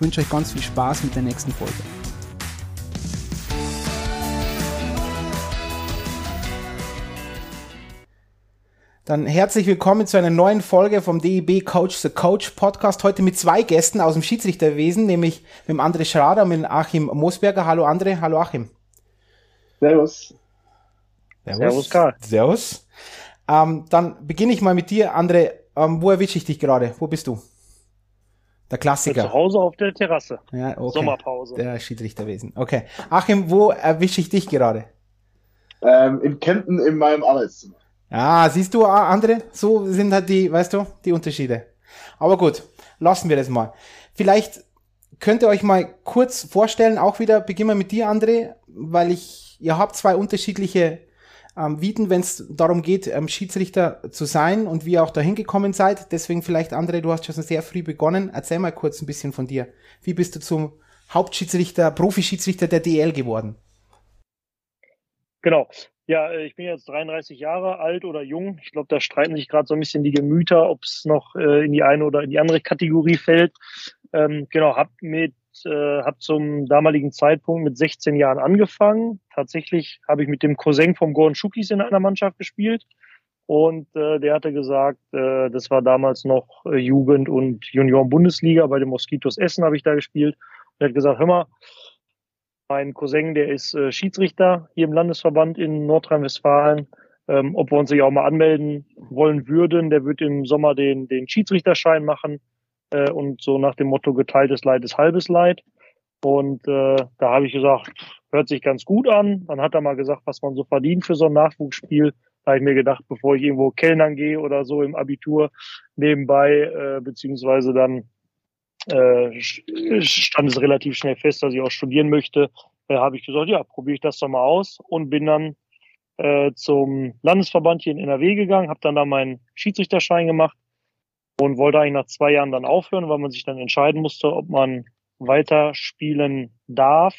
ich wünsche euch ganz viel Spaß mit der nächsten Folge. Dann herzlich willkommen zu einer neuen Folge vom DEB Coach the Coach Podcast. Heute mit zwei Gästen aus dem Schiedsrichterwesen, nämlich mit dem André Schrader und mit dem Achim Mosberger. Hallo André, hallo Achim. Servus. Servus, Servus Karl. Servus. Ähm, dann beginne ich mal mit dir, André. Ähm, wo erwische ich dich gerade? Wo bist du? Der Klassiker. Zu Hause auf der Terrasse. Ja, okay. Sommerpause. Der Schiedsrichterwesen. Okay. Achim, wo erwische ich dich gerade? Ähm, in Kempten in meinem Arbeitszimmer. Ja, siehst du, andere, so sind halt die, weißt du, die Unterschiede. Aber gut, lassen wir das mal. Vielleicht könnt ihr euch mal kurz vorstellen, auch wieder, beginnen wir mit dir, André, weil ich, ihr habt zwei unterschiedliche ähm, Wieden, wenn es darum geht, ähm, Schiedsrichter zu sein und wie ihr auch dahin gekommen seid. Deswegen vielleicht, André, du hast schon sehr früh begonnen. Erzähl mal kurz ein bisschen von dir. Wie bist du zum Hauptschiedsrichter, Profischiedsrichter der DL geworden? Genau. Ja, äh, ich bin jetzt 33 Jahre alt oder jung. Ich glaube, da streiten sich gerade so ein bisschen die Gemüter, ob es noch äh, in die eine oder in die andere Kategorie fällt. Ähm, genau, habe mit äh, habe zum damaligen Zeitpunkt mit 16 Jahren angefangen. Tatsächlich habe ich mit dem Cousin vom Gordon Schukis in einer Mannschaft gespielt. Und äh, der hatte gesagt, äh, das war damals noch äh, Jugend- und Junioren-Bundesliga, bei den Moskitos Essen habe ich da gespielt. Und er hat gesagt, hör mal, mein Cousin, der ist äh, Schiedsrichter hier im Landesverband in Nordrhein-Westfalen, ähm, ob wir uns sich auch mal anmelden wollen würden. Der wird im Sommer den, den Schiedsrichterschein machen äh, und so nach dem Motto geteiltes Leid ist halbes Leid. Und äh, da habe ich gesagt, hört sich ganz gut an. Dann hat er mal gesagt, was man so verdient für so ein Nachwuchsspiel. Da habe ich mir gedacht, bevor ich irgendwo Kellnern gehe oder so im Abitur nebenbei, äh, beziehungsweise dann äh, stand es relativ schnell fest, dass ich auch studieren möchte, äh, habe ich gesagt, ja, probiere ich das doch mal aus und bin dann äh, zum Landesverband hier in NRW gegangen, habe dann da meinen Schiedsrichterschein gemacht und wollte eigentlich nach zwei Jahren dann aufhören, weil man sich dann entscheiden musste, ob man weiter spielen darf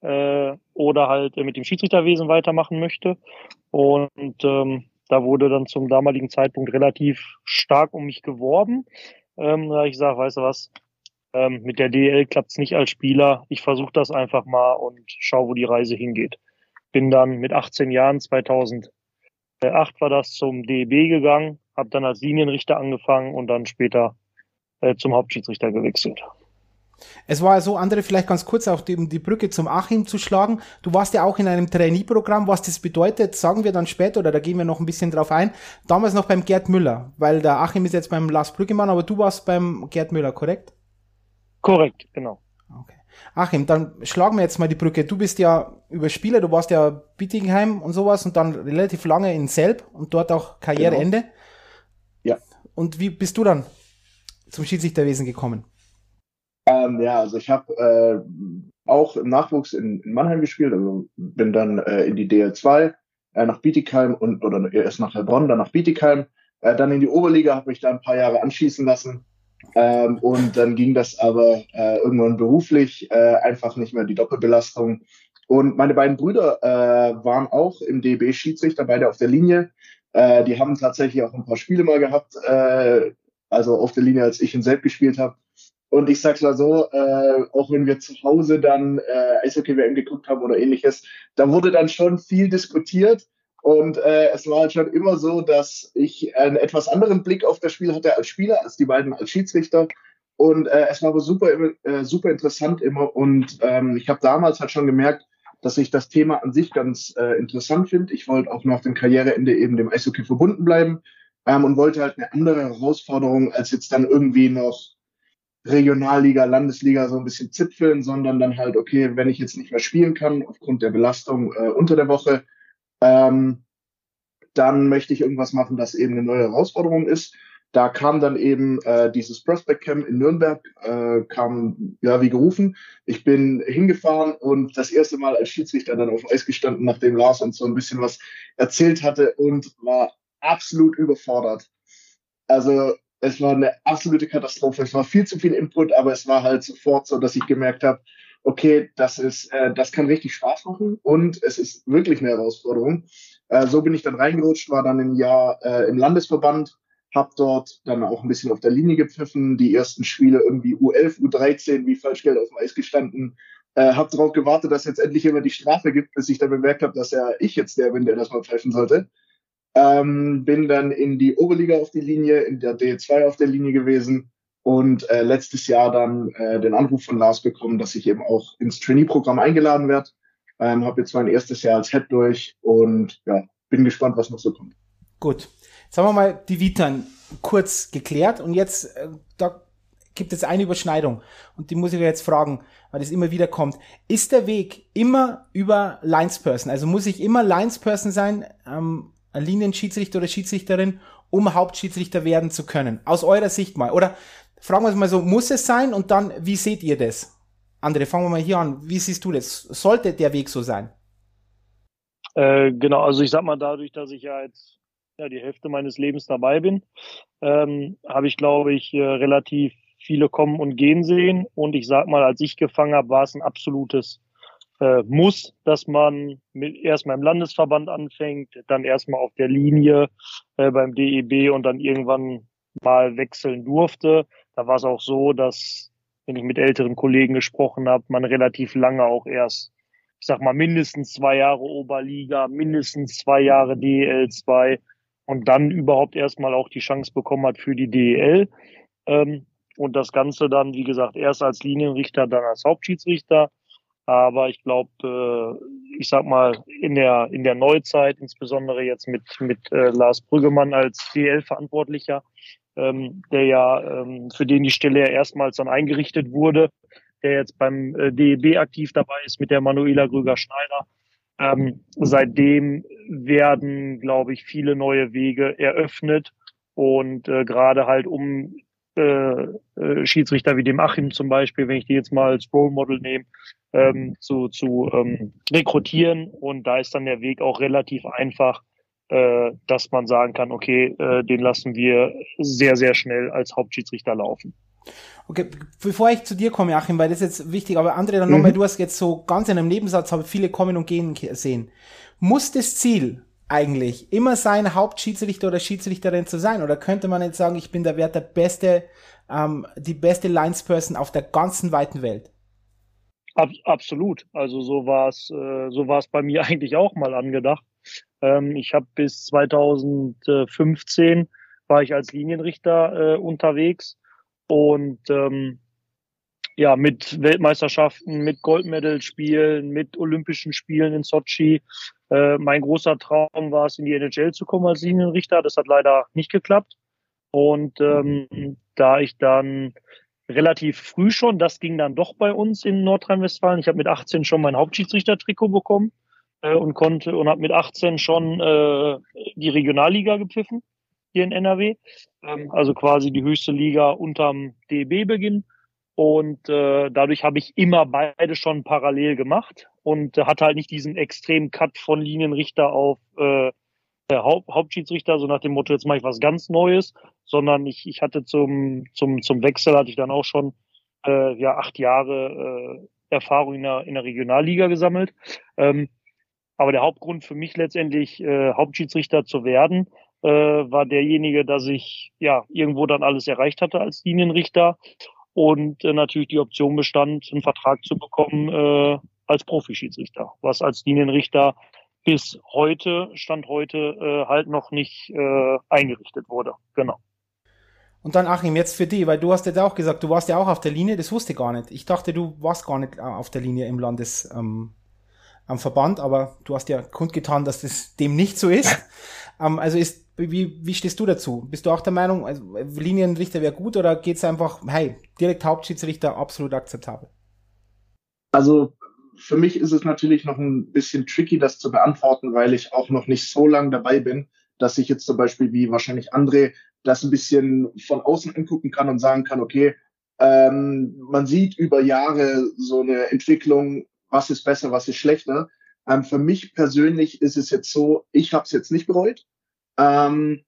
äh, oder halt mit dem Schiedsrichterwesen weitermachen möchte. Und ähm, da wurde dann zum damaligen Zeitpunkt relativ stark um mich geworben. Ähm, da ich gesagt, weißt du was, ähm, mit der DL klappt's nicht als Spieler. Ich versuche das einfach mal und schau, wo die Reise hingeht. Bin dann mit 18 Jahren, 2008 war das, zum DEB gegangen, habe dann als Linienrichter angefangen und dann später äh, zum Hauptschiedsrichter gewechselt. Es war so, andere vielleicht ganz kurz auch die, die Brücke zum Achim zu schlagen. Du warst ja auch in einem Trainee-Programm. Was das bedeutet, sagen wir dann später oder da gehen wir noch ein bisschen drauf ein. Damals noch beim Gerd Müller, weil der Achim ist jetzt beim Lars Brüggemann, aber du warst beim Gerd Müller, korrekt? Korrekt, genau. Okay. Achim, dann schlagen wir jetzt mal die Brücke. Du bist ja über Spieler, du warst ja Bittingheim und sowas und dann relativ lange in Selb und dort auch Karriereende. Genau. Und wie bist du dann zum Schiedsrichterwesen gekommen? Ähm, ja, also ich habe äh, auch im Nachwuchs in, in, Mannheim gespielt, also bin dann äh, in die DL2 äh, nach Bietigheim und oder erst nach Heilbronn, dann nach Bietigheim, äh, dann in die Oberliga, habe mich da ein paar Jahre anschließen lassen. Ähm, und dann ging das aber äh, irgendwann beruflich äh, einfach nicht mehr die Doppelbelastung. Und meine beiden Brüder waren auch im DB Schiedsrichter, beide auf der Linie. Äh, die haben tatsächlich auch ein paar Spiele mal gehabt, äh, also auf der Linie, als ich in Selb gespielt habe. Und ich sag's mal so, äh, auch wenn wir zu Hause dann äh, Eishockey-WM geguckt haben oder ähnliches, da wurde dann schon viel diskutiert. Und äh, es war halt schon immer so, dass ich einen etwas anderen Blick auf das Spiel hatte als Spieler, als die beiden als Schiedsrichter. Und äh, es war aber super, äh, super interessant immer. Und ähm, ich habe damals halt schon gemerkt, dass ich das Thema an sich ganz äh, interessant finde. Ich wollte auch nach dem Karriereende eben dem Eishockey verbunden bleiben ähm, und wollte halt eine andere Herausforderung als jetzt dann irgendwie noch Regionalliga, Landesliga so ein bisschen zipfeln, sondern dann halt, okay, wenn ich jetzt nicht mehr spielen kann aufgrund der Belastung äh, unter der Woche, ähm, dann möchte ich irgendwas machen, das eben eine neue Herausforderung ist. Da kam dann eben äh, dieses Prospect Camp in Nürnberg, äh, kam ja wie gerufen. Ich bin hingefahren und das erste Mal als Schiedsrichter dann auf Eis gestanden, nachdem Lars uns so ein bisschen was erzählt hatte und war absolut überfordert. Also es war eine absolute Katastrophe. Es war viel zu viel Input, aber es war halt sofort so, dass ich gemerkt habe, okay, das ist, äh, das kann richtig Spaß machen und es ist wirklich eine Herausforderung. Äh, so bin ich dann reingerutscht, war dann ein Jahr äh, im Landesverband, habe dort dann auch ein bisschen auf der Linie gepfiffen, die ersten Spiele irgendwie U11, U13 wie Falschgeld auf dem Eis gestanden, äh, habe darauf gewartet, dass jetzt endlich jemand die Strafe gibt, bis ich dann bemerkt habe, dass ja ich jetzt der bin, der das mal pfeifen sollte. Ähm, bin dann in die Oberliga auf die Linie, in der D2 auf der Linie gewesen und äh, letztes Jahr dann äh, den Anruf von Lars bekommen, dass ich eben auch ins Trainee-Programm eingeladen werde. Ähm, habe jetzt mein erstes Jahr als Head durch und ja, bin gespannt, was noch so kommt. Gut. Sagen wir mal, die Vita kurz geklärt und jetzt, äh, da gibt es eine Überschneidung und die muss ich jetzt fragen, weil das immer wieder kommt. Ist der Weg immer über Linesperson? Also muss ich immer Linesperson sein, ähm, ein Linienschiedsrichter oder Schiedsrichterin, um Hauptschiedsrichter werden zu können? Aus eurer Sicht mal. Oder fragen wir es mal so, muss es sein und dann, wie seht ihr das? Andere, fangen wir mal hier an. Wie siehst du das? Sollte der Weg so sein? Äh, genau, also ich sag mal, dadurch, dass ich ja jetzt ja, die Hälfte meines Lebens dabei bin, ähm, habe ich, glaube ich, äh, relativ viele kommen und gehen sehen. Und ich sag mal, als ich gefangen habe, war es ein absolutes äh, Muss, dass man mit, erstmal im Landesverband anfängt, dann erstmal auf der Linie äh, beim DEB und dann irgendwann mal wechseln durfte. Da war es auch so, dass, wenn ich mit älteren Kollegen gesprochen habe, man relativ lange auch erst, ich sag mal, mindestens zwei Jahre Oberliga, mindestens zwei Jahre DEL2 und dann überhaupt erstmal auch die Chance bekommen hat für die DEL. Ähm, und das Ganze dann, wie gesagt, erst als Linienrichter, dann als Hauptschiedsrichter. Aber ich glaube, äh, ich sag mal, in der, in der Neuzeit, insbesondere jetzt mit, mit äh, Lars Brüggemann als DL-Verantwortlicher, ähm, der ja, ähm, für den die Stelle ja erstmals dann eingerichtet wurde, der jetzt beim äh, DEB aktiv dabei ist mit der Manuela Grüger-Schneider. Ähm, seitdem werden, glaube ich, viele neue Wege eröffnet und äh, gerade halt um äh, äh, Schiedsrichter wie dem Achim zum Beispiel, wenn ich die jetzt mal als Role Model nehme, ähm, zu, zu ähm, rekrutieren. Und da ist dann der Weg auch relativ einfach, äh, dass man sagen kann, okay, äh, den lassen wir sehr, sehr schnell als Hauptschiedsrichter laufen. Okay, bevor ich zu dir komme, Achim, weil das ist jetzt wichtig, aber André, dann mhm. nochmal, du hast jetzt so ganz in einem Nebensatz, habe viele kommen und gehen sehen. Muss das Ziel eigentlich immer sein, Hauptschiedsrichter oder Schiedsrichterin zu sein? Oder könnte man jetzt sagen, ich bin der Wert der beste, ähm, die beste Linesperson auf der ganzen weiten Welt? Ab, absolut. Also so war es, äh, so war es bei mir eigentlich auch mal angedacht. Ähm, ich habe bis 2015 war ich als Linienrichter äh, unterwegs und ähm, ja, mit Weltmeisterschaften, mit Goldmedal-Spielen, mit Olympischen Spielen in Sochi. Äh, mein großer Traum war es, in die NHL zu kommen als Linienrichter. Das hat leider nicht geklappt. Und ähm, da ich dann relativ früh schon, das ging dann doch bei uns in Nordrhein-Westfalen. Ich habe mit 18 schon mein Hauptschiedsrichter-Trikot bekommen äh, und konnte und habe mit 18 schon äh, die Regionalliga gepfiffen hier in NRW. Ähm, also quasi die höchste Liga unterm DEB-Beginn. Und äh, dadurch habe ich immer beide schon parallel gemacht und äh, hatte halt nicht diesen extremen Cut von Linienrichter auf äh, Haupt, Hauptschiedsrichter, so nach dem Motto, jetzt mache ich was ganz Neues, sondern ich, ich hatte zum, zum, zum Wechsel hatte ich dann auch schon äh, ja acht Jahre äh, Erfahrung in der, in der Regionalliga gesammelt. Ähm, aber der Hauptgrund für mich letztendlich äh, Hauptschiedsrichter zu werden, äh, war derjenige, dass ich ja irgendwo dann alles erreicht hatte als Linienrichter und äh, natürlich die Option bestand, einen Vertrag zu bekommen äh, als Profischiedsrichter, was als Linienrichter bis heute, Stand heute, äh, halt noch nicht äh, eingerichtet wurde. Genau. Und dann Achim, jetzt für dich, weil du hast ja auch gesagt, du warst ja auch auf der Linie, das wusste ich gar nicht. Ich dachte, du warst gar nicht äh, auf der Linie im Landes ähm, am Verband, aber du hast ja kundgetan, dass das dem nicht so ist. ähm, also ist wie, wie stehst du dazu? Bist du auch der Meinung, also Linienrichter wäre gut oder geht es einfach, hey, direkt Hauptschiedsrichter absolut akzeptabel? Also für mich ist es natürlich noch ein bisschen tricky, das zu beantworten, weil ich auch noch nicht so lange dabei bin. dass ich jetzt zum Beispiel wie wahrscheinlich André das ein bisschen von außen angucken kann und sagen kann, okay, ähm, man sieht über Jahre so eine Entwicklung, was ist besser, was ist schlechter. Ähm, für mich persönlich ist es jetzt so, ich habe es jetzt nicht bereut, ähm,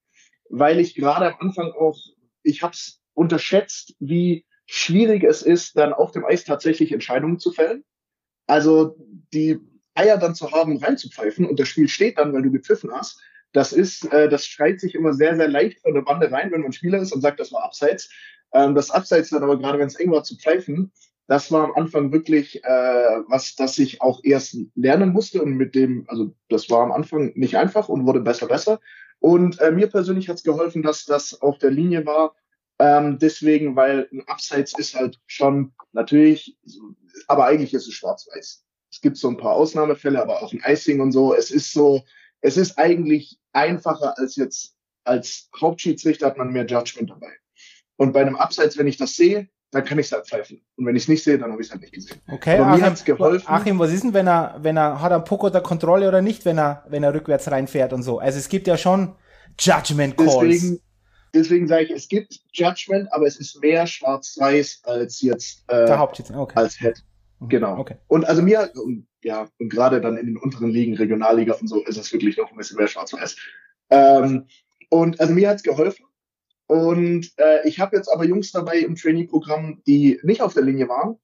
weil ich gerade am Anfang auch, ich habe es unterschätzt, wie schwierig es ist, dann auf dem Eis tatsächlich Entscheidungen zu fällen. Also die Eier dann zu haben, reinzupfeifen und das Spiel steht dann, weil du gepfiffen hast, das ist, äh, das schreit sich immer sehr, sehr leicht von der Bande rein, wenn man Spieler ist und sagt, das war Abseits. Ähm, das Abseits dann aber gerade, wenn es eng war, zu pfeifen, das war am Anfang wirklich äh, was, das ich auch erst lernen musste und mit dem, also das war am Anfang nicht einfach und wurde besser, besser. Und äh, mir persönlich hat es geholfen, dass das auf der Linie war. Ähm, deswegen, weil ein Abseits ist halt schon natürlich, aber eigentlich ist es schwarz-weiß. Es gibt so ein paar Ausnahmefälle, aber auch ein Icing und so. Es ist so, es ist eigentlich einfacher als jetzt als Hauptschiedsrichter hat man mehr Judgment dabei. Und bei einem Abseits, wenn ich das sehe, dann kann ich es halt pfeifen. Und wenn ich es nicht sehe, dann habe ich es halt nicht gesehen. Okay, Aber Achim, hat's geholfen. Achim, was ist denn, wenn er, wenn er, hat er Puck unter Kontrolle oder nicht, wenn er, wenn er rückwärts reinfährt und so? Also es gibt ja schon Judgment Calls. Deswegen, deswegen sage ich, es gibt Judgment, aber es ist mehr schwarz-weiß als jetzt, äh, Der Hauptschiedsrichter, okay. als Head. Mhm. Genau. Okay. Und also mir, und, ja, und gerade dann in den unteren Ligen, Regionalliga und so, ist es wirklich noch ein bisschen mehr schwarz-weiß. Ähm, und also mir hat's geholfen. Und äh, ich habe jetzt aber Jungs dabei im Trainee-Programm, die nicht auf der Linie waren.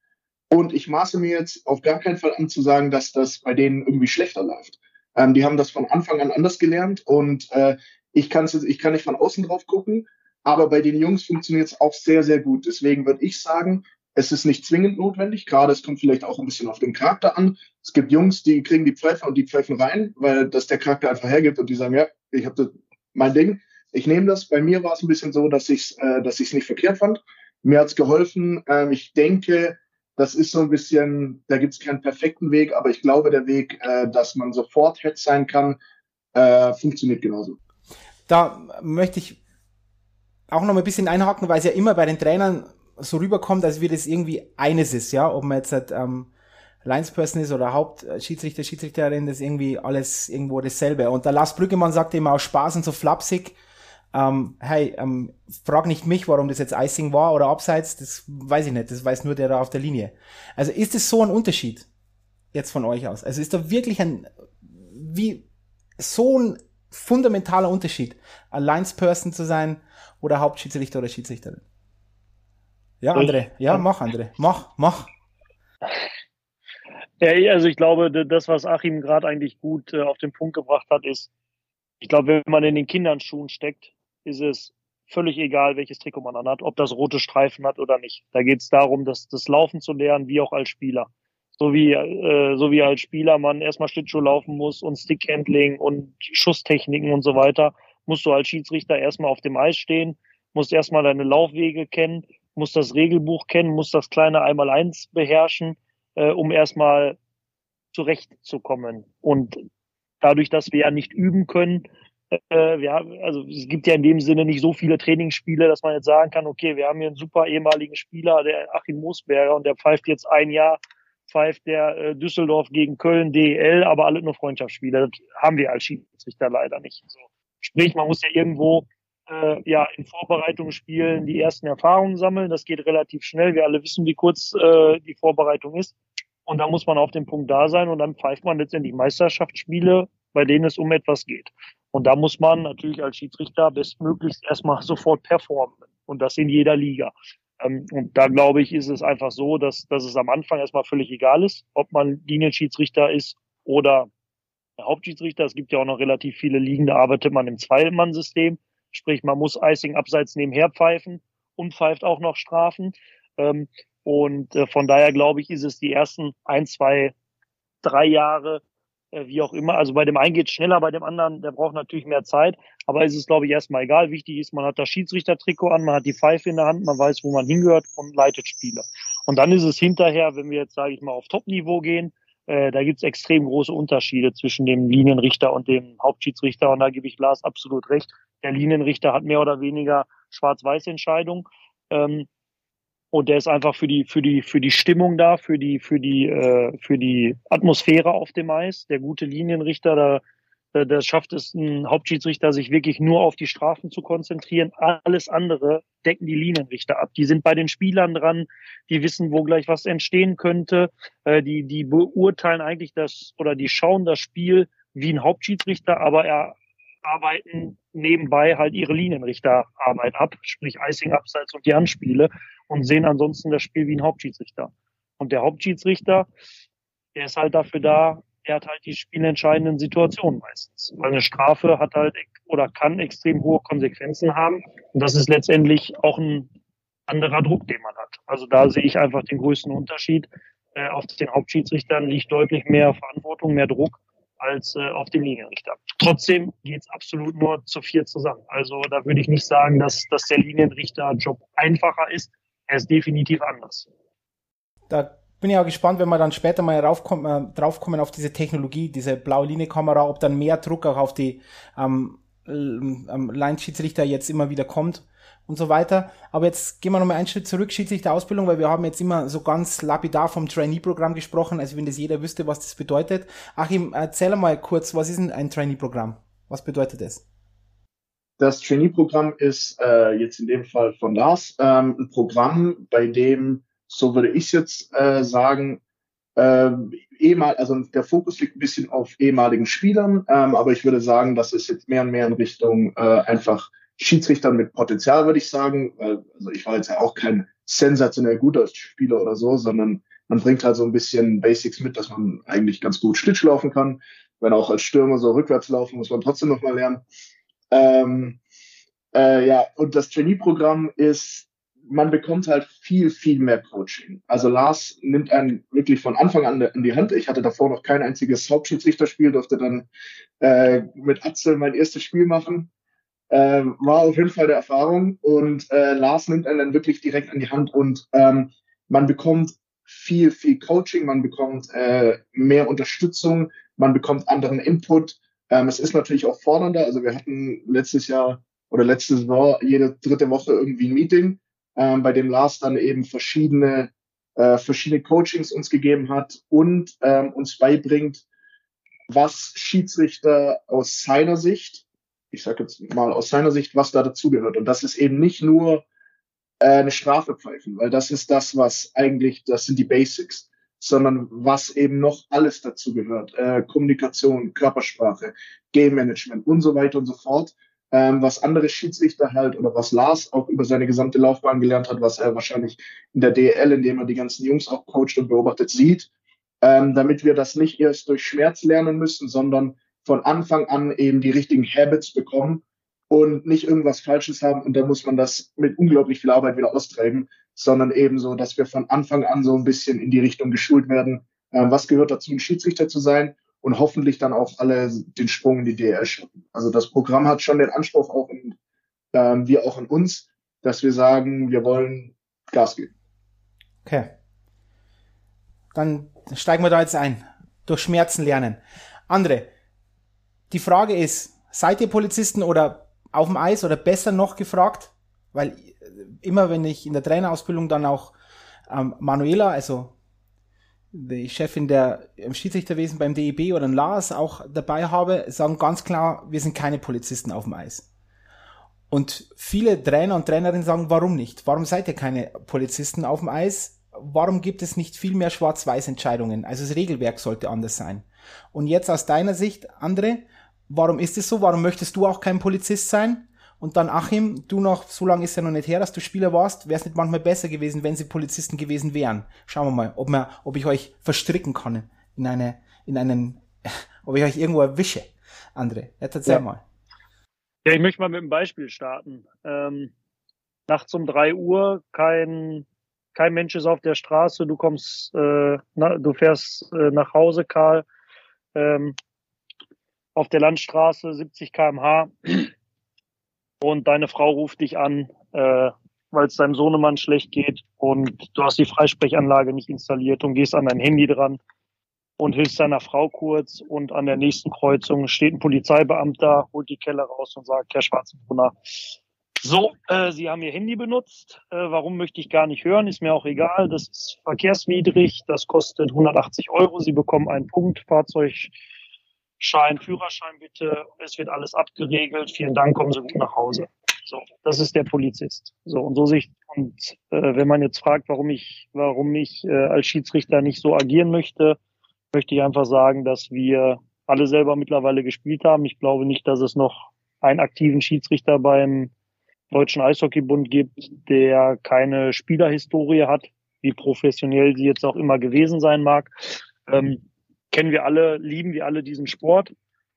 Und ich maße mir jetzt auf gar keinen Fall an zu sagen, dass das bei denen irgendwie schlechter läuft. Ähm, die haben das von Anfang an anders gelernt und äh, ich, kann's jetzt, ich kann nicht von außen drauf gucken, aber bei den Jungs funktioniert es auch sehr, sehr gut. Deswegen würde ich sagen, es ist nicht zwingend notwendig, gerade es kommt vielleicht auch ein bisschen auf den Charakter an. Es gibt Jungs, die kriegen die Pfeife und die pfeifen rein, weil das der Charakter einfach hergibt und die sagen, ja, ich habe mein Ding, ich nehme das. Bei mir war es ein bisschen so, dass ich es äh, nicht verkehrt fand. Mir hat's geholfen. Ähm, ich denke, das ist so ein bisschen, da gibt's keinen perfekten Weg, aber ich glaube, der Weg, äh, dass man sofort Head sein kann, äh, funktioniert genauso. Da möchte ich auch noch mal ein bisschen einhaken, weil es ja immer bei den Trainern so rüberkommt, als wie das irgendwie eines ist, ja, ob man jetzt halt, ähm, Linesperson ist oder Hauptschiedsrichter, Schiedsrichterin, das ist irgendwie alles irgendwo dasselbe. Und der Lars Brüggemann sagt immer aus Spaß und so flapsig, ähm, hey, ähm, frag nicht mich, warum das jetzt Icing war oder Abseits, das weiß ich nicht, das weiß nur der da auf der Linie. Also ist es so ein Unterschied jetzt von euch aus? Also ist da wirklich ein, wie, so ein fundamentaler Unterschied, ein Linesperson zu sein oder Hauptschiedsrichter oder Schiedsrichterin? Ja, André. Ja, mach, André. Mach, mach. Ja, also ich glaube, das, was Achim gerade eigentlich gut äh, auf den Punkt gebracht hat, ist, ich glaube, wenn man in den Kindern Schuhen steckt, ist es völlig egal, welches Trikot man anhat, ob das rote Streifen hat oder nicht. Da geht es darum, das, das Laufen zu lernen, wie auch als Spieler. So wie, äh, so wie als Spieler man erstmal Schlittschuh laufen muss und Stickhandling und Schusstechniken und so weiter, musst du als Schiedsrichter erstmal auf dem Eis stehen, musst erstmal deine Laufwege kennen, muss das Regelbuch kennen, muss das kleine Einmaleins beherrschen, äh, um erstmal zurechtzukommen. Und dadurch, dass wir ja nicht üben können, äh, wir haben, also es gibt ja in dem Sinne nicht so viele Trainingsspiele, dass man jetzt sagen kann, okay, wir haben hier einen super ehemaligen Spieler, der Achim Moosberger, und der pfeift jetzt ein Jahr, pfeift der äh, Düsseldorf gegen Köln DEL, aber alle nur Freundschaftsspiele. Das haben wir als Schiedsrichter leider nicht. So. Sprich, man muss ja irgendwo äh, ja in Vorbereitungsspielen die ersten Erfahrungen sammeln. Das geht relativ schnell. Wir alle wissen, wie kurz äh, die Vorbereitung ist. Und da muss man auf dem Punkt da sein und dann pfeift man letztendlich Meisterschaftsspiele, bei denen es um etwas geht. Und da muss man natürlich als Schiedsrichter bestmöglichst erstmal sofort performen. Und das in jeder Liga. Ähm, und da glaube ich, ist es einfach so, dass, dass es am Anfang erstmal völlig egal ist, ob man Linienschiedsrichter ist oder Hauptschiedsrichter. Es gibt ja auch noch relativ viele Ligen, da arbeitet man im Zweimann-System. Sprich, man muss Icing abseits nebenher pfeifen und pfeift auch noch Strafen. Ähm, und äh, von daher glaube ich, ist es die ersten ein, zwei, drei Jahre, wie auch immer. Also bei dem einen geht schneller, bei dem anderen, der braucht natürlich mehr Zeit. Aber ist es, glaube ich, erstmal egal. Wichtig ist, man hat das Schiedsrichtertrikot an, man hat die Pfeife in der Hand, man weiß, wo man hingehört und leitet Spiele. Und dann ist es hinterher, wenn wir jetzt, sage ich mal, auf Top-Niveau gehen, äh, da gibt es extrem große Unterschiede zwischen dem Linienrichter und dem Hauptschiedsrichter. Und da gebe ich Lars absolut recht der Linienrichter hat mehr oder weniger Schwarz-Weiß-Entscheidung. Ähm, und der ist einfach für die, für die, für die Stimmung da, für die, für die, äh, für die Atmosphäre auf dem Eis. Der gute Linienrichter, da, äh, das schafft es ein Hauptschiedsrichter, sich wirklich nur auf die Strafen zu konzentrieren. Alles andere decken die Linienrichter ab. Die sind bei den Spielern dran, die wissen, wo gleich was entstehen könnte. Äh, die, die beurteilen eigentlich das oder die schauen das Spiel wie ein Hauptschiedsrichter, aber er arbeiten nebenbei halt ihre Linienrichterarbeit ab, sprich Icing, Abseits und die Anspiele und sehen ansonsten das Spiel wie ein Hauptschiedsrichter. Und der Hauptschiedsrichter, der ist halt dafür da, er hat halt die spielentscheidenden Situationen meistens. Weil eine Strafe hat halt oder kann extrem hohe Konsequenzen haben. Und das ist letztendlich auch ein anderer Druck, den man hat. Also da sehe ich einfach den größten Unterschied. Äh, auf den Hauptschiedsrichtern liegt deutlich mehr Verantwortung, mehr Druck als äh, auf den Linienrichter. Trotzdem geht es absolut nur zu vier zusammen. Also da würde ich nicht sagen, dass, dass der Linienrichterjob einfacher ist. Er ist definitiv anders. Da bin ja gespannt, wenn wir dann später mal raufkommen, äh, draufkommen auf diese Technologie, diese blaue Linie-Kamera, ob dann mehr Druck auch auf die ähm, ähm, Line-Schiedsrichter jetzt immer wieder kommt und so weiter. Aber jetzt gehen wir nochmal einen Schritt zurück, Schiedsrichter-Ausbildung, weil wir haben jetzt immer so ganz lapidar vom Trainee-Programm gesprochen, also wenn das jeder wüsste, was das bedeutet. Achim, erzähl mal kurz, was ist denn ein Trainee-Programm? Was bedeutet das? Das Trainee-Programm ist äh, jetzt in dem Fall von Lars ähm, ein Programm, bei dem so würde ich jetzt äh, sagen, äh, ehemal, also der Fokus liegt ein bisschen auf ehemaligen Spielern, ähm, aber ich würde sagen, das ist jetzt mehr und mehr in Richtung äh, einfach Schiedsrichtern mit Potenzial, würde ich sagen. Äh, also ich war jetzt ja auch kein sensationell guter Spieler oder so, sondern man bringt halt so ein bisschen Basics mit, dass man eigentlich ganz gut Schlitsch laufen kann. Wenn auch als Stürmer so rückwärts laufen, muss man trotzdem noch mal lernen. Ähm, äh, ja, und das Trainee-Programm ist man bekommt halt viel, viel mehr Coaching. Also Lars nimmt einen wirklich von Anfang an in die Hand. Ich hatte davor noch kein einziges Hauptschiedsrichterspiel, durfte dann äh, mit Atzel mein erstes Spiel machen. Äh, war auf jeden Fall der Erfahrung. Und äh, Lars nimmt einen dann wirklich direkt an die Hand und ähm, man bekommt viel, viel Coaching, man bekommt äh, mehr Unterstützung, man bekommt anderen Input. Ähm, es ist natürlich auch fordernder. Also wir hatten letztes Jahr oder letzte Saison jede dritte Woche irgendwie ein Meeting ähm, bei dem Lars dann eben verschiedene, äh, verschiedene Coachings uns gegeben hat und ähm, uns beibringt, was Schiedsrichter aus seiner Sicht, ich sage jetzt mal aus seiner Sicht, was da dazugehört. Und das ist eben nicht nur äh, eine Strafe pfeifen, weil das ist das, was eigentlich, das sind die Basics, sondern was eben noch alles dazugehört. Äh, Kommunikation, Körpersprache, Game Management und so weiter und so fort ähm, was andere Schiedsrichter halt oder was Lars auch über seine gesamte Laufbahn gelernt hat, was er wahrscheinlich in der DL, indem er die ganzen Jungs auch coacht und beobachtet, sieht, ähm, damit wir das nicht erst durch Schmerz lernen müssen, sondern von Anfang an eben die richtigen Habits bekommen und nicht irgendwas Falsches haben und dann muss man das mit unglaublich viel Arbeit wieder austreiben, sondern eben so, dass wir von Anfang an so ein bisschen in die Richtung geschult werden, äh, was gehört dazu, ein Schiedsrichter zu sein und hoffentlich dann auch alle den Sprung in die DL schaffen. Also das Programm hat schon den Anspruch auch in, ähm, wir auch in uns, dass wir sagen, wir wollen Gas geben. Okay. Dann steigen wir da jetzt ein. Durch Schmerzen lernen. Andere, die Frage ist, seid ihr Polizisten oder auf dem Eis oder besser noch gefragt? Weil immer wenn ich in der Trainerausbildung dann auch ähm, Manuela, also die Chefin der im Schiedsrichterwesen beim DEB oder Lars auch dabei habe, sagen ganz klar, wir sind keine Polizisten auf dem Eis. Und viele Trainer und Trainerinnen sagen, warum nicht? Warum seid ihr keine Polizisten auf dem Eis? Warum gibt es nicht viel mehr Schwarz-Weiß-Entscheidungen? Also das Regelwerk sollte anders sein. Und jetzt aus deiner Sicht, André, warum ist es so? Warum möchtest du auch kein Polizist sein? Und dann Achim, du noch, so lange ist ja noch nicht her, dass du Spieler warst, wäre es nicht manchmal besser gewesen, wenn sie Polizisten gewesen wären. Schauen wir mal, ob, wir, ob ich euch verstricken kann in eine, in einen, ob ich euch irgendwo erwische. André, jetzt erzähl ja. mal. Ja, ich möchte mal mit einem Beispiel starten. Ähm, nachts um drei Uhr, kein, kein Mensch ist auf der Straße, du kommst, äh, na, du fährst äh, nach Hause, Karl, ähm, auf der Landstraße 70 kmh und deine Frau ruft dich an, äh, weil es deinem Sohnemann schlecht geht und du hast die Freisprechanlage nicht installiert und gehst an dein Handy dran und hilfst deiner Frau kurz und an der nächsten Kreuzung steht ein Polizeibeamter, holt die Kelle raus und sagt, Herr Schwarzenbrunner, so, äh, Sie haben Ihr Handy benutzt. Äh, warum möchte ich gar nicht hören? Ist mir auch egal. Das ist verkehrswidrig. Das kostet 180 Euro. Sie bekommen einen Punkt. Fahrzeug Schein, Führerschein bitte, es wird alles abgeregelt, vielen Dank, kommen Sie gut nach Hause. So, das ist der Polizist. So, und so sich, und äh, wenn man jetzt fragt, warum ich, warum ich äh, als Schiedsrichter nicht so agieren möchte, möchte ich einfach sagen, dass wir alle selber mittlerweile gespielt haben. Ich glaube nicht, dass es noch einen aktiven Schiedsrichter beim Deutschen Eishockeybund gibt, der keine Spielerhistorie hat, wie professionell sie jetzt auch immer gewesen sein mag. Ähm, kennen wir alle, lieben wir alle diesen Sport.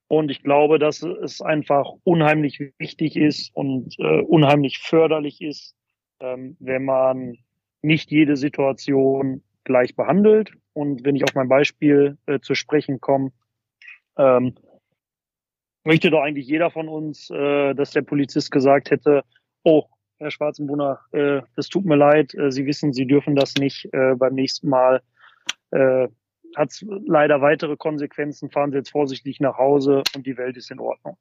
Und ich glaube, dass es einfach unheimlich wichtig ist und äh, unheimlich förderlich ist, ähm, wenn man nicht jede Situation gleich behandelt. Und wenn ich auf mein Beispiel äh, zu sprechen komme, ähm, möchte doch eigentlich jeder von uns, äh, dass der Polizist gesagt hätte, oh, Herr Schwarzenbrunner, äh, das tut mir leid, äh, Sie wissen, Sie dürfen das nicht äh, beim nächsten Mal. Äh, hat es leider weitere Konsequenzen, fahren Sie jetzt vorsichtig nach Hause und die Welt ist in Ordnung.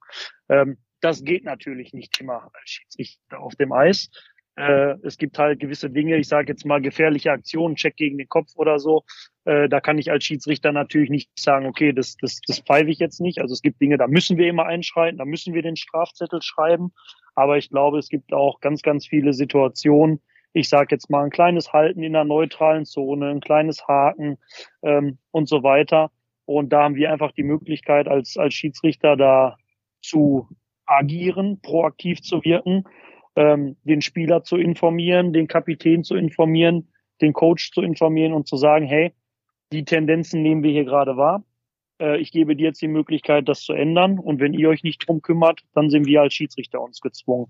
Ähm, das geht natürlich nicht immer als Schiedsrichter auf dem Eis. Äh, es gibt halt gewisse Dinge, ich sage jetzt mal gefährliche Aktionen, Check gegen den Kopf oder so. Äh, da kann ich als Schiedsrichter natürlich nicht sagen, okay, das, das, das pfeife ich jetzt nicht. Also es gibt Dinge, da müssen wir immer einschreiten, da müssen wir den Strafzettel schreiben. Aber ich glaube, es gibt auch ganz, ganz viele Situationen, ich sage jetzt mal, ein kleines Halten in der neutralen Zone, ein kleines Haken ähm, und so weiter. Und da haben wir einfach die Möglichkeit, als, als Schiedsrichter da zu agieren, proaktiv zu wirken, ähm, den Spieler zu informieren, den Kapitän zu informieren, den Coach zu informieren und zu sagen, hey, die Tendenzen nehmen wir hier gerade wahr. Äh, ich gebe dir jetzt die Möglichkeit, das zu ändern. Und wenn ihr euch nicht drum kümmert, dann sind wir als Schiedsrichter uns gezwungen,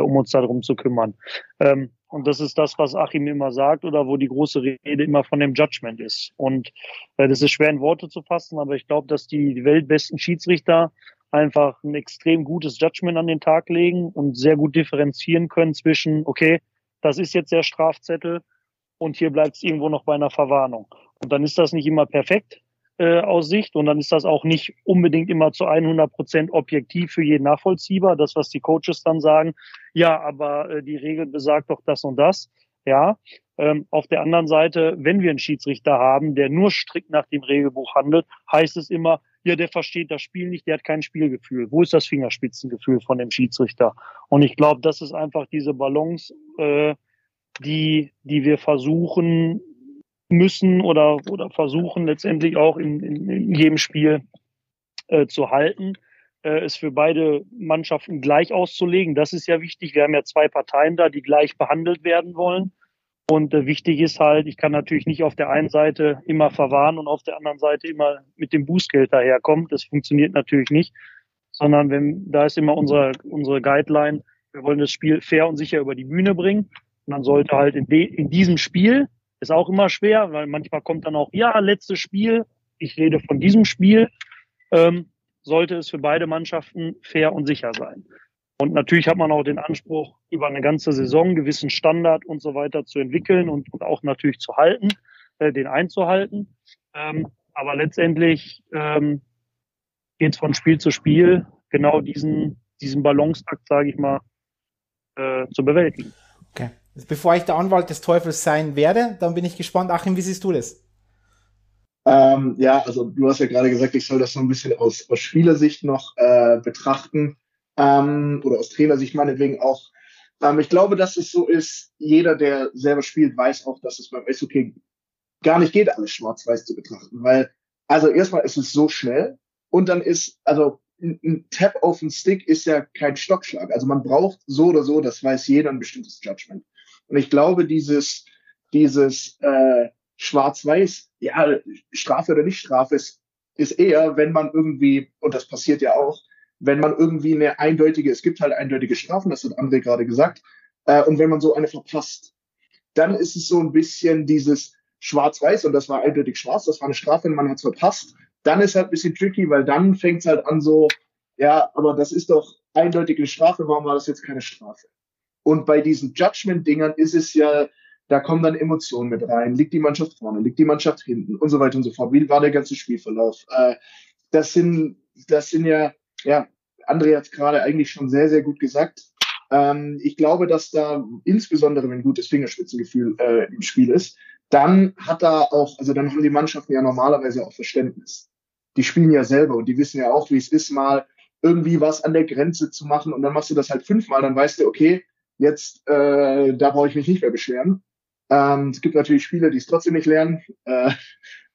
um uns darum zu kümmern. Ähm, und das ist das, was Achim immer sagt oder wo die große Rede immer von dem Judgment ist. Und äh, das ist schwer in Worte zu fassen, aber ich glaube, dass die weltbesten Schiedsrichter einfach ein extrem gutes Judgment an den Tag legen und sehr gut differenzieren können zwischen, okay, das ist jetzt der Strafzettel und hier bleibt es irgendwo noch bei einer Verwarnung. Und dann ist das nicht immer perfekt, äh, aus Sicht und dann ist das auch nicht unbedingt immer zu 100 Prozent objektiv für jeden nachvollziehbar. Das, was die Coaches dann sagen, ja, aber äh, die Regel besagt doch das und das. Ja, ähm, auf der anderen Seite, wenn wir einen Schiedsrichter haben, der nur strikt nach dem Regelbuch handelt, heißt es immer, ja, der versteht das Spiel nicht, der hat kein Spielgefühl. Wo ist das Fingerspitzengefühl von dem Schiedsrichter? Und ich glaube, das ist einfach diese Balance, äh, die, die wir versuchen müssen oder, oder versuchen letztendlich auch in, in, in jedem Spiel äh, zu halten, äh, es für beide Mannschaften gleich auszulegen. Das ist ja wichtig. Wir haben ja zwei Parteien da, die gleich behandelt werden wollen. Und äh, wichtig ist halt, ich kann natürlich nicht auf der einen Seite immer verwahren und auf der anderen Seite immer mit dem Bußgeld daherkommen. Das funktioniert natürlich nicht, sondern wenn, da ist immer unsere, unsere Guideline, wir wollen das Spiel fair und sicher über die Bühne bringen. Und dann sollte halt in, de, in diesem Spiel ist auch immer schwer, weil manchmal kommt dann auch, ja, letztes Spiel, ich rede von diesem Spiel, ähm, sollte es für beide Mannschaften fair und sicher sein. Und natürlich hat man auch den Anspruch, über eine ganze Saison einen gewissen Standard und so weiter zu entwickeln und, und auch natürlich zu halten, äh, den einzuhalten. Ähm, aber letztendlich ähm, geht es von Spiel zu Spiel, genau diesen, diesen Balanceakt, sage ich mal, äh, zu bewältigen. Bevor ich der Anwalt des Teufels sein werde, dann bin ich gespannt. Achim, wie siehst du das? Ähm, ja, also du hast ja gerade gesagt, ich soll das so ein bisschen aus, aus Spielersicht noch äh, betrachten ähm, oder aus Trainersicht meinetwegen auch. Ähm, ich glaube, dass es so ist, jeder, der selber spielt, weiß auch, dass es beim Eishockey gar nicht geht, alles schwarz-weiß zu betrachten, weil also erstmal ist es so schnell und dann ist, also ein Tap auf den Stick ist ja kein Stockschlag. Also man braucht so oder so, das weiß jeder, ein bestimmtes Judgment. Und ich glaube, dieses, dieses äh, Schwarz-Weiß, ja, Strafe oder nicht Strafe ist, ist eher, wenn man irgendwie, und das passiert ja auch, wenn man irgendwie eine eindeutige, es gibt halt eindeutige Strafen, das hat André gerade gesagt, äh, und wenn man so eine verpasst, dann ist es so ein bisschen dieses Schwarz-Weiß und das war eindeutig schwarz, das war eine Strafe und man hat es verpasst. Dann ist halt ein bisschen tricky, weil dann fängt es halt an so, ja, aber das ist doch eindeutige Strafe, warum war das jetzt keine Strafe? Und bei diesen Judgment-Dingern ist es ja, da kommen dann Emotionen mit rein. Liegt die Mannschaft vorne, liegt die Mannschaft hinten und so weiter und so fort. Wie war der ganze Spielverlauf? Äh, das sind, das sind ja, ja, André hat es gerade eigentlich schon sehr, sehr gut gesagt. Ähm, ich glaube, dass da insbesondere, wenn ein gutes Fingerspitzengefühl äh, im Spiel ist, dann hat da auch, also dann haben die Mannschaften ja normalerweise auch Verständnis. die spielen ja selber und die wissen ja auch, wie es ist, mal irgendwie was an der Grenze zu machen und dann machst du das halt fünfmal, dann weißt du, okay, jetzt, äh, da brauche ich mich nicht mehr beschweren. Ähm, es gibt natürlich Spieler, die es trotzdem nicht lernen, äh,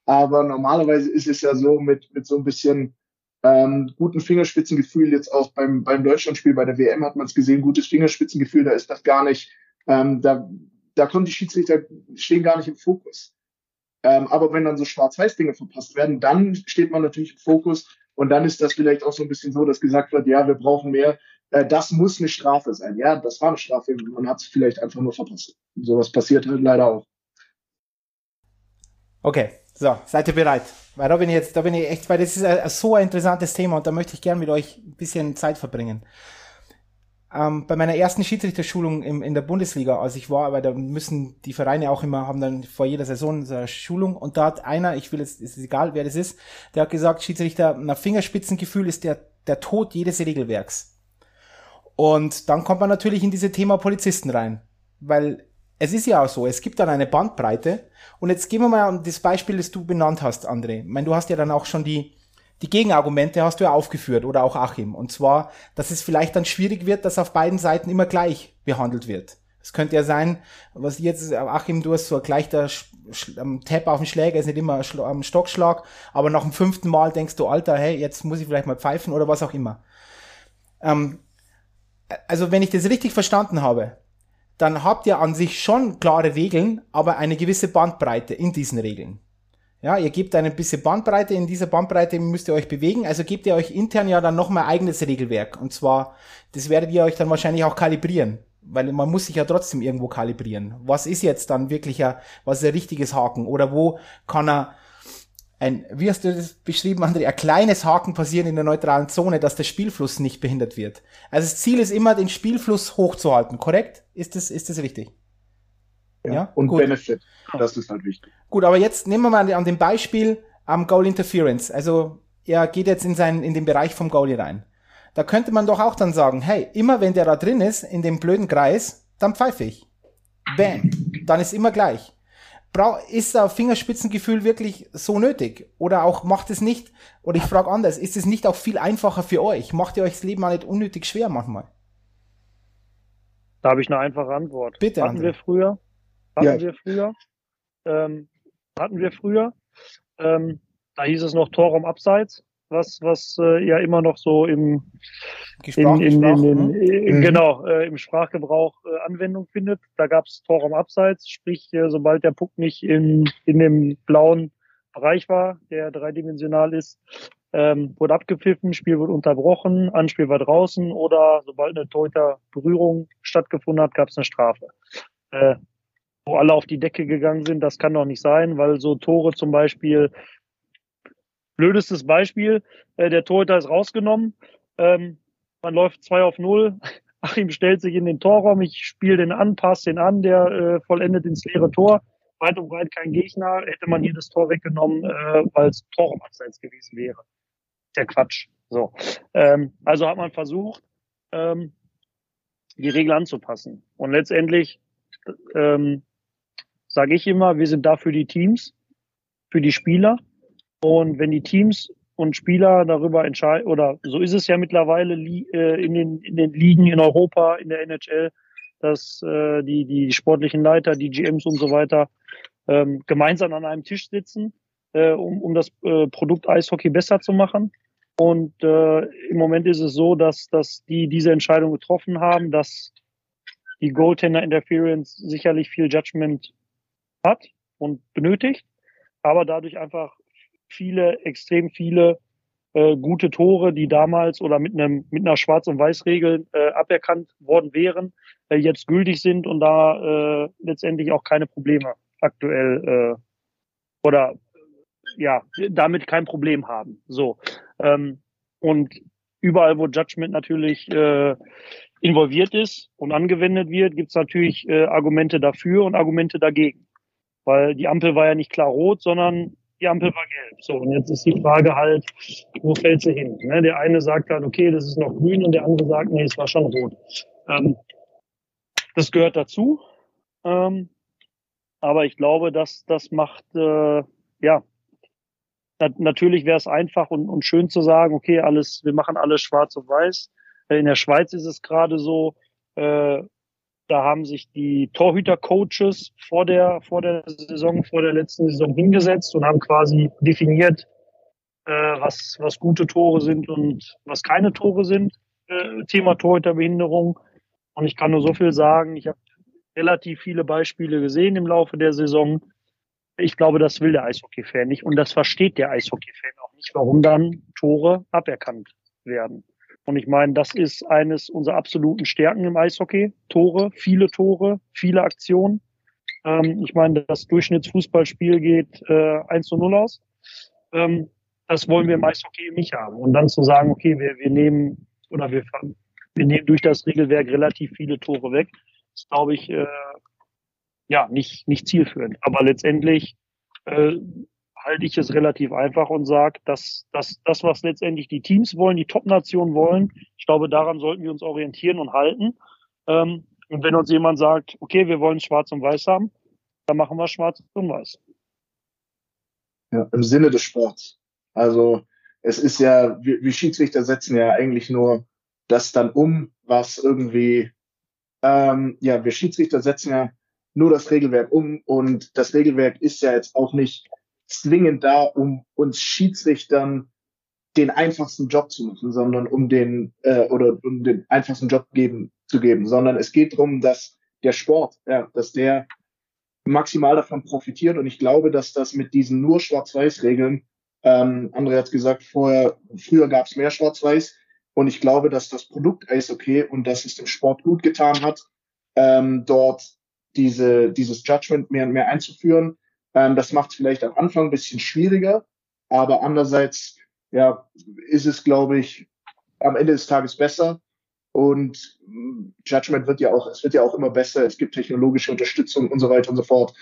aber normalerweise ist es ja so mit, mit so ein bisschen ähm, guten Fingerspitzengefühl jetzt auch beim, beim Deutschlandspiel bei der WM hat man es gesehen, gutes Fingerspitzengefühl, da ist das gar nicht, ähm, da, da kommen die Schiedsrichter, stehen gar nicht im Fokus. Ähm, aber wenn dann so Schwarz-Weiß-Dinge verpasst werden, dann steht man natürlich im Fokus und dann ist das vielleicht auch so ein bisschen so, dass gesagt wird, ja, wir brauchen mehr. Äh, das muss eine Strafe sein. Ja, das war eine Strafe. Man hat es vielleicht einfach nur verpasst. Sowas passiert halt leider auch. Okay, so, seid ihr bereit? Weil da bin ich jetzt, da bin ich echt, weil das ist ein, so ein interessantes Thema und da möchte ich gern mit euch ein bisschen Zeit verbringen. Ähm, bei meiner ersten Schiedsrichterschulung im, in der Bundesliga, als ich war, weil da müssen die Vereine auch immer, haben dann vor jeder Saison so eine Schulung und da hat einer, ich will jetzt, ist egal, wer das ist, der hat gesagt, Schiedsrichter, na Fingerspitzengefühl ist der, der Tod jedes Regelwerks. Und dann kommt man natürlich in diese Thema Polizisten rein, weil es ist ja auch so, es gibt dann eine Bandbreite und jetzt gehen wir mal an das Beispiel, das du benannt hast, André. Ich meine, du hast ja dann auch schon die, die Gegenargumente hast du ja aufgeführt oder auch Achim. Und zwar, dass es vielleicht dann schwierig wird, dass auf beiden Seiten immer gleich behandelt wird. Es könnte ja sein, was jetzt, Achim, du hast so gleich der Tap auf den Schläger, ist nicht immer am Stockschlag, aber nach dem fünften Mal denkst du, Alter, hey, jetzt muss ich vielleicht mal pfeifen oder was auch immer. Ähm, also wenn ich das richtig verstanden habe, dann habt ihr an sich schon klare Regeln, aber eine gewisse Bandbreite in diesen Regeln. Ja, ihr gebt eine bisschen Bandbreite, in dieser Bandbreite müsst ihr euch bewegen, also gebt ihr euch intern ja dann noch mal eigenes Regelwerk. Und zwar, das werdet ihr euch dann wahrscheinlich auch kalibrieren, weil man muss sich ja trotzdem irgendwo kalibrieren. Was ist jetzt dann wirklich ein, was ist ein richtiges Haken? Oder wo kann er ein, wie hast du das beschrieben, André, ein kleines Haken passieren in der neutralen Zone, dass der Spielfluss nicht behindert wird. Also das Ziel ist immer, den Spielfluss hochzuhalten, korrekt? Ist das, ist das richtig? Ja, ja? und Gut. Benefit. Das ist halt wichtig. Gut, aber jetzt nehmen wir mal an dem Beispiel am Goal Interference. Also er geht jetzt in, seinen, in den Bereich vom Goalie rein. Da könnte man doch auch dann sagen, hey, immer wenn der da drin ist, in dem blöden Kreis, dann pfeife ich. Bam. Dann ist immer gleich. Ist da Fingerspitzengefühl wirklich so nötig? Oder auch macht es nicht, oder ich frage anders, ist es nicht auch viel einfacher für euch? Macht ihr euch das Leben mal nicht unnötig schwer manchmal? Da habe ich eine einfache Antwort. Bitte. Hatten André. wir früher, hatten ja. wir früher. Ähm, hatten wir früher. Ähm, da hieß es noch Torraum abseits, was, was äh, ja immer noch so im, in, in, in, in, mhm. genau, äh, im Sprachgebrauch äh, Anwendung findet. Da gab es Torraum abseits, sprich, äh, sobald der Puck nicht in, in dem blauen Bereich war, der dreidimensional ist, ähm, wurde abgepfiffen, Spiel wurde unterbrochen, Anspiel war draußen oder sobald eine Torhüter-Berührung stattgefunden hat, gab es eine Strafe. Äh, wo alle auf die Decke gegangen sind. Das kann doch nicht sein, weil so Tore zum Beispiel, blödestes Beispiel, äh, der Torhüter ist rausgenommen, ähm, man läuft zwei auf null, Achim stellt sich in den Torraum, ich spiele den an, passe den an, der äh, vollendet ins leere Tor. Weit und breit kein Gegner, hätte man jedes Tor weggenommen, äh, weil es Torraum abseits gewesen wäre. Der Quatsch. So. Ähm, also hat man versucht, ähm, die Regel anzupassen. Und letztendlich ähm, sage ich immer, wir sind da für die Teams, für die Spieler. Und wenn die Teams und Spieler darüber entscheiden, oder so ist es ja mittlerweile äh, in, den, in den Ligen in Europa, in der NHL, dass äh, die, die sportlichen Leiter, die GMs und so weiter ähm, gemeinsam an einem Tisch sitzen, äh, um, um das äh, Produkt Eishockey besser zu machen. Und äh, im Moment ist es so, dass, dass die diese Entscheidung getroffen haben, dass die Goaltender Interference sicherlich viel Judgment hat und benötigt, aber dadurch einfach viele, extrem viele äh, gute Tore, die damals oder mit einem mit einer Schwarz- und Weiß-Regel äh, aberkannt worden wären, äh, jetzt gültig sind und da äh, letztendlich auch keine Probleme aktuell äh, oder ja damit kein Problem haben. So ähm, und überall, wo Judgment natürlich äh, involviert ist und angewendet wird, gibt es natürlich äh, Argumente dafür und Argumente dagegen weil die Ampel war ja nicht klar rot, sondern die Ampel war gelb. So, und jetzt ist die Frage halt, wo fällt sie hin? Ne? Der eine sagt halt, okay, das ist noch grün und der andere sagt, nee, es war schon rot. Ähm, das gehört dazu. Ähm, aber ich glaube, dass das macht, äh, ja, na, natürlich wäre es einfach und, und schön zu sagen, okay, alles, wir machen alles schwarz und weiß. Äh, in der Schweiz ist es gerade so, äh, da haben sich die Torhüter-Coaches vor der, vor der Saison, vor der letzten Saison hingesetzt und haben quasi definiert, äh, was, was gute Tore sind und was keine Tore sind. Äh, Thema Torhüterbehinderung. Und ich kann nur so viel sagen, ich habe relativ viele Beispiele gesehen im Laufe der Saison. Ich glaube, das will der Eishockey-Fan nicht und das versteht der Eishockey-Fan auch nicht, warum dann Tore aberkannt werden. Und ich meine, das ist eines unserer absoluten Stärken im Eishockey. Tore, viele Tore, viele Aktionen. Ähm, ich meine, das Durchschnittsfußballspiel geht äh, 1 zu 0 aus. Ähm, das wollen wir im Eishockey nicht haben. Und dann zu sagen, okay, wir, wir nehmen oder wir, wir nehmen durch das Regelwerk relativ viele Tore weg, ist, glaube ich, äh, ja, nicht, nicht zielführend. Aber letztendlich äh, halte ich es relativ einfach und sage, dass, dass das, was letztendlich die Teams wollen, die Top-Nationen wollen, ich glaube, daran sollten wir uns orientieren und halten. Ähm, und wenn uns jemand sagt, okay, wir wollen schwarz und weiß haben, dann machen wir schwarz und weiß. Ja, im Sinne des Sports. Also es ist ja, wir, wir Schiedsrichter setzen ja eigentlich nur das dann um, was irgendwie, ähm, ja, wir Schiedsrichter setzen ja nur das Regelwerk um und das Regelwerk ist ja jetzt auch nicht zwingend da, um uns Schiedsrichtern den einfachsten Job zu machen, sondern um den äh, oder um den einfachsten Job geben zu geben, sondern es geht darum, dass der Sport, ja, dass der maximal davon profitiert. Und ich glaube, dass das mit diesen nur Schwarz-Weiß-Regeln, ähm, André hat gesagt, vorher, früher gab es mehr Schwarz-Weiß. Und ich glaube, dass das Produkt Eishockey und dass es dem Sport gut getan hat, ähm, dort diese, dieses Judgment mehr und mehr einzuführen ähm, das macht es vielleicht am Anfang ein bisschen schwieriger, aber andererseits ja, ist es, glaube ich, am Ende des Tages besser. Und mm, Judgment wird ja auch, es wird ja auch immer besser, es gibt technologische Unterstützung und so weiter und so fort.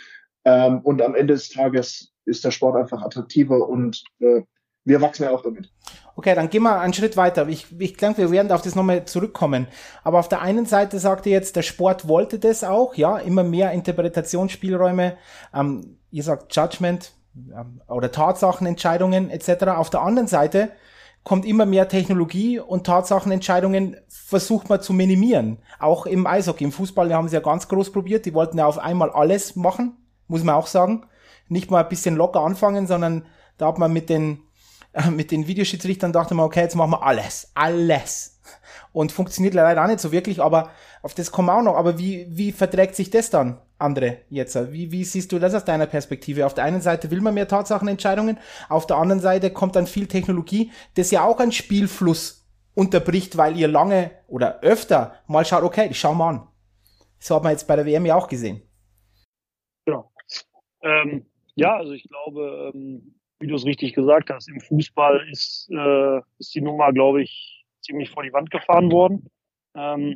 Ähm, und am Ende des Tages ist der Sport einfach attraktiver und äh, wir wachsen ja auch damit. Okay, dann gehen wir einen Schritt weiter. Ich, ich denke, wir werden auf das nochmal zurückkommen. Aber auf der einen Seite sagt ihr jetzt, der Sport wollte das auch, ja, immer mehr Interpretationsspielräume. Ähm, ihr sagt Judgment ähm, oder Tatsachenentscheidungen etc. Auf der anderen Seite kommt immer mehr Technologie und Tatsachenentscheidungen versucht man zu minimieren. Auch im Eishockey, im Fußball haben sie ja ganz groß probiert. Die wollten ja auf einmal alles machen, muss man auch sagen. Nicht mal ein bisschen locker anfangen, sondern da hat man mit den, mit den Videoschiedsrichtern dachte man, okay, jetzt machen wir alles, alles. Und funktioniert leider auch nicht so wirklich, aber auf das kommen wir auch noch. Aber wie, wie verträgt sich das dann andere jetzt? Wie, wie siehst du das aus deiner Perspektive? Auf der einen Seite will man mehr Tatsachenentscheidungen, auf der anderen Seite kommt dann viel Technologie, das ja auch einen Spielfluss unterbricht, weil ihr lange oder öfter mal schaut, okay, ich schau mal an. So hat man jetzt bei der WM ja auch gesehen. Genau. Ähm, ja, also ich glaube, ähm, wie du es richtig gesagt hast, im Fußball ist, äh, ist die Nummer, glaube ich, ziemlich vor die Wand gefahren worden, ähm,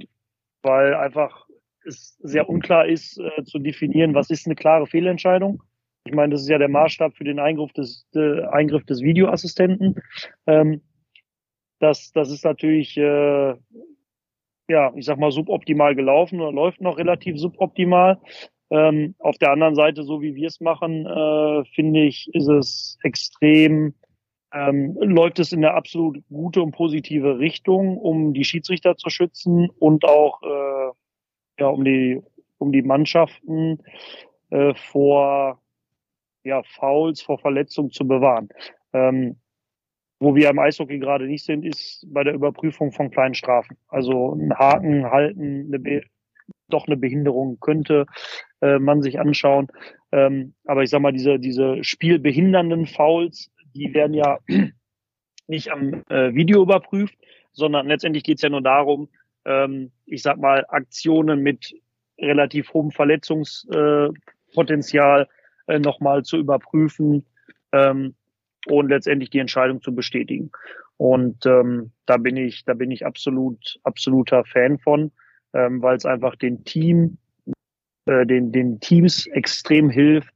weil einfach es sehr unklar ist äh, zu definieren, was ist eine klare Fehlentscheidung. Ich meine, das ist ja der Maßstab für den Eingriff des, äh, Eingriff des Videoassistenten. Ähm, das, das ist natürlich, äh, ja, ich sag mal, suboptimal gelaufen oder läuft noch relativ suboptimal. Ähm, auf der anderen Seite, so wie wir es machen, äh, finde ich, ist es extrem, ähm, läuft es in eine absolut gute und positive Richtung, um die Schiedsrichter zu schützen und auch äh, ja, um die, um die Mannschaften äh, vor ja, Fouls, vor Verletzungen zu bewahren. Ähm, wo wir im Eishockey gerade nicht sind, ist bei der Überprüfung von kleinen Strafen. Also ein Haken halten, eine doch eine Behinderung könnte äh, man sich anschauen. Ähm, aber ich sag mal, diese, diese spielbehindernden Fouls, die werden ja nicht am äh, Video überprüft, sondern letztendlich geht es ja nur darum, ähm, ich sag mal, Aktionen mit relativ hohem Verletzungspotenzial äh, nochmal zu überprüfen ähm, und letztendlich die Entscheidung zu bestätigen. Und ähm, da bin ich, da bin ich absolut, absoluter Fan von, ähm, weil es einfach den Team, äh, den, den Teams extrem hilft,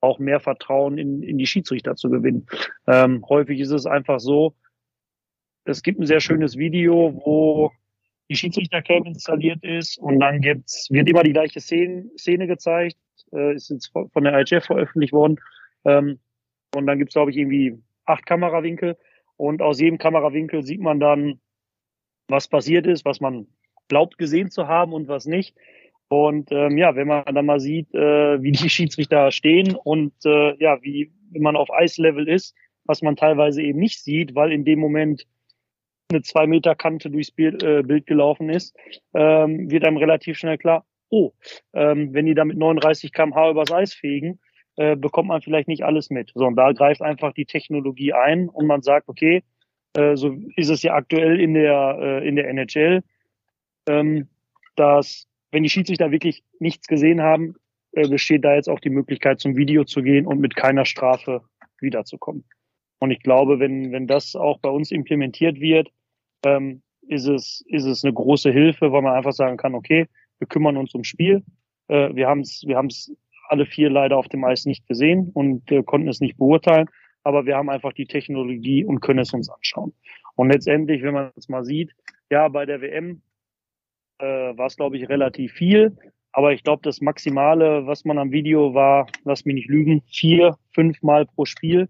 auch mehr Vertrauen in, in die Schiedsrichter zu gewinnen. Ähm, häufig ist es einfach so, es gibt ein sehr schönes Video, wo die Schiedsrichtercam installiert ist und dann gibt's, wird immer die gleiche Szene, Szene gezeigt, äh, ist jetzt von der IHF veröffentlicht worden. Ähm, und dann gibt's glaube ich, irgendwie acht Kamerawinkel und aus jedem Kamerawinkel sieht man dann, was passiert ist, was man glaubt gesehen zu haben und was nicht. Und ähm, ja, wenn man dann mal sieht, äh, wie die Schiedsrichter stehen und äh, ja, wie wenn man auf Eislevel ist, was man teilweise eben nicht sieht, weil in dem Moment eine zwei Meter Kante durchs Bild, äh, Bild gelaufen ist, ähm, wird einem relativ schnell klar, oh, ähm, wenn die da mit 39 kmh übers Eis fegen, äh, bekommt man vielleicht nicht alles mit. So, und da greift einfach die Technologie ein und man sagt, okay, äh, so ist es ja aktuell in der, äh, in der NHL, ähm, dass wenn die Schiedsrichter wirklich nichts gesehen haben, äh, besteht da jetzt auch die Möglichkeit, zum Video zu gehen und mit keiner Strafe wiederzukommen. Und ich glaube, wenn, wenn das auch bei uns implementiert wird, ähm, ist, es, ist es eine große Hilfe, weil man einfach sagen kann, okay, wir kümmern uns ums Spiel. Äh, wir haben es wir haben's alle vier leider auf dem Eis nicht gesehen und äh, konnten es nicht beurteilen. Aber wir haben einfach die Technologie und können es uns anschauen. Und letztendlich, wenn man es mal sieht, ja, bei der WM äh, war es, glaube ich, relativ viel. Aber ich glaube, das Maximale, was man am Video war, lass mich nicht lügen, vier, fünf Mal pro Spiel.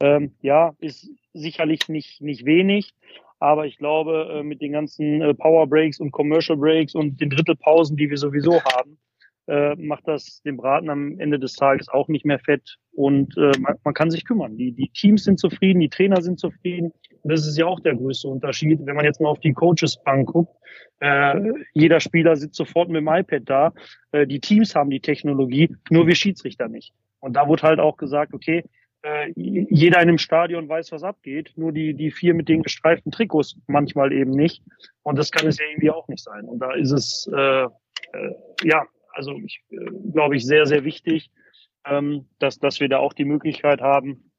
Ähm, ja, ist sicherlich nicht, nicht wenig. Aber ich glaube, äh, mit den ganzen äh, Power Breaks und Commercial Breaks und den Drittelpausen, die wir sowieso haben, äh, macht das den Braten am Ende des Tages auch nicht mehr fett und äh, man, man, kann sich kümmern. Die, die Teams sind zufrieden, die Trainer sind zufrieden. Das ist ja auch der größte Unterschied, wenn man jetzt mal auf die Coaches-Bank guckt. Äh, jeder Spieler sitzt sofort mit dem iPad da. Äh, die Teams haben die Technologie, nur wir Schiedsrichter nicht. Und da wurde halt auch gesagt, okay, äh, jeder in dem Stadion weiß, was abgeht, nur die, die vier mit den gestreiften Trikots manchmal eben nicht. Und das kann es ja irgendwie auch nicht sein. Und da ist es, äh, äh, ja, also ich äh, glaube ich sehr, sehr wichtig, ähm, dass, dass wir da auch die Möglichkeit haben,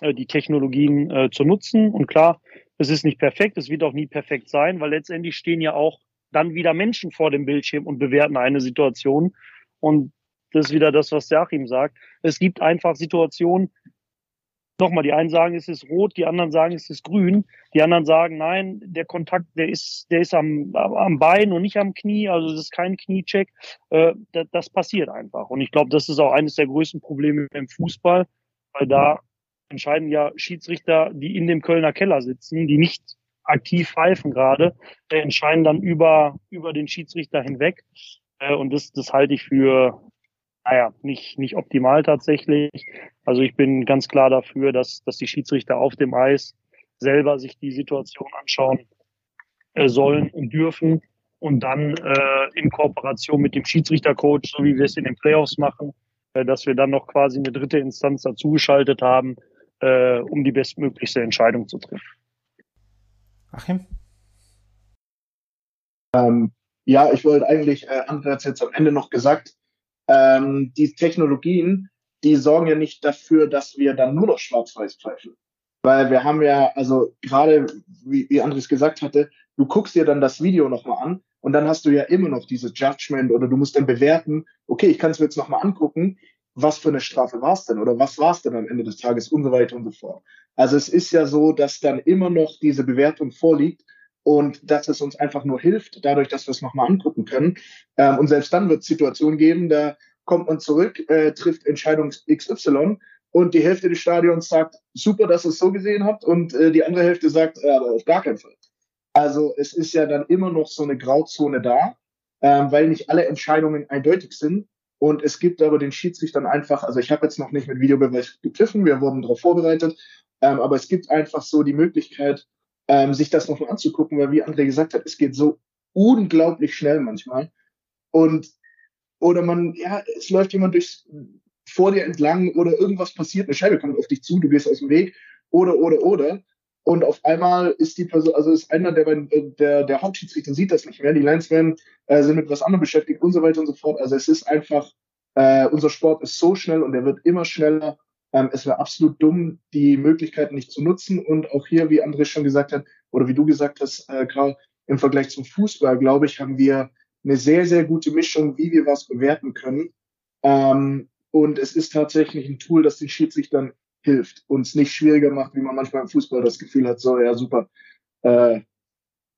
äh, die Technologien äh, zu nutzen. Und klar, es ist nicht perfekt, es wird auch nie perfekt sein, weil letztendlich stehen ja auch dann wieder Menschen vor dem Bildschirm und bewerten eine Situation. Und das ist wieder das, was der Achim sagt. Es gibt einfach Situationen, nochmal, die einen sagen, es ist rot, die anderen sagen, es ist grün, die anderen sagen, nein, der Kontakt, der ist, der ist am, am Bein und nicht am Knie, also das ist kein Kniecheck. Äh, das, das passiert einfach. Und ich glaube, das ist auch eines der größten Probleme im Fußball, weil da entscheiden ja Schiedsrichter, die in dem Kölner Keller sitzen, die nicht aktiv pfeifen gerade, entscheiden dann über, über den Schiedsrichter hinweg. Äh, und das, das halte ich für, naja, nicht, nicht optimal tatsächlich. Also ich bin ganz klar dafür, dass, dass die Schiedsrichter auf dem Eis selber sich die Situation anschauen äh, sollen und dürfen und dann äh, in Kooperation mit dem Schiedsrichtercoach, so wie wir es in den Playoffs machen, äh, dass wir dann noch quasi eine dritte Instanz dazugeschaltet haben, äh, um die bestmöglichste Entscheidung zu treffen. Achim? Ähm, ja, ich wollte eigentlich, äh, André hat jetzt am Ende noch gesagt, ähm, die Technologien, die sorgen ja nicht dafür, dass wir dann nur noch schwarz-weiß pfeifen. Weil wir haben ja, also gerade, wie, wie Andres gesagt hatte, du guckst dir dann das Video nochmal an und dann hast du ja immer noch dieses Judgment oder du musst dann bewerten, okay, ich kann es mir jetzt nochmal angucken, was für eine Strafe war es denn oder was war es denn am Ende des Tages und so weiter und so fort. Also es ist ja so, dass dann immer noch diese Bewertung vorliegt und dass es uns einfach nur hilft, dadurch, dass wir es nochmal angucken können. Ähm, und selbst dann wird es Situationen geben, da kommt man zurück, äh, trifft Entscheidung XY und die Hälfte des Stadions sagt, super, dass ihr es so gesehen habt und äh, die andere Hälfte sagt, ja, aber auf gar keinen Fall. Also es ist ja dann immer noch so eine Grauzone da, ähm, weil nicht alle Entscheidungen eindeutig sind. Und es gibt aber den Schiedsrichtern einfach, also ich habe jetzt noch nicht mit Videobeweis gepfiffen, wir wurden darauf vorbereitet, ähm, aber es gibt einfach so die Möglichkeit, ähm, sich das noch mal anzugucken, weil wie André gesagt hat, es geht so unglaublich schnell manchmal. Und oder man, ja, es läuft jemand durchs vor dir entlang oder irgendwas passiert, eine Scheibe kommt auf dich zu, du gehst aus dem Weg oder oder oder und auf einmal ist die Person, also ist einer der der der Hauptschiedsrichter sieht das nicht mehr, die Linesmen äh, sind mit was anderem beschäftigt und so weiter und so fort. Also es ist einfach äh, unser Sport ist so schnell und der wird immer schneller ähm, es wäre absolut dumm, die Möglichkeiten nicht zu nutzen. Und auch hier, wie André schon gesagt hat, oder wie du gesagt hast, äh, Karl, im Vergleich zum Fußball, glaube ich, haben wir eine sehr, sehr gute Mischung, wie wir was bewerten können. Ähm, und es ist tatsächlich ein Tool, das den Schiedsrichtern hilft, uns nicht schwieriger macht, wie man manchmal im Fußball das Gefühl hat, so, ja, super, äh,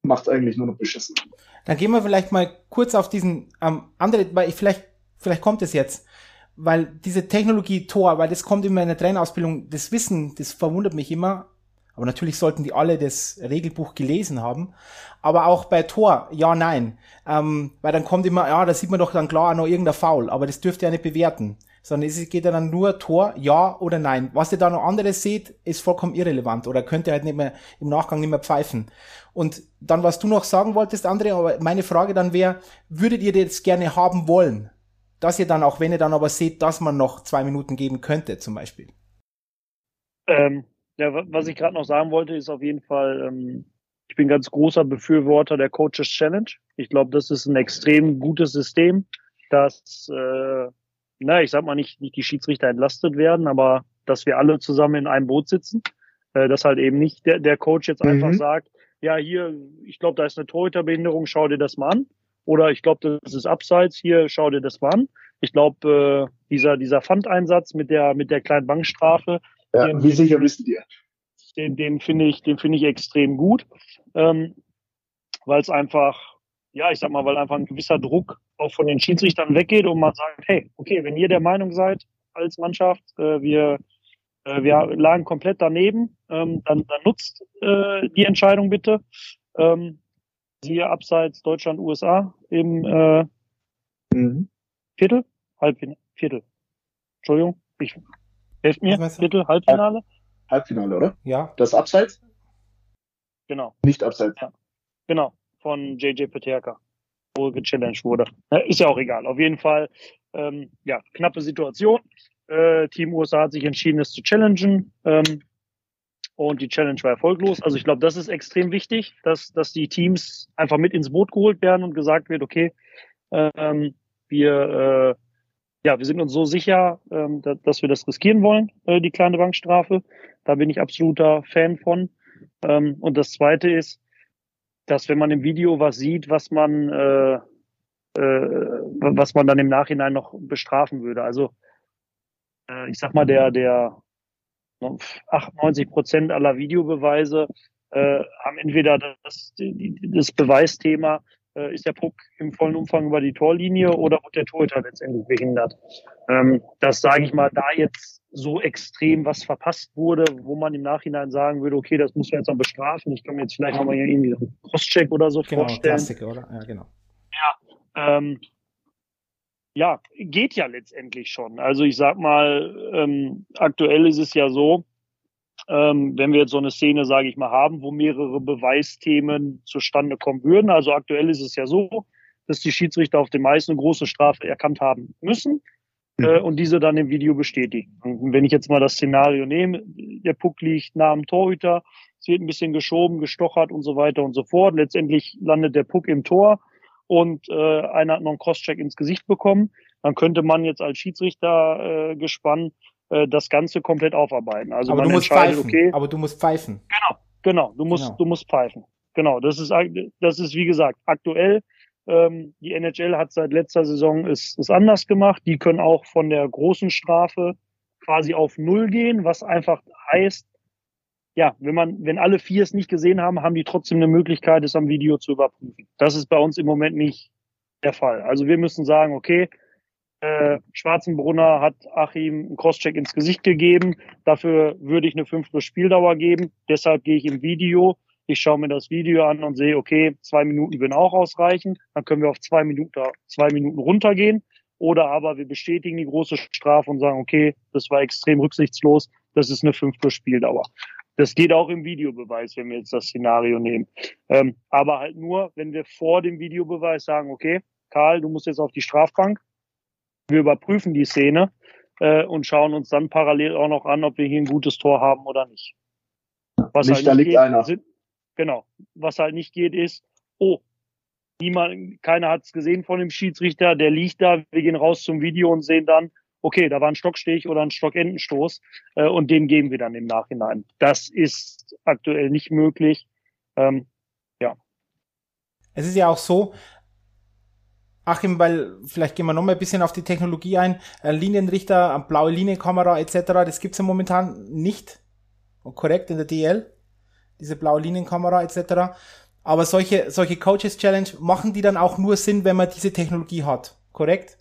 macht eigentlich nur noch beschissen. Dann gehen wir vielleicht mal kurz auf diesen ähm, andere, weil ich vielleicht, vielleicht kommt es jetzt weil diese Technologie Tor, weil das kommt immer in der Trainerausbildung, das Wissen, das verwundert mich immer. Aber natürlich sollten die alle das Regelbuch gelesen haben. Aber auch bei Tor, ja, nein. Ähm, weil dann kommt immer, ja, da sieht man doch dann klar noch irgendein Foul, aber das dürft ihr ja nicht bewerten. Sondern es geht ja dann nur Tor, ja oder nein. Was ihr da noch anderes seht, ist vollkommen irrelevant oder könnt ihr halt nicht mehr im Nachgang nicht mehr pfeifen. Und dann, was du noch sagen wolltest, André, aber meine Frage dann wäre, würdet ihr das gerne haben wollen? Dass ihr dann, auch wenn ihr dann aber seht, dass man noch zwei Minuten geben könnte, zum Beispiel? Ähm, ja, was ich gerade noch sagen wollte, ist auf jeden Fall, ähm, ich bin ganz großer Befürworter der Coaches Challenge. Ich glaube, das ist ein extrem gutes System, dass, äh, na, ich sag mal nicht, nicht die Schiedsrichter entlastet werden, aber dass wir alle zusammen in einem Boot sitzen, äh, dass halt eben nicht der, der Coach jetzt mhm. einfach sagt, ja, hier, ich glaube, da ist eine Torhüterbehinderung, schau dir das mal an, oder ich glaube, das ist abseits. Hier, schau dir das mal an. Ich glaube, äh, dieser, dieser Pfandeinsatz mit der, mit der kleinen Bankstrafe. Ja, den, wie sicher du dir? Den, den finde ich, den finde ich extrem gut. Ähm, weil es einfach, ja, ich sag mal, weil einfach ein gewisser Druck auch von den Schiedsrichtern weggeht und man sagt, hey, okay, wenn ihr der Meinung seid als Mannschaft, äh, wir, äh, wir lagen komplett daneben, ähm, dann, dann nutzt äh, die Entscheidung bitte. Ähm, siehe abseits Deutschland, USA im äh, mhm. Viertel, Halbfinale, Viertel. Entschuldigung, ich helft mir, Viertel, Halbfinale. Halbfinale, oder? Ja. Das Abseits? Genau. Nicht Abseits. Ja. Genau, von JJ Peterka, wo gechallenged wurde. Ist ja auch egal. Auf jeden Fall, ähm, ja, knappe Situation. Äh, Team USA hat sich entschieden, es zu challengen. Ähm, und die Challenge war erfolglos. Also ich glaube, das ist extrem wichtig, dass, dass die Teams einfach mit ins Boot geholt werden und gesagt wird, okay, ähm, wir, äh, ja, wir sind uns so sicher, ähm, da, dass wir das riskieren wollen, äh, die kleine Bankstrafe. Da bin ich absoluter Fan von. Ähm, und das Zweite ist, dass wenn man im Video was sieht, was man, äh, äh, was man dann im Nachhinein noch bestrafen würde. Also äh, ich sag mal, der, der 98 Prozent aller Videobeweise äh, haben entweder das, das Beweisthema, äh, ist der Puck im vollen Umfang über die Torlinie oder wird der Torhüter letztendlich behindert. Ähm, das sage ich mal, da jetzt so extrem was verpasst wurde, wo man im Nachhinein sagen würde, okay, das muss man jetzt noch bestrafen. Ich kann mir jetzt vielleicht nochmal irgendwie einen Crosscheck oder so genau, vorstellen. Klassiker, oder? Ja, genau. Ja, ähm, ja, geht ja letztendlich schon. Also ich sag mal, ähm, aktuell ist es ja so, ähm, wenn wir jetzt so eine Szene, sage ich mal, haben, wo mehrere Beweisthemen zustande kommen würden. Also aktuell ist es ja so, dass die Schiedsrichter auf dem meisten eine große Strafe erkannt haben müssen mhm. äh, und diese dann im Video bestätigen. Und wenn ich jetzt mal das Szenario nehme, der Puck liegt nah am Torhüter, es wird ein bisschen geschoben, gestochert und so weiter und so fort. Letztendlich landet der Puck im Tor und äh, einer hat noch einen Crosscheck ins Gesicht bekommen, dann könnte man jetzt als Schiedsrichter äh, gespannt äh, das Ganze komplett aufarbeiten. Also aber man du musst pfeifen. Okay, aber du musst pfeifen. Genau, genau. Du musst, genau. du musst pfeifen. Genau. Das ist, das ist wie gesagt aktuell. Ähm, die NHL hat seit letzter Saison es, es anders gemacht. Die können auch von der großen Strafe quasi auf Null gehen, was einfach heißt, ja, wenn man, wenn alle vier es nicht gesehen haben, haben die trotzdem eine Möglichkeit, es am Video zu überprüfen. Das ist bei uns im Moment nicht der Fall. Also wir müssen sagen, okay, äh, Schwarzenbrunner hat Achim einen Crosscheck ins Gesicht gegeben. Dafür würde ich eine 5 plus Spieldauer geben. Deshalb gehe ich im Video. Ich schaue mir das Video an und sehe, okay, zwei Minuten würden auch ausreichen. Dann können wir auf zwei Minuten, zwei Minuten runtergehen. Oder aber wir bestätigen die große Strafe und sagen, okay, das war extrem rücksichtslos. Das ist eine 5 plus Spieldauer. Das geht auch im Videobeweis, wenn wir jetzt das Szenario nehmen. Ähm, aber halt nur, wenn wir vor dem Videobeweis sagen, okay, Karl, du musst jetzt auf die Strafbank. Wir überprüfen die Szene äh, und schauen uns dann parallel auch noch an, ob wir hier ein gutes Tor haben oder nicht. Was nicht, halt da liegt geht, einer. Sind, genau. Was halt nicht geht, ist, oh, niemand, keiner hat es gesehen von dem Schiedsrichter, der liegt da, wir gehen raus zum Video und sehen dann, okay, da war ein Stockstich oder ein Stockendenstoß äh, und den geben wir dann im Nachhinein. Das ist aktuell nicht möglich. Ähm, ja. Es ist ja auch so, Achim, weil vielleicht gehen wir noch mal ein bisschen auf die Technologie ein. Äh, Linienrichter, blaue Linienkamera etc. Das gibt's ja momentan nicht. Korrekt in der DL. Diese blaue Linienkamera etc. Aber solche, solche Coaches Challenge machen die dann auch nur Sinn, wenn man diese Technologie hat. Korrekt?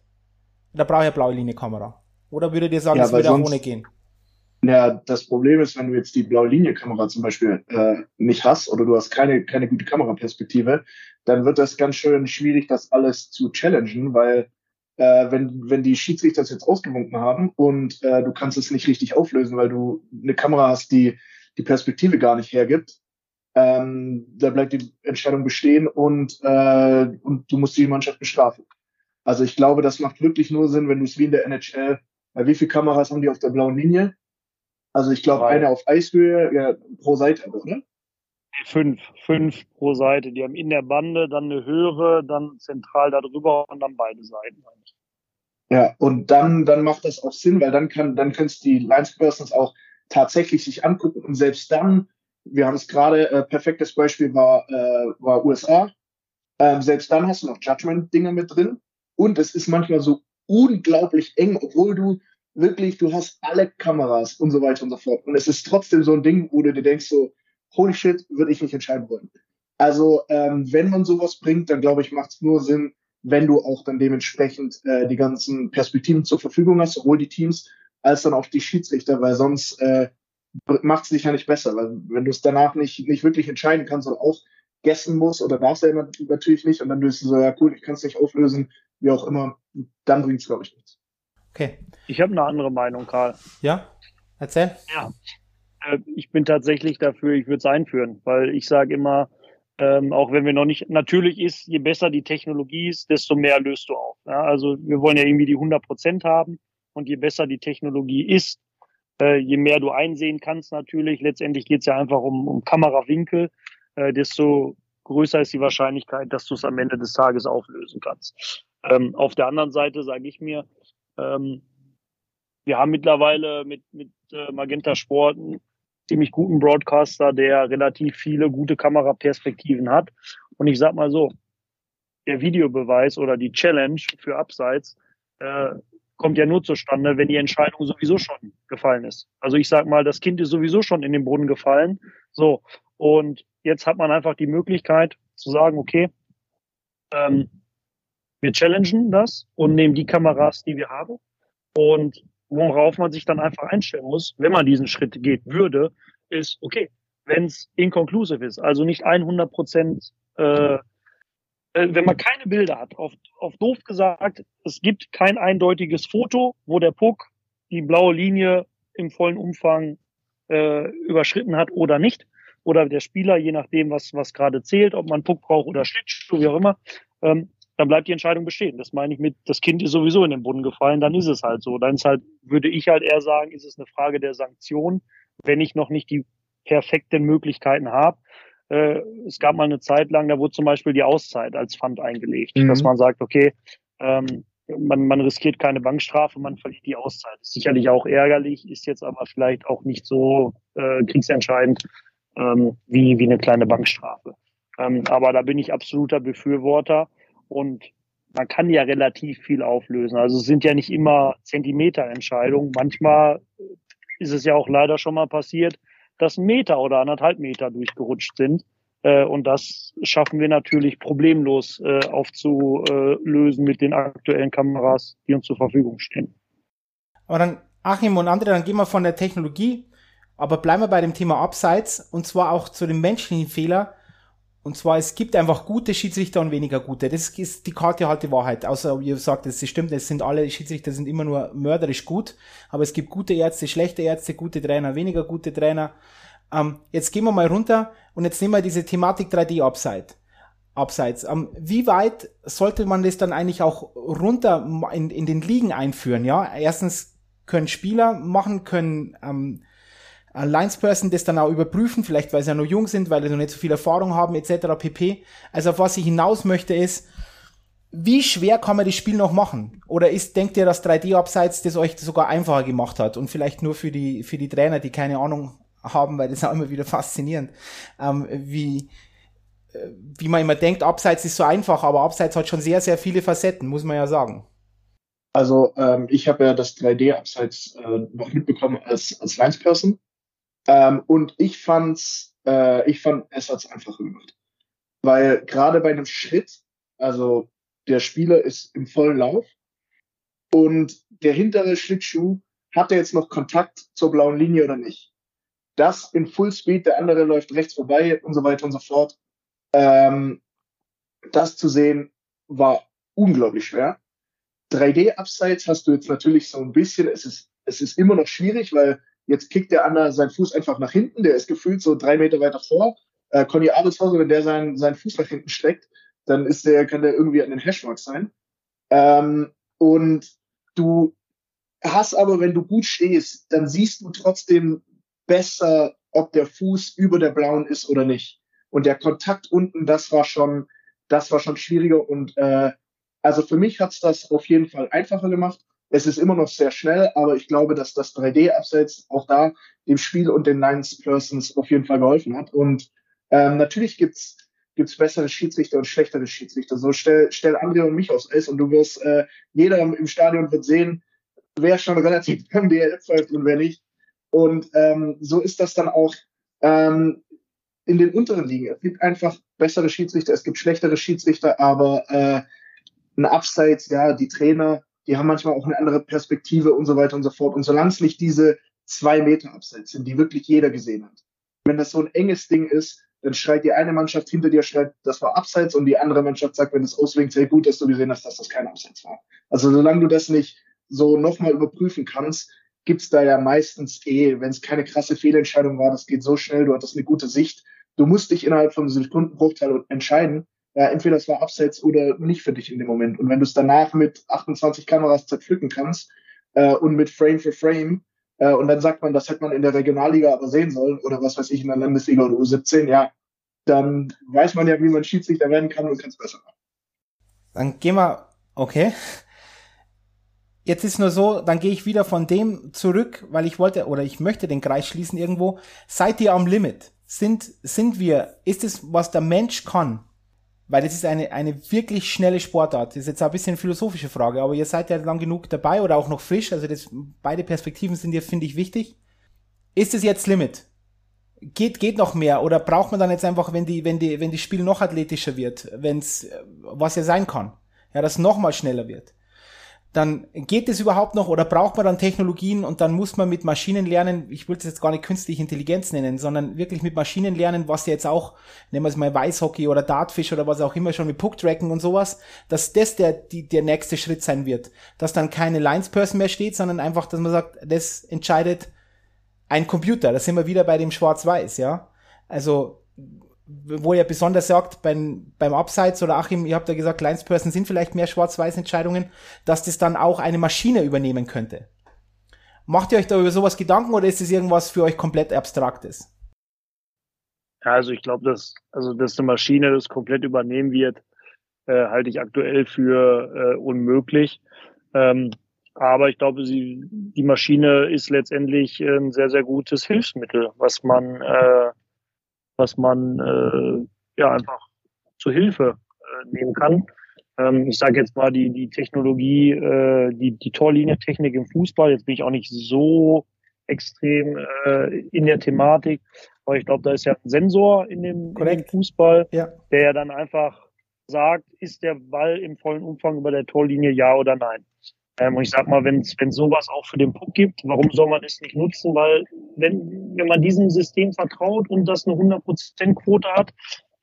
Da brauche ich eine blaue Linie Kamera. Oder würdet ihr sagen, ja, es würde auch ohne gehen? Ja, das Problem ist, wenn du jetzt die blaue Linie-Kamera zum Beispiel äh, nicht hast oder du hast keine, keine gute Kameraperspektive, dann wird das ganz schön schwierig, das alles zu challengen, weil äh, wenn, wenn die Schiedsrichter das jetzt ausgewunken haben und äh, du kannst es nicht richtig auflösen, weil du eine Kamera hast, die die Perspektive gar nicht hergibt, ähm, da bleibt die Entscheidung bestehen und, äh, und du musst die Mannschaft bestrafen. Also ich glaube, das macht wirklich nur Sinn, wenn du es wie in der NHL, äh, wie viele Kameras haben die auf der blauen Linie? Also ich glaube, eine auf Eishöhe ja, pro Seite, oder? Fünf, fünf pro Seite. Die haben in der Bande dann eine höhere, dann zentral darüber und dann beide Seiten. Ja, und dann, dann macht das auch Sinn, weil dann kann, dann können die Linespersons auch tatsächlich sich angucken und selbst dann, wir haben es gerade, äh, perfektes Beispiel war, äh, war USA. Ähm, selbst dann hast du noch Judgment-Dinge mit drin und es ist manchmal so unglaublich eng, obwohl du wirklich, du hast alle Kameras und so weiter und so fort. Und es ist trotzdem so ein Ding, wo du dir denkst, so, holy shit, würde ich nicht entscheiden wollen. Also, ähm, wenn man sowas bringt, dann glaube ich, macht es nur Sinn, wenn du auch dann dementsprechend äh, die ganzen Perspektiven zur Verfügung hast, sowohl die Teams als dann auch die Schiedsrichter, weil sonst äh, macht es dich ja nicht besser, weil wenn du es danach nicht, nicht wirklich entscheiden kannst und auch gessen musst oder darfst du ja natürlich nicht und dann bist du so, ja cool, ich kann es nicht auflösen, wie auch immer, dann bringt es, glaube ich, nichts. Okay. Ich habe eine andere Meinung, Karl. Ja? Erzähl. Ja. Äh, ich bin tatsächlich dafür, ich würde es einführen, weil ich sage immer, ähm, auch wenn wir noch nicht, natürlich ist, je besser die Technologie ist, desto mehr löst du auf. Ja? Also wir wollen ja irgendwie die 100 Prozent haben und je besser die Technologie ist, äh, je mehr du einsehen kannst natürlich, letztendlich geht es ja einfach um, um Kamerawinkel, äh, desto größer ist die Wahrscheinlichkeit, dass du es am Ende des Tages auflösen kannst. Ähm, auf der anderen Seite sage ich mir, ähm, wir haben mittlerweile mit, mit äh, Magenta Sport einen ziemlich guten Broadcaster, der relativ viele gute Kameraperspektiven hat. Und ich sag mal so, der Videobeweis oder die Challenge für Abseits äh, kommt ja nur zustande, wenn die Entscheidung sowieso schon gefallen ist. Also ich sag mal, das Kind ist sowieso schon in den Brunnen gefallen. So. Und jetzt hat man einfach die Möglichkeit zu sagen, okay, ähm, wir challengen das und nehmen die Kameras, die wir haben. Und worauf man sich dann einfach einstellen muss, wenn man diesen Schritt geht würde, ist, okay, wenn es inconclusive ist, also nicht 100 Prozent, äh, äh, wenn man keine Bilder hat, auf, auf doof gesagt, es gibt kein eindeutiges Foto, wo der Puck die blaue Linie im vollen Umfang äh, überschritten hat oder nicht, oder der Spieler, je nachdem, was, was gerade zählt, ob man Puck braucht oder Schlittschuh, wie auch immer, ähm, dann bleibt die Entscheidung bestehen. Das meine ich mit, das Kind ist sowieso in den Boden gefallen, dann ist es halt so. Dann ist halt, würde ich halt eher sagen, ist es eine Frage der Sanktion, wenn ich noch nicht die perfekten Möglichkeiten habe. Äh, es gab mal eine Zeit lang, da wurde zum Beispiel die Auszeit als Pfand eingelegt, mhm. dass man sagt, okay, ähm, man, man riskiert keine Bankstrafe, man verliert die Auszeit. Ist sicherlich auch ärgerlich, ist jetzt aber vielleicht auch nicht so äh, kriegsentscheidend ähm, wie, wie eine kleine Bankstrafe. Ähm, aber da bin ich absoluter Befürworter und man kann ja relativ viel auflösen. Also es sind ja nicht immer Zentimeterentscheidungen. Manchmal ist es ja auch leider schon mal passiert, dass ein Meter oder anderthalb Meter durchgerutscht sind. Äh, und das schaffen wir natürlich problemlos äh, aufzulösen mit den aktuellen Kameras, die uns zur Verfügung stehen. Aber dann, Achim und andere, dann gehen wir von der Technologie, aber bleiben wir bei dem Thema Abseits und zwar auch zu dem menschlichen Fehler. Und zwar, es gibt einfach gute Schiedsrichter und weniger gute. Das ist die Karte halt die Wahrheit. Außer ihr sagt, es stimmt, es sind alle Schiedsrichter sind immer nur mörderisch gut. Aber es gibt gute Ärzte, schlechte Ärzte, gute Trainer, weniger gute Trainer. Ähm, jetzt gehen wir mal runter und jetzt nehmen wir diese Thematik 3D Upside. Abseits. Ähm, wie weit sollte man das dann eigentlich auch runter in, in den Ligen einführen? Ja, erstens können Spieler machen, können ähm, Linesperson das dann auch überprüfen, vielleicht weil sie ja noch jung sind, weil sie noch nicht so viel Erfahrung haben, etc. pp. Also auf was ich hinaus möchte ist, wie schwer kann man das Spiel noch machen? Oder ist, denkt ihr, dass 3D-Abseits das euch sogar einfacher gemacht hat und vielleicht nur für die, für die Trainer, die keine Ahnung haben, weil das ist auch immer wieder faszinierend, ähm, wie, wie man immer denkt, Abseits ist so einfach, aber Abseits hat schon sehr, sehr viele Facetten, muss man ja sagen. Also ähm, ich habe ja das 3D-Abseits äh, noch mitbekommen als, als Linesperson ähm, und ich fand's, äh, ich fand, es hat's einfach gemacht. Weil gerade bei einem Schritt, also der Spieler ist im vollen Lauf und der hintere Schlittschuh, hat er jetzt noch Kontakt zur blauen Linie oder nicht? Das in Full Speed, der andere läuft rechts vorbei und so weiter und so fort. Ähm, das zu sehen war unglaublich schwer. 3D-Abseits hast du jetzt natürlich so ein bisschen, es ist, es ist immer noch schwierig, weil jetzt kickt der andere seinen Fuß einfach nach hinten, der ist gefühlt so drei Meter weiter vor. Äh, Conny Abelshauser, wenn der seinen, seinen Fuß nach hinten streckt, dann ist der, kann der irgendwie an den Hashmark sein. Ähm, und du hast aber, wenn du gut stehst, dann siehst du trotzdem besser, ob der Fuß über der blauen ist oder nicht. Und der Kontakt unten, das war schon, das war schon schwieriger. Und äh, also für mich hat's das auf jeden Fall einfacher gemacht. Es ist immer noch sehr schnell, aber ich glaube, dass das 3D-Abseits auch da dem Spiel und den Nines Persons auf jeden Fall geholfen hat. Und ähm, natürlich gibt's gibt's bessere Schiedsrichter und schlechtere Schiedsrichter. So stell, stell André und mich aufs Eis und du wirst, äh, jeder im Stadion wird sehen, wer schon relativ beim DLF pfeift und wer nicht. Und ähm, so ist das dann auch ähm, in den unteren Ligen. Es gibt einfach bessere Schiedsrichter, es gibt schlechtere Schiedsrichter, aber äh, ein Abseits, ja, die Trainer, die haben manchmal auch eine andere Perspektive und so weiter und so fort. Und solange es nicht diese zwei Meter Abseits sind, die wirklich jeder gesehen hat, wenn das so ein enges Ding ist, dann schreit die eine Mannschaft hinter dir, schreit, das war Abseits und die andere Mannschaft sagt, wenn es auswinkt, sehr gut, dass du gesehen hast, dass das kein Abseits war. Also solange du das nicht so nochmal überprüfen kannst, gibt's da ja meistens eh, wenn es keine krasse Fehlentscheidung war, das geht so schnell, du hattest eine gute Sicht, du musst dich innerhalb von einem Sekundenbruchteil entscheiden, ja, entweder es war Abseits oder nicht für dich in dem Moment. Und wenn du es danach mit 28 Kameras zerpflücken kannst äh, und mit Frame für Frame, äh, und dann sagt man, das hätte man in der Regionalliga aber sehen sollen oder was weiß ich in der Landesliga oder U17, ja, dann weiß man ja, wie man Schiedsrichter werden kann und kann es besser machen. Dann gehen wir, okay. Jetzt ist nur so, dann gehe ich wieder von dem zurück, weil ich wollte oder ich möchte den Kreis schließen irgendwo. Seid ihr am Limit? Sind, sind wir, ist es, was der Mensch kann? Weil das ist eine, eine wirklich schnelle Sportart. Das ist jetzt ein bisschen philosophische Frage, aber ihr seid ja lang genug dabei oder auch noch frisch. Also das, beide Perspektiven sind ja, finde ich, wichtig. Ist es jetzt Limit? Geht, geht noch mehr? Oder braucht man dann jetzt einfach, wenn die, wenn die, wenn die Spiel noch athletischer wird, wenn's, was ja sein kann, ja, dass noch mal schneller wird? Dann geht es überhaupt noch oder braucht man dann Technologien und dann muss man mit Maschinen lernen, ich wollte es jetzt gar nicht künstliche Intelligenz nennen, sondern wirklich mit Maschinen lernen, was jetzt auch, nehmen wir es mal Weißhockey oder Dartfish oder was auch immer schon mit Pucktracken und sowas, dass das der, die, der nächste Schritt sein wird. Dass dann keine Linesperson mehr steht, sondern einfach, dass man sagt, das entscheidet ein Computer. Da sind wir wieder bei dem Schwarz-Weiß, ja. Also wo ihr besonders sagt, beim, beim Abseits oder Achim, ihr habt ja gesagt, Linesperson sind vielleicht mehr Schwarz-Weiß-Entscheidungen, dass das dann auch eine Maschine übernehmen könnte. Macht ihr euch da über sowas Gedanken oder ist es irgendwas für euch komplett Abstraktes? Also ich glaube, dass, also dass eine Maschine das komplett übernehmen wird, äh, halte ich aktuell für äh, unmöglich. Ähm, aber ich glaube, sie, die Maschine ist letztendlich ein sehr, sehr gutes Hilfsmittel, was man äh, was man äh, ja einfach zur Hilfe äh, nehmen kann. Ähm, ich sage jetzt mal die, die Technologie, äh, die, die Torlinientechnik im Fußball. Jetzt bin ich auch nicht so extrem äh, in der Thematik, aber ich glaube, da ist ja ein Sensor in dem, in dem Fußball, ja. der ja dann einfach sagt, ist der Ball im vollen Umfang über der Torlinie ja oder nein. Ähm, und ich sag mal, wenn es sowas auch für den Puck gibt, warum soll man es nicht nutzen? Weil wenn, wenn man diesem System vertraut und das eine 100% Quote hat,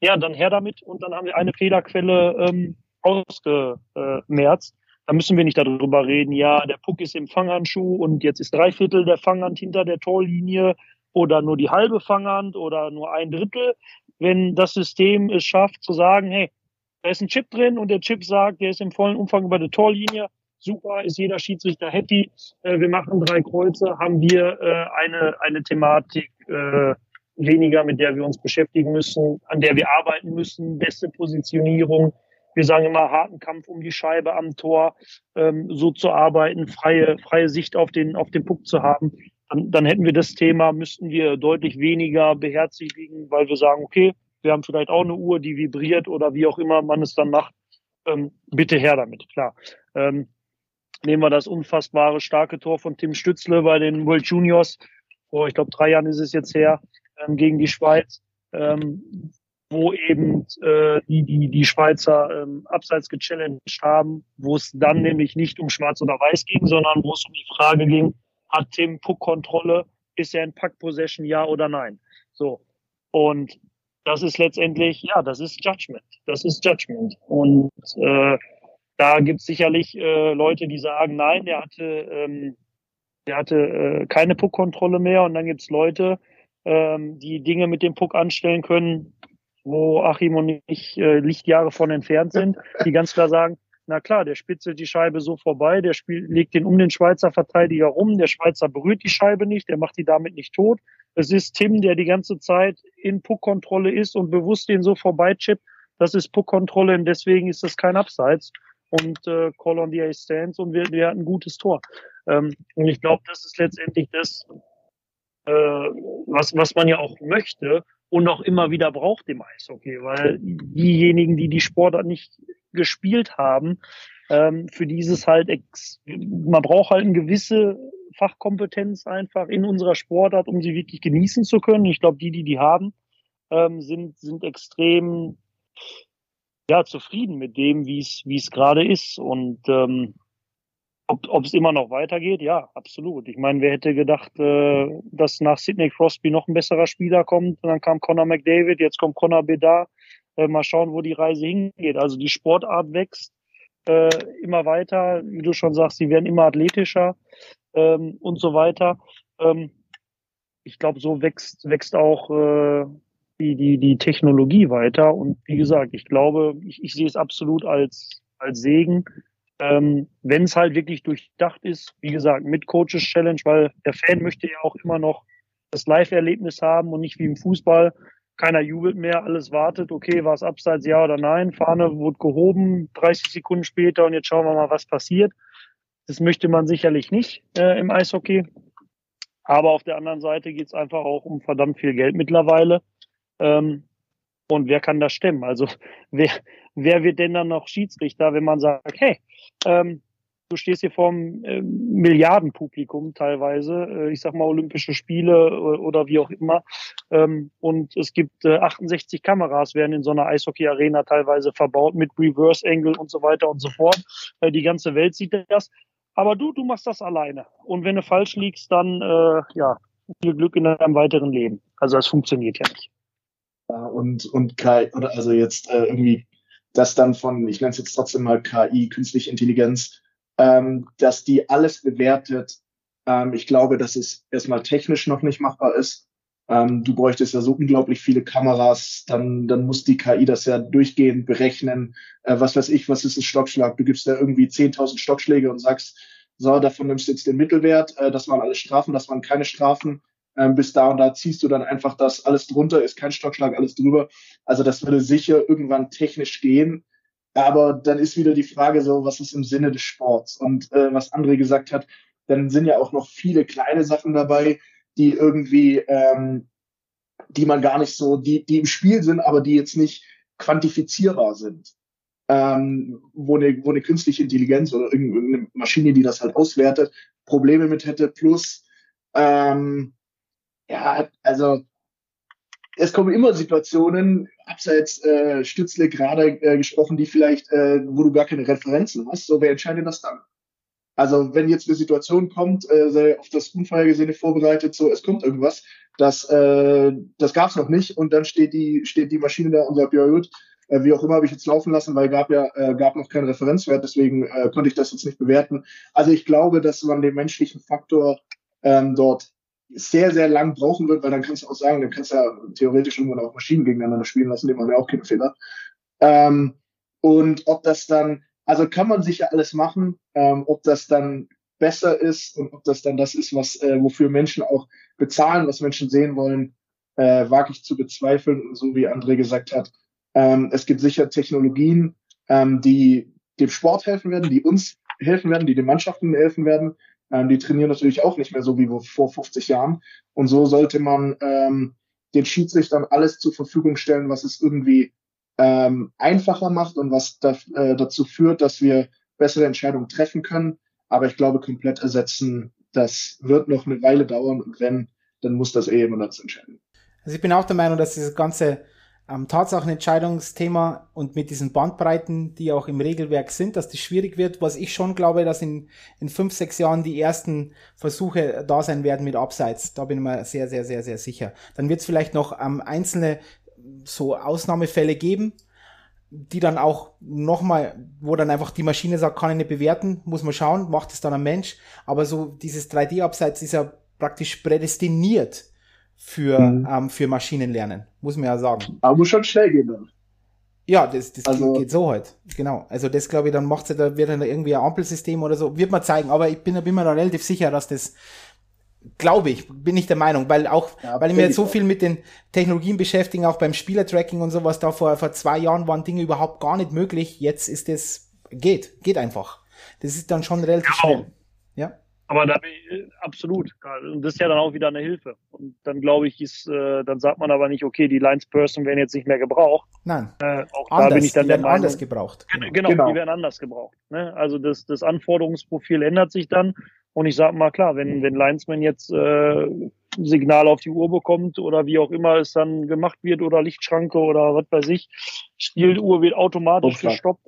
ja, dann her damit und dann haben wir eine Fehlerquelle ähm, ausgemerzt. Da müssen wir nicht darüber reden, ja, der Puck ist im Fanghandschuh und jetzt ist drei Viertel der Fanghand hinter der Torlinie oder nur die halbe Fanghand oder nur ein Drittel. Wenn das System es schafft zu sagen, hey, da ist ein Chip drin und der Chip sagt, der ist im vollen Umfang über der Torlinie, super, ist jeder Schiedsrichter happy, äh, wir machen drei Kreuze, haben wir äh, eine, eine Thematik äh, weniger, mit der wir uns beschäftigen müssen, an der wir arbeiten müssen, beste Positionierung. Wir sagen immer harten Kampf um die Scheibe am Tor, ähm, so zu arbeiten, freie, freie Sicht auf den, auf den Puck zu haben. Dann, dann hätten wir das Thema, müssten wir deutlich weniger beherzigen, weil wir sagen, okay, wir haben vielleicht auch eine Uhr, die vibriert oder wie auch immer man es dann macht. Ähm, bitte her damit, klar. Ähm, Nehmen wir das unfassbare starke Tor von Tim Stützle bei den World Juniors. Vor, ich glaube, drei Jahren ist es jetzt her, ähm, gegen die Schweiz. Ähm, wo eben äh, die, die, die Schweizer ähm, abseits gechallenged haben, wo es dann nämlich nicht um Schwarz oder Weiß ging, sondern wo es um die Frage ging, hat Tim Puck-Kontrolle, ist er in Puck-Possession, ja oder nein? So. Und das ist letztendlich, ja, das ist Judgment. Das ist Judgment. Und äh, da gibt es sicherlich äh, Leute, die sagen, nein, der hatte, ähm, der hatte äh, keine Puck-Kontrolle mehr. Und dann gibt es Leute, ähm, die Dinge mit dem Puck anstellen können, wo Achim und ich äh, Lichtjahre von entfernt sind, die ganz klar sagen, na klar, der spitzelt die Scheibe so vorbei, der spielt, legt den um den Schweizer Verteidiger rum, der Schweizer berührt die Scheibe nicht, der macht die damit nicht tot. Es ist Tim, der die ganze Zeit in Puckkontrolle ist und bewusst den so vorbeichippt. Das ist Puckkontrolle und deswegen ist das kein Abseits. Und äh, Call on the Ace stands und wir, wir hatten ein gutes Tor. Ähm, und ich glaube, das ist letztendlich das, äh, was, was man ja auch möchte und auch immer wieder braucht im Eishockey, weil diejenigen, die die Sportart nicht gespielt haben, ähm, für dieses halt, ex man braucht halt eine gewisse Fachkompetenz einfach in unserer Sportart, um sie wirklich genießen zu können. Ich glaube, die, die die haben, ähm, sind, sind extrem ja, zufrieden mit dem, wie es wie es gerade ist. Und ähm, ob es immer noch weitergeht, ja, absolut. Ich meine, wer hätte gedacht, äh, dass nach Sidney Crosby noch ein besserer Spieler kommt? Und dann kam Conor McDavid, jetzt kommt Conor Bedard. Äh, mal schauen, wo die Reise hingeht. Also die Sportart wächst äh, immer weiter. Wie du schon sagst, sie werden immer athletischer ähm, und so weiter. Ähm, ich glaube, so wächst, wächst auch äh, die, die, die Technologie weiter. Und wie gesagt, ich glaube, ich, ich sehe es absolut als, als Segen, ähm, wenn es halt wirklich durchdacht ist, wie gesagt, mit Coaches Challenge, weil der Fan möchte ja auch immer noch das Live-Erlebnis haben und nicht wie im Fußball. Keiner jubelt mehr, alles wartet, okay, war es abseits, ja oder nein, Fahne wurde gehoben, 30 Sekunden später und jetzt schauen wir mal, was passiert. Das möchte man sicherlich nicht äh, im Eishockey. Aber auf der anderen Seite geht es einfach auch um verdammt viel Geld mittlerweile. Ähm, und wer kann das stemmen? Also wer, wer wird denn dann noch Schiedsrichter, wenn man sagt, hey, ähm, du stehst hier vorm äh, Milliardenpublikum teilweise, äh, ich sag mal Olympische Spiele oder, oder wie auch immer, ähm, und es gibt äh, 68 Kameras werden in so einer Eishockey-Arena teilweise verbaut mit Reverse Angle und so weiter und so fort. Äh, die ganze Welt sieht das. Aber du, du machst das alleine. Und wenn du falsch liegst, dann äh, ja viel Glück in deinem weiteren Leben. Also es funktioniert ja nicht. Ja, und und KI, oder also jetzt äh, irgendwie das dann von, ich nenne es jetzt trotzdem mal KI, künstliche Intelligenz, ähm, dass die alles bewertet. Ähm, ich glaube, dass es erstmal technisch noch nicht machbar ist. Ähm, du bräuchtest ja so unglaublich viele Kameras, dann, dann muss die KI das ja durchgehend berechnen. Äh, was weiß ich, was ist ein Stockschlag? Du gibst da irgendwie 10.000 Stockschläge und sagst, so, davon nimmst du jetzt den Mittelwert, äh, das waren alle Strafen, das waren keine Strafen. Ähm, bis da und da ziehst du dann einfach das, alles drunter ist kein Stockschlag, alles drüber. Also das würde sicher irgendwann technisch gehen. Aber dann ist wieder die Frage so, was ist im Sinne des Sports? Und äh, was André gesagt hat, dann sind ja auch noch viele kleine Sachen dabei, die irgendwie, ähm, die man gar nicht so, die, die im Spiel sind, aber die jetzt nicht quantifizierbar sind. Ähm, wo, eine, wo eine künstliche Intelligenz oder irgendeine Maschine, die das halt auswertet, Probleme mit hätte. Plus, ähm, ja, also es kommen immer Situationen, abseits äh, Stützle gerade äh, gesprochen, die vielleicht, äh, wo du gar keine Referenzen hast. So, wer entscheidet das dann? Also wenn jetzt eine Situation kommt, äh, sei auf das Unvorhergesehene vorbereitet, so es kommt irgendwas, das äh, das gab's noch nicht und dann steht die steht die Maschine da und sagt ja gut, äh, wie auch immer habe ich jetzt laufen lassen, weil gab ja äh, gab noch keinen Referenzwert, deswegen äh, konnte ich das jetzt nicht bewerten. Also ich glaube, dass man den menschlichen Faktor ähm, dort sehr, sehr lang brauchen wird, weil dann kannst du auch sagen, dann kannst du ja theoretisch irgendwann auch Maschinen gegeneinander spielen lassen, die machen ja auch keine Fehler. Ähm, und ob das dann, also kann man sicher alles machen, ähm, ob das dann besser ist und ob das dann das ist, was äh, wofür Menschen auch bezahlen, was Menschen sehen wollen, äh, wage ich zu bezweifeln, so wie André gesagt hat. Ähm, es gibt sicher Technologien, ähm, die dem Sport helfen werden, die uns helfen werden, die den Mannschaften helfen werden, ähm, die trainieren natürlich auch nicht mehr so wie vor 50 Jahren. Und so sollte man ähm, den Schiedsrichtern alles zur Verfügung stellen, was es irgendwie ähm, einfacher macht und was da, äh, dazu führt, dass wir bessere Entscheidungen treffen können. Aber ich glaube, komplett ersetzen, das wird noch eine Weile dauern und wenn, dann muss das eh jemand entscheiden. Also ich bin auch der Meinung, dass dieses ganze ähm, Tatsachenentscheidungsthema und mit diesen Bandbreiten, die auch im Regelwerk sind, dass das schwierig wird, was ich schon glaube, dass in, in fünf, sechs Jahren die ersten Versuche da sein werden mit Abseits. Da bin ich mir sehr, sehr, sehr, sehr sicher. Dann wird es vielleicht noch ähm, einzelne so Ausnahmefälle geben, die dann auch nochmal, wo dann einfach die Maschine sagt, kann ich nicht bewerten, muss man schauen, macht es dann ein Mensch. Aber so dieses 3D-Abseits ist ja praktisch prädestiniert für, mhm. ähm, für Maschinenlernen, muss man ja sagen. Aber muss schon schnell gehen dann. Ja, das, das also, geht so halt. Genau. Also das glaube ich, dann macht sie, da wird dann irgendwie ein Ampelsystem oder so, wird man zeigen. Aber ich bin, bin mir da relativ sicher, dass das, glaube ich, bin ich der Meinung, weil auch, ja, weil ich mir jetzt so viel mit den Technologien beschäftigen, auch beim Spielertracking und sowas, da vor, vor zwei Jahren waren Dinge überhaupt gar nicht möglich. Jetzt ist es, geht, geht einfach. Das ist dann schon relativ ja, schnell. Ja. Aber da bin ich, äh, absolut. Und das ist ja dann auch wieder eine Hilfe. Und dann glaube ich, ist, äh, dann sagt man aber nicht, okay, die Lines Person werden jetzt nicht mehr gebraucht. Nein. Äh, auch anders, da bin ich dann die werden Meinung, anders gebraucht. Genau, genau, genau, die werden anders gebraucht. Ne? Also das, das Anforderungsprofil ändert sich dann. Und ich sage mal klar, wenn, wenn Linesman jetzt äh, Signal auf die Uhr bekommt oder wie auch immer es dann gemacht wird oder Lichtschranke oder was weiß ich. Spieluhr wird automatisch okay. gestoppt,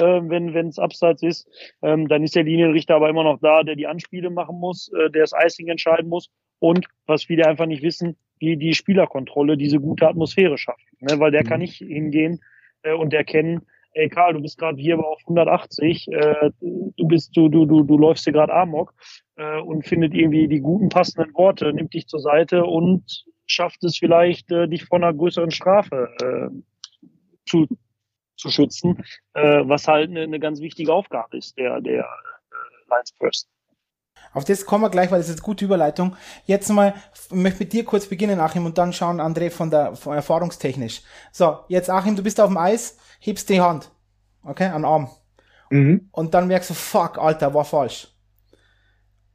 äh, wenn wenn es abseits ist. Ähm, dann ist der Linienrichter aber immer noch da, der die Anspiele machen muss, äh, der das Icing entscheiden muss und was viele einfach nicht wissen, die die Spielerkontrolle diese gute Atmosphäre schafft, ne? weil der mhm. kann nicht hingehen äh, und erkennen, ey Karl, du bist gerade hier auf 180, äh, du bist, du, du, du, du läufst hier gerade Amok äh, und findet irgendwie die guten passenden Worte, nimmt dich zur Seite und schafft es vielleicht, äh, dich vor einer größeren Strafe äh, zu, zu schützen, äh, was halt eine, eine ganz wichtige Aufgabe ist, der, der äh, Lines First. Auf das kommen wir gleich, weil das ist eine gute Überleitung. Jetzt mal, ich möchte mit dir kurz beginnen, Achim, und dann schauen, André, von der von erfahrungstechnisch. So, jetzt Achim, du bist auf dem Eis, hebst die Hand, okay, an Arm. Mhm. Und dann merkst du, fuck, Alter, war falsch.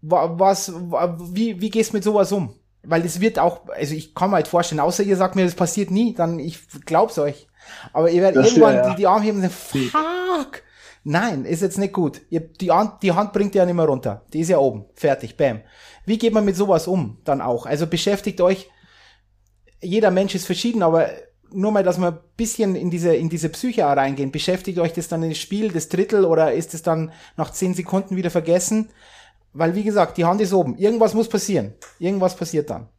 Was, wie, wie gehst du mit sowas um? Weil es wird auch, also ich kann mir halt vorstellen, außer ihr sagt mir, das passiert nie, dann ich glaub's euch. Aber ihr werdet irgendwann ja. die, die Arme heben und sagen, fuck, nein, ist jetzt nicht gut. Die, Hand, die Hand bringt ihr ja nicht mehr runter. Die ist ja oben. Fertig, bam. Wie geht man mit sowas um dann auch? Also beschäftigt euch, jeder Mensch ist verschieden, aber nur mal, dass wir ein bisschen in diese, in diese Psyche reingehen. Beschäftigt euch das dann das Spiel, das Drittel, oder ist es dann nach zehn Sekunden wieder vergessen? Weil, wie gesagt, die Hand ist oben. Irgendwas muss passieren. Irgendwas passiert dann.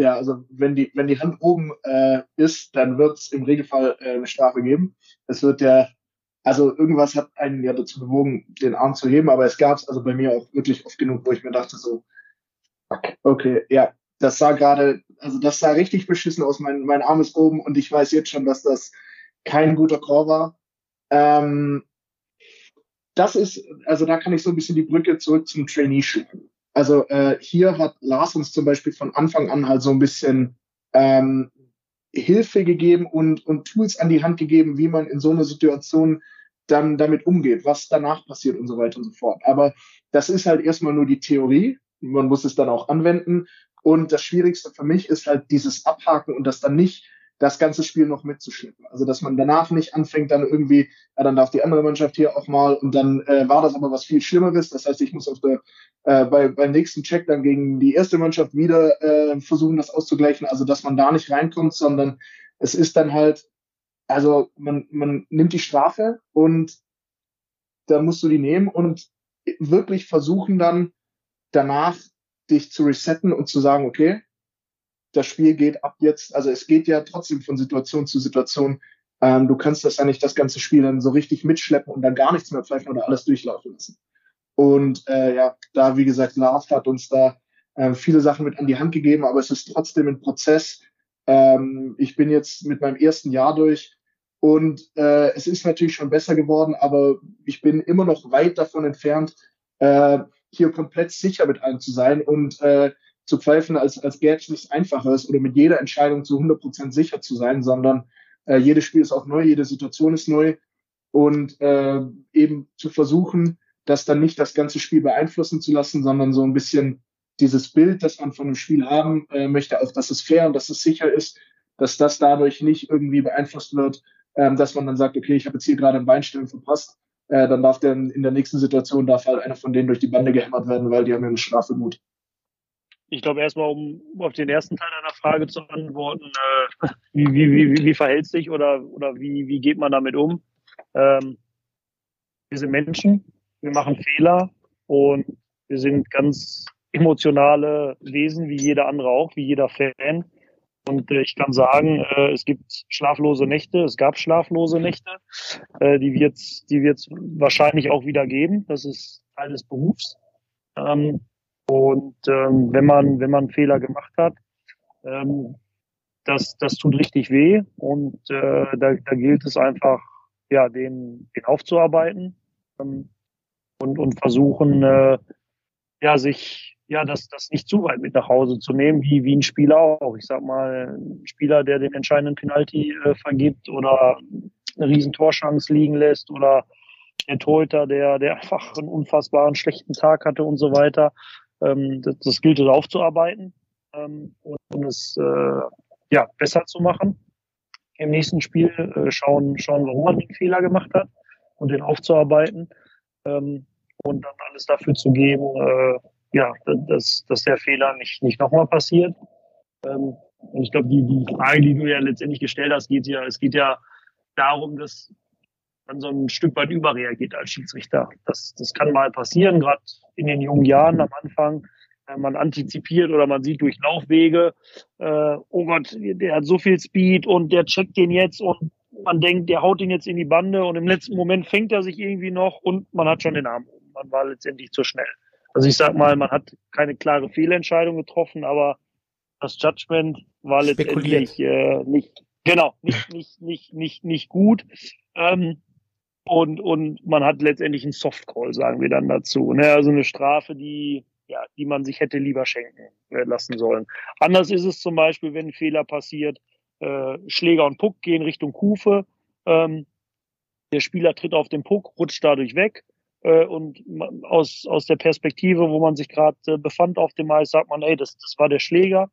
Ja, also wenn die, wenn die Hand oben äh, ist, dann wird es im Regelfall äh, eine Strafe geben. Es wird ja, also irgendwas hat einen ja dazu bewogen, den Arm zu heben, aber es gab es also bei mir auch wirklich oft genug, wo ich mir dachte so, okay, ja, das sah gerade, also das sah richtig beschissen aus. Mein, mein Arm ist oben und ich weiß jetzt schon, dass das kein guter Call war. Ähm, das ist, also da kann ich so ein bisschen die Brücke zurück zum Trainee schlagen. Also äh, hier hat Lars uns zum Beispiel von Anfang an halt so ein bisschen ähm, Hilfe gegeben und, und Tools an die Hand gegeben, wie man in so einer Situation dann damit umgeht, was danach passiert und so weiter und so fort. Aber das ist halt erstmal nur die Theorie. Man muss es dann auch anwenden. Und das Schwierigste für mich ist halt dieses Abhaken und das dann nicht das ganze Spiel noch mitzuschleppen. Also dass man danach nicht anfängt, dann irgendwie, ja, dann darf die andere Mannschaft hier auch mal und dann äh, war das aber was viel Schlimmeres. Das heißt, ich muss auf der äh, bei, beim nächsten Check dann gegen die erste Mannschaft wieder äh, versuchen, das auszugleichen. Also dass man da nicht reinkommt, sondern es ist dann halt, also man, man nimmt die Strafe und da musst du die nehmen und wirklich versuchen dann danach dich zu resetten und zu sagen, okay, das Spiel geht ab jetzt, also es geht ja trotzdem von Situation zu Situation. Ähm, du kannst das ja nicht das ganze Spiel dann so richtig mitschleppen und dann gar nichts mehr pfeifen oder alles durchlaufen lassen. Und äh, ja, da, wie gesagt, Lars hat uns da äh, viele Sachen mit an die Hand gegeben, aber es ist trotzdem ein Prozess. Ähm, ich bin jetzt mit meinem ersten Jahr durch und äh, es ist natürlich schon besser geworden, aber ich bin immer noch weit davon entfernt, äh, hier komplett sicher mit allem zu sein und äh, zu pfeifen, als, als es nichts Einfaches oder mit jeder Entscheidung zu 100% sicher zu sein, sondern äh, jedes Spiel ist auch neu, jede Situation ist neu und äh, eben zu versuchen, das dann nicht das ganze Spiel beeinflussen zu lassen, sondern so ein bisschen dieses Bild, das man von dem Spiel haben äh, möchte, auch dass es fair und dass es sicher ist, dass das dadurch nicht irgendwie beeinflusst wird, ähm, dass man dann sagt, okay, ich habe jetzt hier gerade ein Beinstellen verpasst, äh, dann darf der in der nächsten Situation darf halt einer von denen durch die Bande gehämmert werden, weil die haben ja eine Strafe gut. Ich glaube erstmal, um auf den ersten Teil deiner Frage zu antworten, äh, wie, wie, wie, wie verhält sich oder, oder wie, wie geht man damit um? Ähm, wir sind Menschen, wir machen Fehler und wir sind ganz emotionale Wesen, wie jeder andere auch, wie jeder Fan. Und äh, ich kann sagen, äh, es gibt schlaflose Nächte, es gab schlaflose Nächte, äh, die wird es die wird's wahrscheinlich auch wieder geben. Das ist Teil des Berufs. Ähm, und ähm, wenn man wenn man Fehler gemacht hat, ähm, das das tut richtig weh und äh, da, da gilt es einfach ja den den aufzuarbeiten ähm, und und versuchen äh, ja sich ja, das, das nicht zu weit mit nach Hause zu nehmen, wie, wie ein Spieler auch. Ich sag mal, ein Spieler, der den entscheidenden Penalty äh, vergibt oder eine riesen Torschance liegen lässt oder der Torhüter, der, der einfach einen unfassbaren schlechten Tag hatte und so weiter. Ähm, das, das gilt es aufzuarbeiten ähm, und, und es äh, ja, besser zu machen. Im nächsten Spiel äh, schauen, schauen, warum man den Fehler gemacht hat und den aufzuarbeiten ähm, und dann alles dafür zu geben, äh, ja, dass, dass der Fehler nicht, nicht nochmal passiert. Ähm, und ich glaube, die, die Frage, die du ja letztendlich gestellt hast, geht ja, es geht ja darum, dass man so ein Stück weit überreagiert als Schiedsrichter. Das, das kann mal passieren, gerade in den jungen Jahren am Anfang. Äh, man antizipiert oder man sieht durch Laufwege, äh, oh Gott, der hat so viel Speed und der checkt den jetzt und man denkt, der haut ihn jetzt in die Bande und im letzten Moment fängt er sich irgendwie noch und man hat schon den Arm. Man war letztendlich zu schnell. Also ich sag mal, man hat keine klare Fehlentscheidung getroffen, aber das Judgment war letztendlich äh, nicht genau nicht nicht nicht nicht nicht gut. Ähm, und und man hat letztendlich einen Softcall, sagen wir dann dazu. Ne? Also eine Strafe, die ja, die man sich hätte lieber schenken äh, lassen sollen. Anders ist es zum Beispiel, wenn ein Fehler passiert, äh, Schläger und Puck gehen Richtung Kufe. Ähm, der Spieler tritt auf den Puck, rutscht dadurch weg äh, und aus, aus der Perspektive, wo man sich gerade äh, befand auf dem Eis, sagt man, ey, das, das war der Schläger.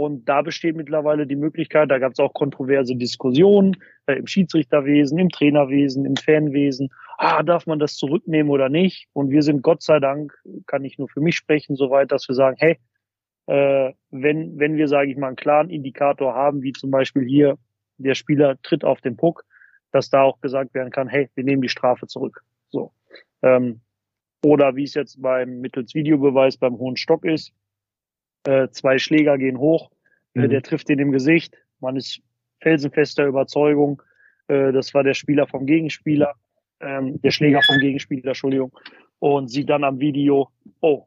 Und da besteht mittlerweile die Möglichkeit, da gab es auch kontroverse Diskussionen äh, im Schiedsrichterwesen, im Trainerwesen, im Fanwesen. Ah, darf man das zurücknehmen oder nicht? Und wir sind Gott sei Dank, kann ich nur für mich sprechen, soweit, dass wir sagen, hey, äh, wenn, wenn wir, sage ich mal, einen klaren Indikator haben, wie zum Beispiel hier, der Spieler tritt auf den Puck, dass da auch gesagt werden kann, hey, wir nehmen die Strafe zurück. So. Ähm, oder wie es jetzt beim mittels Videobeweis beim hohen Stock ist, äh, zwei Schläger gehen hoch, äh, mhm. äh, der trifft ihn im Gesicht, man ist felsenfester Überzeugung, äh, das war der Spieler vom Gegenspieler, ähm, der Schläger vom Gegenspieler, Entschuldigung, und sieht dann am Video, oh,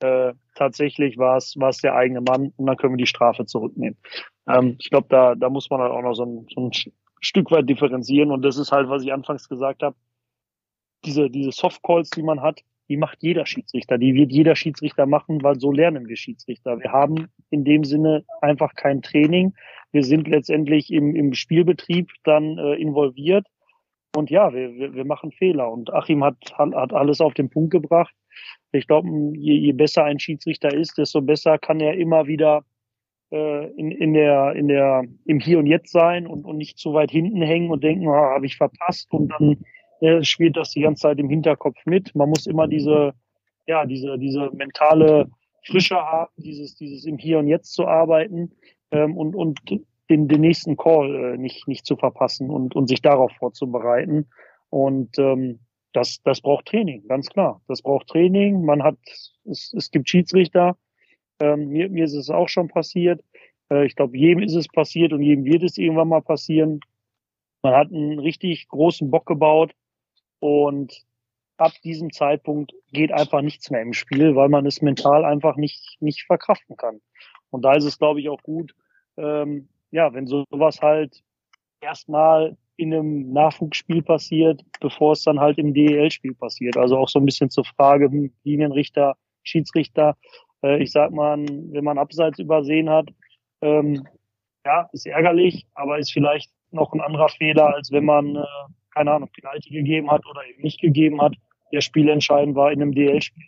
äh, tatsächlich war es war es der eigene Mann und dann können wir die Strafe zurücknehmen. Ähm, ich glaube, da da muss man halt auch noch so ein, so ein Stück weit differenzieren und das ist halt, was ich anfangs gesagt habe, diese, diese Softcalls, die man hat, die macht jeder Schiedsrichter. Die wird jeder Schiedsrichter machen, weil so lernen wir Schiedsrichter. Wir haben in dem Sinne einfach kein Training. Wir sind letztendlich im, im Spielbetrieb dann äh, involviert. Und ja, wir, wir, wir machen Fehler. Und Achim hat, hat alles auf den Punkt gebracht. Ich glaube, je, je besser ein Schiedsrichter ist, desto besser kann er immer wieder äh, in, in der, in der, im Hier und Jetzt sein und, und nicht zu weit hinten hängen und denken, ah, habe ich verpasst und dann äh, spielt das die ganze Zeit im Hinterkopf mit. Man muss immer diese, ja, diese, diese mentale Frische haben, dieses, dieses im Hier und Jetzt zu arbeiten ähm, und, und den, den nächsten Call äh, nicht, nicht zu verpassen und, und sich darauf vorzubereiten. Und ähm, das, das braucht Training, ganz klar. Das braucht Training. Man hat, es, es gibt Schiedsrichter. Ähm, mir, mir ist es auch schon passiert. Äh, ich glaube, jedem ist es passiert und jedem wird es irgendwann mal passieren. Man hat einen richtig großen Bock gebaut, und ab diesem Zeitpunkt geht einfach nichts mehr im Spiel, weil man es mental einfach nicht, nicht verkraften kann. Und da ist es, glaube ich, auch gut, ähm, ja, wenn sowas halt erstmal in einem Nachwuchsspiel passiert, bevor es dann halt im DEL-Spiel passiert. Also auch so ein bisschen zur Frage, Linienrichter, Schiedsrichter. Äh, ich sag mal, wenn man Abseits übersehen hat, ähm, ja, ist ärgerlich, aber ist vielleicht noch ein anderer Fehler, als wenn man äh, keine Ahnung, Penalty gegeben hat oder eben nicht gegeben hat, der spielentscheidend war in einem DL-Spiel.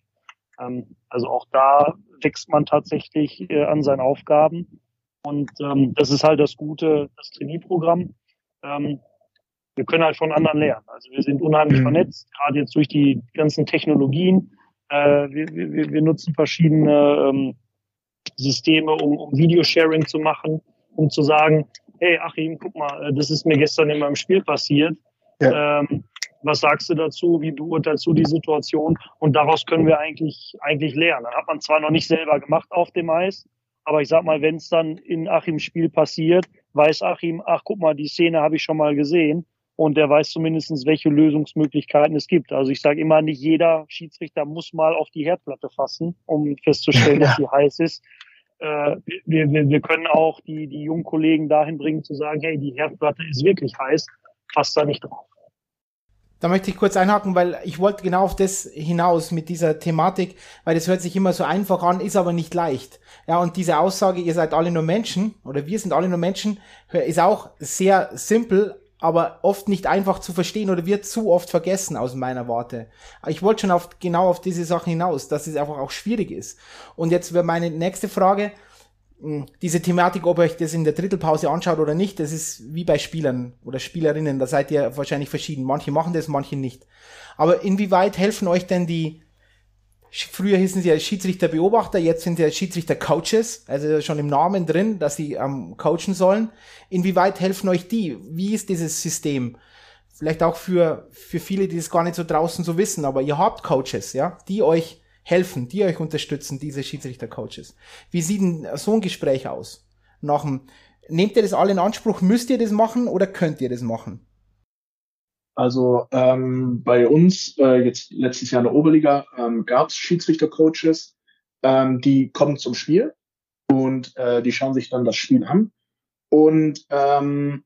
Ähm, also auch da wächst man tatsächlich äh, an seinen Aufgaben. Und ähm, das ist halt das Gute, das Trainierprogramm. Ähm, wir können halt von anderen lernen. Also wir sind unheimlich mhm. vernetzt, gerade jetzt durch die ganzen Technologien. Äh, wir, wir, wir nutzen verschiedene ähm, Systeme, um, um Videosharing zu machen, um zu sagen, hey Achim, guck mal, äh, das ist mir gestern in meinem Spiel passiert. Ja. Ähm, was sagst du dazu? Wie beurteilst du die Situation? Und daraus können wir eigentlich, eigentlich lernen. Dann hat man zwar noch nicht selber gemacht auf dem Eis, aber ich sag mal, wenn es dann in Achims Spiel passiert, weiß Achim, ach guck mal, die Szene habe ich schon mal gesehen und der weiß zumindestens, welche Lösungsmöglichkeiten es gibt. Also ich sage immer, nicht jeder Schiedsrichter muss mal auf die Herdplatte fassen, um festzustellen, dass sie heiß ist. Äh, wir, wir, wir können auch die, die jungen Kollegen dahin bringen zu sagen, hey, die Herdplatte ist wirklich heiß, passt da nicht drauf. Da möchte ich kurz einhaken, weil ich wollte genau auf das hinaus mit dieser Thematik, weil das hört sich immer so einfach an, ist aber nicht leicht. Ja, und diese Aussage, ihr seid alle nur Menschen oder wir sind alle nur Menschen, ist auch sehr simpel, aber oft nicht einfach zu verstehen oder wird zu oft vergessen aus meiner Warte. Ich wollte schon auf, genau auf diese Sachen hinaus, dass es einfach auch schwierig ist. Und jetzt wäre meine nächste Frage, diese Thematik, ob euch das in der Drittelpause anschaut oder nicht, das ist wie bei Spielern oder Spielerinnen, da seid ihr wahrscheinlich verschieden. Manche machen das, manche nicht. Aber inwieweit helfen euch denn die, früher hießen sie ja Schiedsrichterbeobachter, jetzt sind sie Schiedsrichter-Coaches, also schon im Namen drin, dass sie ähm, coachen sollen. Inwieweit helfen euch die? Wie ist dieses System? Vielleicht auch für, für viele, die es gar nicht so draußen so wissen, aber ihr habt Coaches, ja, die euch helfen, die euch unterstützen, diese Schiedsrichter-Coaches. Wie sieht denn so ein Gespräch aus? Nach dem, nehmt ihr das alle in Anspruch? Müsst ihr das machen oder könnt ihr das machen? Also ähm, bei uns, äh, jetzt letztes Jahr in der Oberliga, ähm, gab es Schiedsrichter-Coaches, ähm, die kommen zum Spiel und äh, die schauen sich dann das Spiel an. Und ähm,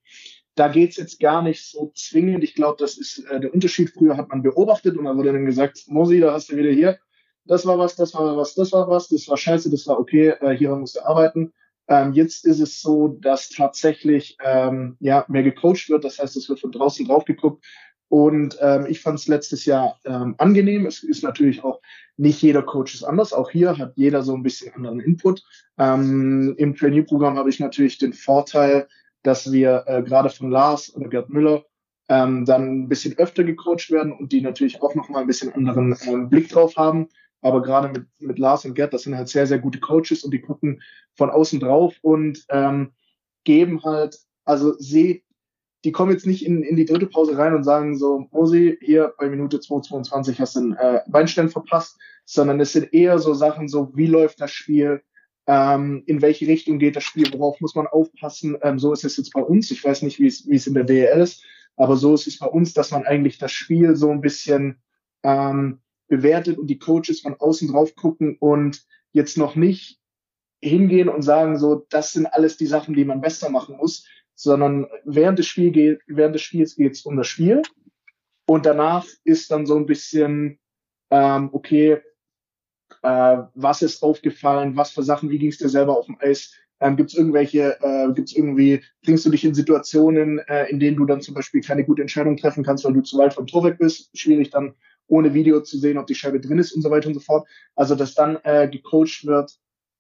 da geht's jetzt gar nicht so zwingend. Ich glaube, das ist äh, der Unterschied. Früher hat man beobachtet und dann wurde dann gesagt, Mosi, da hast du wieder hier das war was, das war was, das war was, das war scheiße, das war okay, äh, hieran musst du arbeiten. Ähm, jetzt ist es so, dass tatsächlich ähm, ja mehr gecoacht wird, das heißt, es wird von draußen drauf geguckt. Und ähm, ich fand es letztes Jahr ähm, angenehm. Es ist natürlich auch nicht jeder Coach ist anders. Auch hier hat jeder so ein bisschen anderen Input. Ähm, Im Trainee-Programm habe ich natürlich den Vorteil, dass wir äh, gerade von Lars oder Gerd Müller ähm, dann ein bisschen öfter gecoacht werden und die natürlich auch nochmal ein bisschen anderen ähm, Blick drauf haben. Aber gerade mit, mit Lars und Gerd, das sind halt sehr, sehr gute Coaches und die gucken von außen drauf und ähm, geben halt, also seht, die kommen jetzt nicht in, in die dritte Pause rein und sagen so, Mosi, hier bei Minute 2,22 hast du einen äh, Beinstein verpasst, sondern es sind eher so Sachen so, wie läuft das Spiel, ähm, in welche Richtung geht das Spiel, worauf muss man aufpassen. Ähm, so ist es jetzt bei uns. Ich weiß nicht, wie es wie es in der DL ist, aber so ist es bei uns, dass man eigentlich das Spiel so ein bisschen ähm, bewertet und die Coaches von außen drauf gucken und jetzt noch nicht hingehen und sagen so, das sind alles die Sachen, die man besser machen muss, sondern während des, Spiel geht, während des Spiels geht es um das Spiel. Und danach ist dann so ein bisschen, ähm, okay, äh, was ist aufgefallen, was für Sachen, wie ging es dir selber auf dem Eis, ähm, gibt es irgendwelche, äh, gibt es irgendwie, bringst du dich in Situationen, äh, in denen du dann zum Beispiel keine gute Entscheidung treffen kannst, weil du zu weit vom Tor weg bist, schwierig dann ohne Video zu sehen, ob die Scheibe drin ist und so weiter und so fort. Also dass dann äh, gecoacht wird,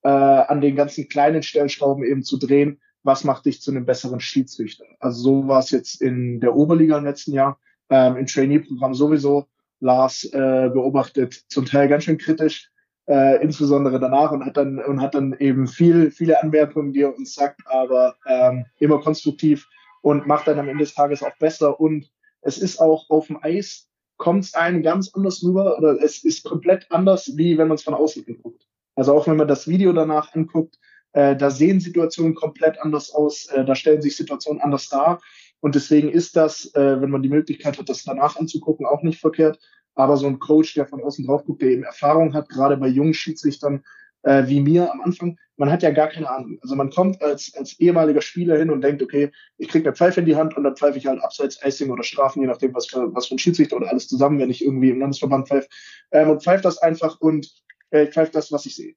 äh, an den ganzen kleinen Stellschrauben eben zu drehen, was macht dich zu einem besseren Schiedsrichter. Also so war es jetzt in der Oberliga im letzten Jahr, ähm, im Trainee-Programm sowieso. Lars äh, beobachtet zum Teil ganz schön kritisch, äh, insbesondere danach und hat dann und hat dann eben viel viele Anmerkungen, die er uns sagt, aber ähm, immer konstruktiv und macht dann am Ende des Tages auch besser und es ist auch auf dem Eis kommt es einem ganz anders rüber oder es ist komplett anders, wie wenn man es von außen anguckt. Also auch wenn man das Video danach anguckt, äh, da sehen Situationen komplett anders aus, äh, da stellen sich Situationen anders dar. Und deswegen ist das, äh, wenn man die Möglichkeit hat, das danach anzugucken, auch nicht verkehrt. Aber so ein Coach, der von außen drauf guckt, der eben Erfahrung hat, gerade bei jungen Schiedsrichtern, äh, wie mir am Anfang, man hat ja gar keine Ahnung. Also man kommt als, als ehemaliger Spieler hin und denkt, okay, ich krieg eine Pfeife in die Hand und dann pfeife ich halt abseits Icing oder Strafen, je nachdem, was für, was für ein Schiedsrichter oder alles zusammen, wenn ich irgendwie im Landesverband pfeife. Ähm, und pfeife das einfach und äh, pfeife das, was ich sehe.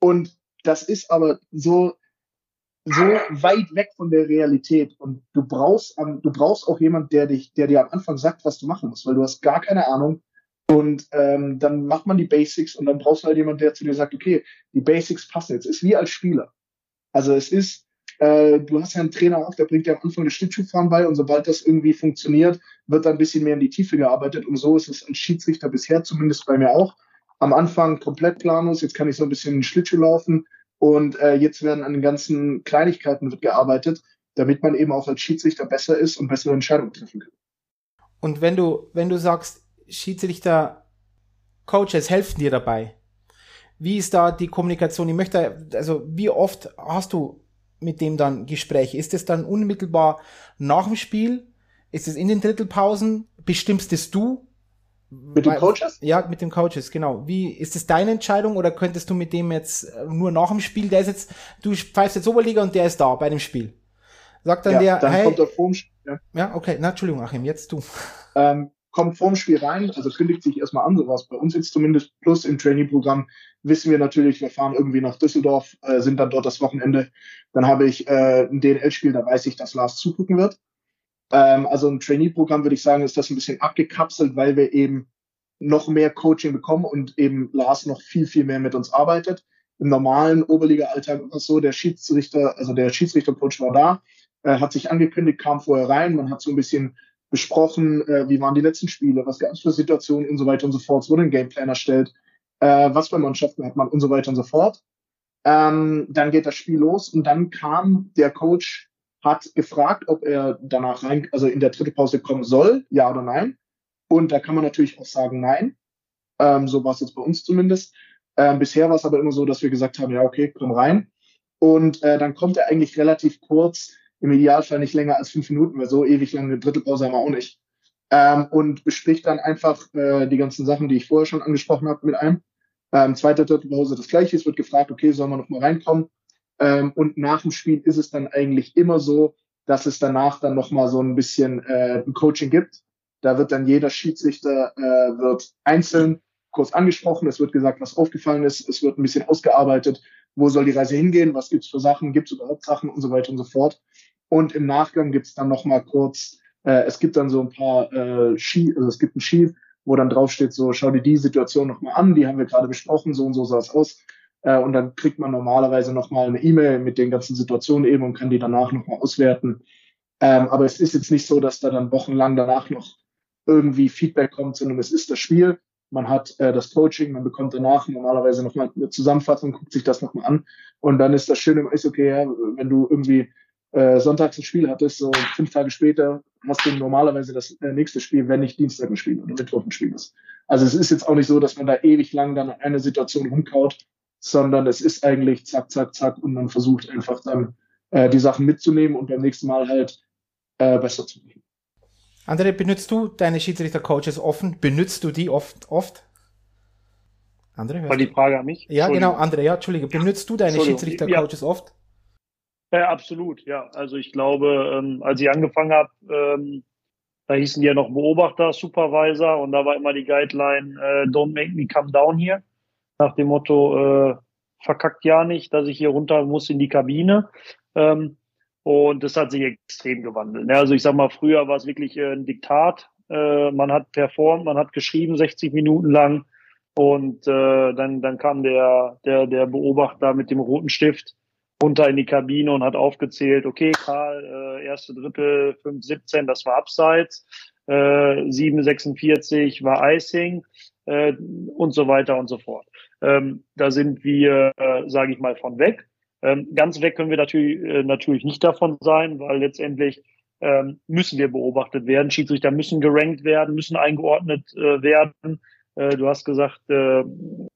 Und das ist aber so, so weit weg von der Realität und du brauchst, du brauchst auch jemand, der dich, der dir am Anfang sagt, was du machen musst, weil du hast gar keine Ahnung, und ähm, dann macht man die Basics und dann brauchst du halt jemand, der zu dir sagt, okay, die Basics passen jetzt. Ist wie als Spieler. Also es ist, äh, du hast ja einen Trainer auch, der bringt dir am Anfang das Schlittschuhfahren bei und sobald das irgendwie funktioniert, wird dann ein bisschen mehr in die Tiefe gearbeitet. Und so ist es als Schiedsrichter bisher, zumindest bei mir auch. Am Anfang komplett planlos, jetzt kann ich so ein bisschen in den Schlittschuh laufen Und äh, jetzt werden an den ganzen Kleinigkeiten gearbeitet, damit man eben auch als Schiedsrichter besser ist und bessere Entscheidungen treffen kann. Und wenn du, wenn du sagst, Schiedsrichter, Coaches helfen dir dabei, wie ist da die Kommunikation? Ich möchte, also wie oft hast du mit dem dann Gespräche? Ist es dann unmittelbar nach dem Spiel? Ist es in den Drittelpausen? Bestimmst es du? Mit den Coaches? Ja, mit den Coaches, genau. Wie, ist es deine Entscheidung oder könntest du mit dem jetzt äh, nur nach dem Spiel, der ist jetzt, du pfeifst jetzt Oberliga und der ist da bei dem Spiel. Sagt dann ja, der, dann hey, kommt er vorm Spiel. Ja. ja, okay, na, Entschuldigung, Achim, jetzt du. Ähm, kommt vorm Spiel rein, also kündigt sich erstmal an, sowas bei uns jetzt zumindest, plus im Trainingprogramm wissen wir natürlich, wir fahren irgendwie nach Düsseldorf, äh, sind dann dort das Wochenende, dann habe ich äh, ein DNL-Spiel, da weiß ich, dass Lars zugucken wird. Ähm, also im Trainee-Programm würde ich sagen, ist das ein bisschen abgekapselt, weil wir eben noch mehr Coaching bekommen und eben Lars noch viel, viel mehr mit uns arbeitet. Im normalen Oberliga-Alltag war es so, der Schiedsrichter, also der Schiedsrichter-Coach war da, äh, hat sich angekündigt, kam vorher rein, man hat so ein bisschen besprochen, äh, wie waren die letzten Spiele, was gab es für Situationen und so weiter und so fort. Es wurde ein Gameplan erstellt, äh, was für Mannschaften hat man und so weiter und so fort. Ähm, dann geht das Spiel los und dann kam der Coach, hat gefragt, ob er danach rein, also in der dritte Pause kommen soll, ja oder nein. Und da kann man natürlich auch sagen, nein. Ähm, so war es jetzt bei uns zumindest. Ähm, bisher war es aber immer so, dass wir gesagt haben, ja, okay, komm rein. Und äh, dann kommt er eigentlich relativ kurz im Idealfall nicht länger als fünf Minuten, weil so ewig lange Drittelpause haben wir auch nicht. Ähm, und bespricht dann einfach äh, die ganzen Sachen, die ich vorher schon angesprochen habe, mit einem. Ähm, zweite Drittelpause das gleiche. Es wird gefragt, okay, sollen wir noch mal reinkommen? Ähm, und nach dem Spiel ist es dann eigentlich immer so, dass es danach dann noch mal so ein bisschen äh, ein Coaching gibt. Da wird dann jeder Schiedsrichter äh, wird einzeln kurz angesprochen. Es wird gesagt, was aufgefallen ist. Es wird ein bisschen ausgearbeitet. Wo soll die Reise hingehen? Was gibt's für Sachen? Gibt es überhaupt Sachen und so weiter und so fort. Und im Nachgang gibt's dann noch mal kurz, äh, es gibt dann so ein paar äh, Ski, also es gibt ein Ski, wo dann draufsteht, so schau dir die Situation noch mal an, die haben wir gerade besprochen, so und so sah es aus. Äh, und dann kriegt man normalerweise noch mal eine E-Mail mit den ganzen Situationen eben und kann die danach noch mal auswerten. Ähm, aber es ist jetzt nicht so, dass da dann wochenlang danach noch irgendwie Feedback kommt, sondern es ist das Spiel. Man hat äh, das Coaching, man bekommt danach normalerweise nochmal eine Zusammenfassung, guckt sich das nochmal an. Und dann ist das Schöne, ist okay, ja, wenn du irgendwie äh, sonntags ein Spiel hattest, so fünf Tage später hast du normalerweise das äh, nächste Spiel, wenn nicht Dienstag ein Spiel oder Mittwoch ein Spiel ist. Also es ist jetzt auch nicht so, dass man da ewig lang dann eine Situation rumkaut, sondern es ist eigentlich zack, zack, zack und man versucht einfach dann äh, die Sachen mitzunehmen und beim nächsten Mal halt äh, besser zu machen. André, benutzt du deine Schiedsrichter-Coaches offen? Benutzt du die oft? oft? André, War die Frage an mich? Ja, genau, André, ja, Entschuldige. Benutzt du deine Schiedsrichter-Coaches ja. oft? Ja, absolut, ja. Also ich glaube, ähm, als ich angefangen habe, ähm, da hießen die ja noch Beobachter, Supervisor und da war immer die Guideline, äh, don't make me come down here. Nach dem Motto, äh, verkackt ja nicht, dass ich hier runter muss in die Kabine. Ähm, und das hat sich extrem gewandelt. Ne? Also ich sag mal, früher war es wirklich äh, ein Diktat. Äh, man hat performt, man hat geschrieben 60 Minuten lang und äh, dann, dann kam der, der, der Beobachter mit dem roten Stift runter in die Kabine und hat aufgezählt, okay, Karl, äh, erste Drittel 5,17, das war Abseits, äh, 7,46 war Icing äh, und so weiter und so fort. Ähm, da sind wir, äh, sage ich mal, von weg. Ähm, ganz weg können wir natürlich, äh, natürlich nicht davon sein, weil letztendlich ähm, müssen wir beobachtet werden. Schiedsrichter müssen gerankt werden, müssen eingeordnet äh, werden. Äh, du hast gesagt, äh,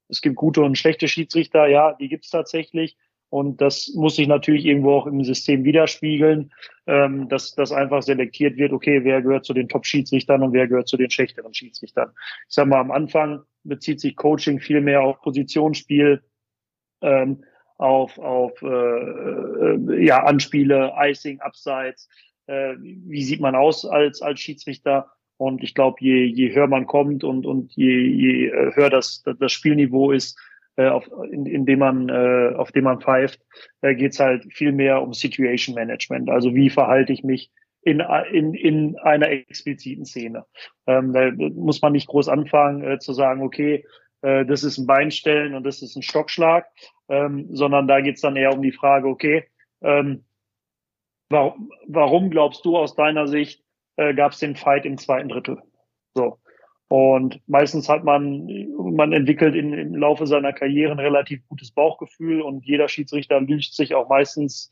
es gibt gute und schlechte Schiedsrichter. Ja, die gibt es tatsächlich. Und das muss sich natürlich irgendwo auch im System widerspiegeln, ähm, dass das einfach selektiert wird, okay, wer gehört zu den Top-Schiedsrichtern und wer gehört zu den schlechteren Schiedsrichtern. Ich sag mal, am Anfang bezieht sich Coaching viel mehr auf Positionsspiel, ähm, auf, auf äh, äh, ja, Anspiele, Icing, Abseits, äh, wie sieht man aus als, als Schiedsrichter. Und ich glaube, je, je höher man kommt und, und je, je äh, höher das, das Spielniveau ist, äh, auf, in, in dem man, äh, auf dem man pfeift, äh, geht es halt viel mehr um Situation Management. Also wie verhalte ich mich in, in, in einer expliziten Szene. Ähm, da muss man nicht groß anfangen äh, zu sagen, okay, äh, das ist ein Beinstellen und das ist ein Stockschlag, ähm, sondern da geht es dann eher um die Frage, okay, ähm, warum, warum glaubst du aus deiner Sicht, äh, gab es den Fight im zweiten Drittel? So. Und meistens hat man, man entwickelt in, im Laufe seiner Karriere ein relativ gutes Bauchgefühl und jeder Schiedsrichter lügt sich auch meistens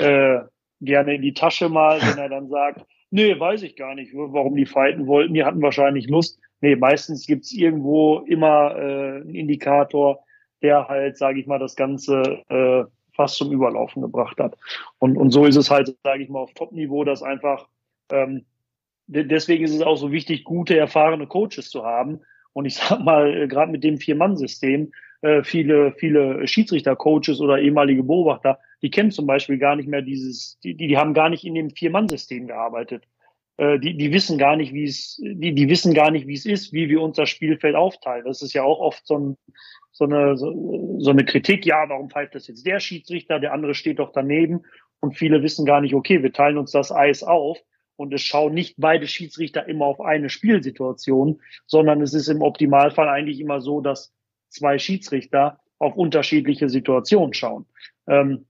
äh, gerne in die Tasche mal, wenn er dann sagt, nee, weiß ich gar nicht, warum die fighten wollten, die hatten wahrscheinlich Lust. Nee, meistens gibt's irgendwo immer äh, einen Indikator, der halt, sage ich mal, das Ganze äh, fast zum Überlaufen gebracht hat. Und, und so ist es halt, sage ich mal, auf Top-Niveau, dass einfach ähm, deswegen ist es auch so wichtig, gute, erfahrene Coaches zu haben. Und ich sag mal, äh, gerade mit dem Vier-Mann-System, äh, viele, viele Schiedsrichter-Coaches oder ehemalige Beobachter, die kennen zum Beispiel gar nicht mehr dieses, die, die haben gar nicht in dem Vier-Mann-System gearbeitet. Äh, die, die wissen gar nicht, wie es, die, die wissen gar nicht, wie es ist, wie wir unser Spielfeld aufteilen. Das ist ja auch oft so, ein, so, eine, so, so eine Kritik, ja, warum pfeift das jetzt der Schiedsrichter, der andere steht doch daneben. Und viele wissen gar nicht, okay, wir teilen uns das Eis auf und es schauen nicht beide Schiedsrichter immer auf eine Spielsituation, sondern es ist im Optimalfall eigentlich immer so, dass zwei Schiedsrichter auf unterschiedliche Situationen schauen. Ähm,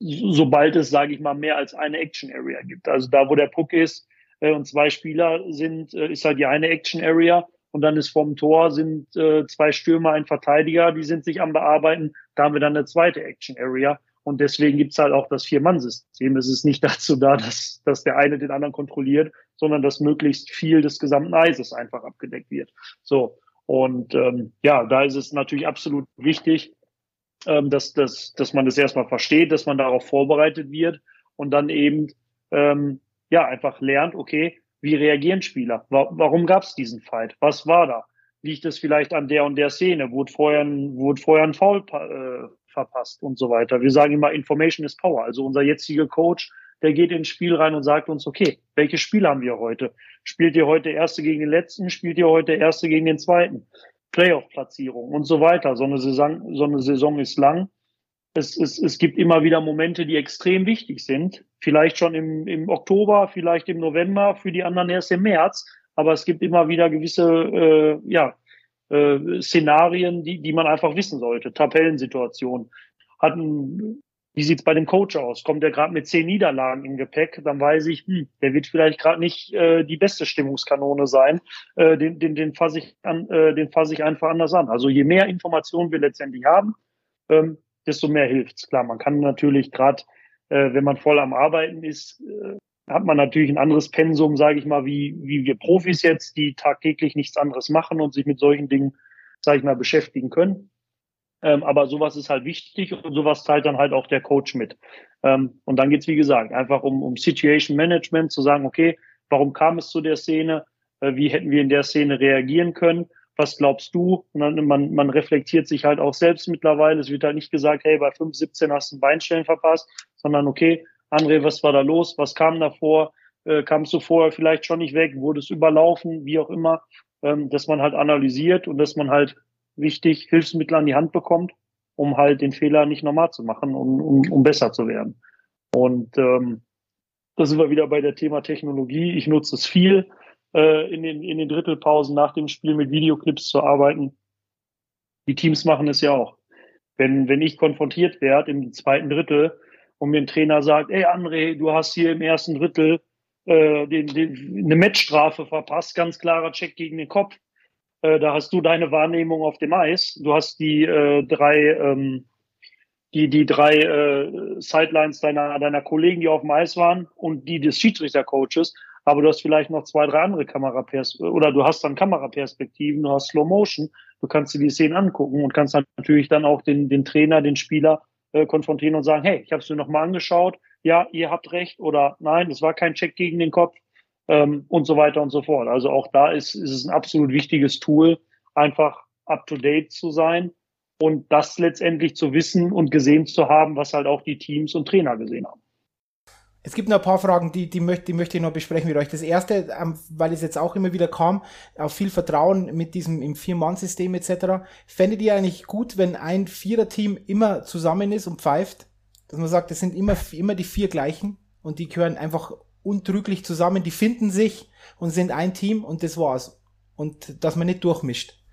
sobald es, sage ich mal, mehr als eine Action Area gibt. Also da, wo der Puck ist äh, und zwei Spieler sind, äh, ist halt die eine Action Area und dann ist vom Tor sind äh, zwei Stürmer, ein Verteidiger, die sind sich am Bearbeiten. Da haben wir dann eine zweite Action Area. Und deswegen gibt's halt auch das Vier-Mann-System. Es ist nicht dazu da, dass, dass der eine den anderen kontrolliert, sondern dass möglichst viel des gesamten Eises einfach abgedeckt wird. So. Und ähm, ja, da ist es natürlich absolut wichtig, ähm, dass, dass, dass man das erstmal versteht, dass man darauf vorbereitet wird und dann eben ähm, ja einfach lernt, okay, wie reagieren Spieler? Warum gab es diesen Fight? Was war da? Liegt es vielleicht an der und der Szene? Wurde vorher ein, wurde vorher ein Foul äh, verpasst und so weiter. Wir sagen immer, Information is Power. Also unser jetziger Coach, der geht ins Spiel rein und sagt uns, okay, welche Spiele haben wir heute? Spielt ihr heute Erste gegen den Letzten? Spielt ihr heute Erste gegen den Zweiten? Playoff-Platzierung und so weiter. So eine Saison, so eine Saison ist lang. Es, es, es gibt immer wieder Momente, die extrem wichtig sind. Vielleicht schon im, im Oktober, vielleicht im November, für die anderen erst im März. Aber es gibt immer wieder gewisse äh, ja, äh, Szenarien, die, die man einfach wissen sollte. Tabellensituation. Hatten, wie sieht's bei dem Coach aus? Kommt er gerade mit zehn Niederlagen im Gepäck, dann weiß ich, hm, der wird vielleicht gerade nicht äh, die beste Stimmungskanone sein. Äh, den den, den fasse ich, an, äh, den fasse ich einfach anders an. Also je mehr Informationen wir letztendlich haben, ähm, desto mehr hilft's. Klar, man kann natürlich gerade, äh, wenn man voll am Arbeiten ist, äh, hat man natürlich ein anderes Pensum, sage ich mal, wie, wie wir Profis jetzt, die tagtäglich nichts anderes machen und sich mit solchen Dingen, sage ich mal, beschäftigen können. Ähm, aber sowas ist halt wichtig und sowas teilt dann halt auch der Coach mit. Ähm, und dann geht's wie gesagt, einfach um, um Situation Management, zu sagen, okay, warum kam es zu der Szene? Äh, wie hätten wir in der Szene reagieren können? Was glaubst du? Und man, man reflektiert sich halt auch selbst mittlerweile. Es wird halt nicht gesagt, hey, bei 5,17 hast du ein Beinstellen verpasst, sondern okay, André, was war da los? Was kam davor? Äh, kamst du vorher vielleicht schon nicht weg? Wurde es überlaufen? Wie auch immer. Ähm, dass man halt analysiert und dass man halt wichtig Hilfsmittel an die Hand bekommt, um halt den Fehler nicht normal zu machen, um, um, um besser zu werden. Und ähm, da sind wir wieder bei der Thema Technologie. Ich nutze es viel, äh, in, den, in den Drittelpausen nach dem Spiel mit Videoclips zu arbeiten. Die Teams machen es ja auch. Wenn, wenn ich konfrontiert werde im zweiten Drittel und mir ein Trainer sagt, ey André, du hast hier im ersten Drittel äh, den, den, eine Matchstrafe verpasst, ganz klarer Check gegen den Kopf. Äh, da hast du deine Wahrnehmung auf dem Eis. Du hast die äh, drei ähm, die die drei äh, Sidelines deiner deiner Kollegen, die auf dem Eis waren und die des Schiedsrichtercoaches, aber du hast vielleicht noch zwei, drei andere Kameraperspektiven oder du hast dann Kameraperspektiven, du hast Slow Motion, du kannst dir die Szenen angucken und kannst dann natürlich dann auch den den Trainer, den Spieler äh, konfrontieren und sagen, hey, ich habe es mir nochmal angeschaut, ja, ihr habt recht oder nein, es war kein Check gegen den Kopf ähm, und so weiter und so fort. Also auch da ist, ist es ein absolut wichtiges Tool, einfach up-to-date zu sein und das letztendlich zu wissen und gesehen zu haben, was halt auch die Teams und Trainer gesehen haben. Es gibt noch ein paar Fragen, die, die, möchte, die möchte ich noch besprechen mit euch. Das erste, ähm, weil es jetzt auch immer wieder kam, auf viel Vertrauen mit diesem im Vier-Mann-System etc. Fändet ihr eigentlich gut, wenn ein Vierer-Team immer zusammen ist und pfeift? Dass man sagt, das sind immer, immer die vier gleichen und die gehören einfach untrüglich zusammen, die finden sich und sind ein Team und das war's. Und dass man nicht durchmischt.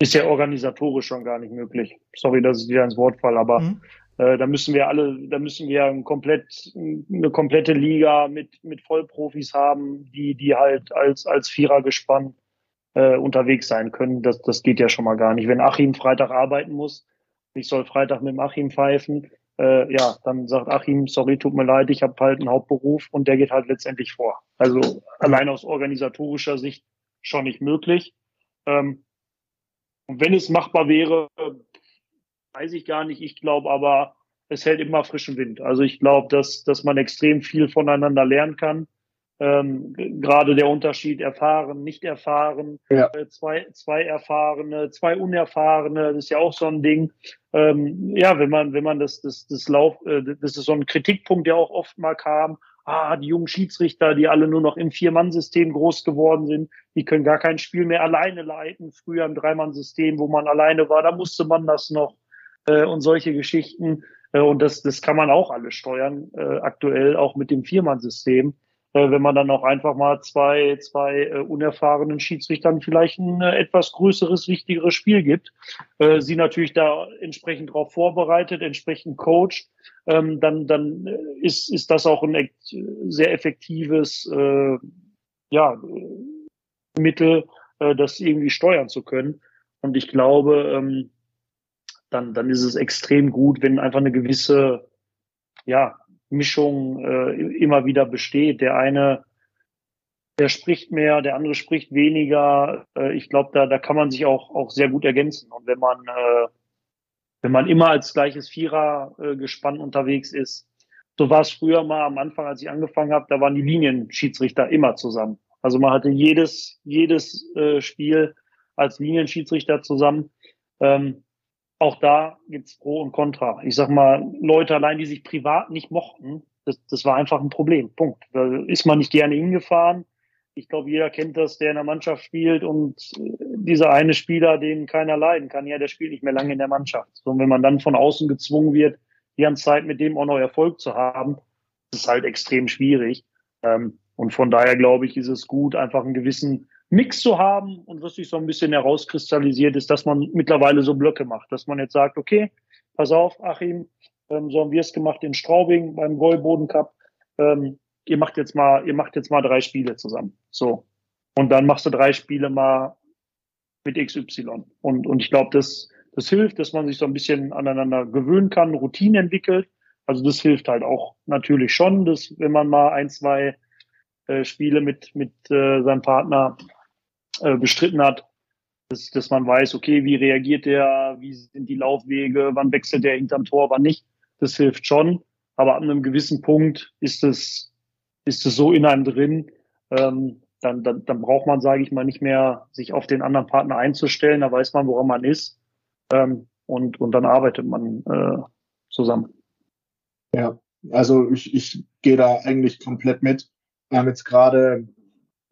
Ist ja organisatorisch schon gar nicht möglich. Sorry, dass ich wieder ins Wort fall, aber mhm. Äh, da müssen wir alle, da müssen wir ein komplett, eine komplette Liga mit, mit Vollprofis haben, die, die halt als, als Vierer gespannt äh, unterwegs sein können. Das, das geht ja schon mal gar nicht. Wenn Achim Freitag arbeiten muss, ich soll Freitag mit dem Achim pfeifen, äh, ja, dann sagt Achim, sorry, tut mir leid, ich habe halt einen Hauptberuf und der geht halt letztendlich vor. Also allein aus organisatorischer Sicht schon nicht möglich. Ähm, und wenn es machbar wäre, weiß ich gar nicht. Ich glaube aber, es hält immer frischen Wind. Also ich glaube, dass, dass man extrem viel voneinander lernen kann. Ähm, gerade der Unterschied erfahren, nicht erfahren, ja. äh, zwei, zwei erfahrene, zwei unerfahrene, das ist ja auch so ein Ding. Ähm, ja, wenn man, wenn man das, das, das Lauf, äh, das ist so ein Kritikpunkt, der auch oft mal kam. Ah, die jungen Schiedsrichter, die alle nur noch im Vier-Mann-System groß geworden sind, die können gar kein Spiel mehr alleine leiten. Früher im Dreimann-System, wo man alleine war, da musste man das noch äh, und solche Geschichten. Äh, und das, das kann man auch alles steuern, äh, aktuell auch mit dem Viermann-System. Äh, wenn man dann auch einfach mal zwei, zwei äh, unerfahrenen Schiedsrichtern vielleicht ein äh, etwas größeres, wichtigeres Spiel gibt, äh, sie natürlich da entsprechend darauf vorbereitet, entsprechend coacht, ähm, dann, dann ist, ist das auch ein sehr effektives äh, ja, Mittel, äh, das irgendwie steuern zu können. Und ich glaube, ähm, dann, dann ist es extrem gut, wenn einfach eine gewisse ja, Mischung äh, immer wieder besteht. Der eine, der spricht mehr, der andere spricht weniger. Äh, ich glaube, da, da kann man sich auch, auch sehr gut ergänzen. Und wenn man, äh, wenn man immer als gleiches Vierer-Gespann äh, unterwegs ist, so war es früher mal am Anfang, als ich angefangen habe, da waren die Linienschiedsrichter immer zusammen. Also man hatte jedes, jedes äh, Spiel als Linienschiedsrichter zusammen. Ähm, auch da gibt's Pro und Contra. Ich sag mal, Leute allein, die sich privat nicht mochten, das, das war einfach ein Problem. Punkt. Da ist man nicht gerne hingefahren. Ich glaube, jeder kennt das, der in der Mannschaft spielt und äh, dieser eine Spieler, den keiner leiden kann, ja, der spielt nicht mehr lange in der Mannschaft. Und wenn man dann von außen gezwungen wird, die ganze Zeit mit dem auch noch Erfolg zu haben, ist halt extrem schwierig. Ähm, und von daher glaube ich, ist es gut, einfach einen gewissen Mix zu haben und was sich so ein bisschen herauskristallisiert ist, dass man mittlerweile so Blöcke macht, dass man jetzt sagt, okay, pass auf, Achim, ähm, so haben wir es gemacht in Straubing beim Goldboden Cup. Ähm, ihr macht jetzt mal, ihr macht jetzt mal drei Spiele zusammen. So. Und dann machst du drei Spiele mal mit XY. Und, und ich glaube, das, das hilft, dass man sich so ein bisschen aneinander gewöhnen kann, Routine entwickelt. Also das hilft halt auch natürlich schon, dass wenn man mal ein, zwei äh, Spiele mit, mit äh, seinem Partner äh, bestritten hat, dass, dass man weiß, okay, wie reagiert der, wie sind die Laufwege, wann wechselt der hinterm Tor, wann nicht. Das hilft schon. Aber an einem gewissen Punkt ist es, ist es so in einem drin, ähm, dann, dann, dann braucht man, sage ich mal, nicht mehr sich auf den anderen Partner einzustellen. Da weiß man, woran man ist. Ähm, und, und dann arbeitet man äh, zusammen. Ja, also ich, ich gehe da eigentlich komplett mit. Wir haben jetzt gerade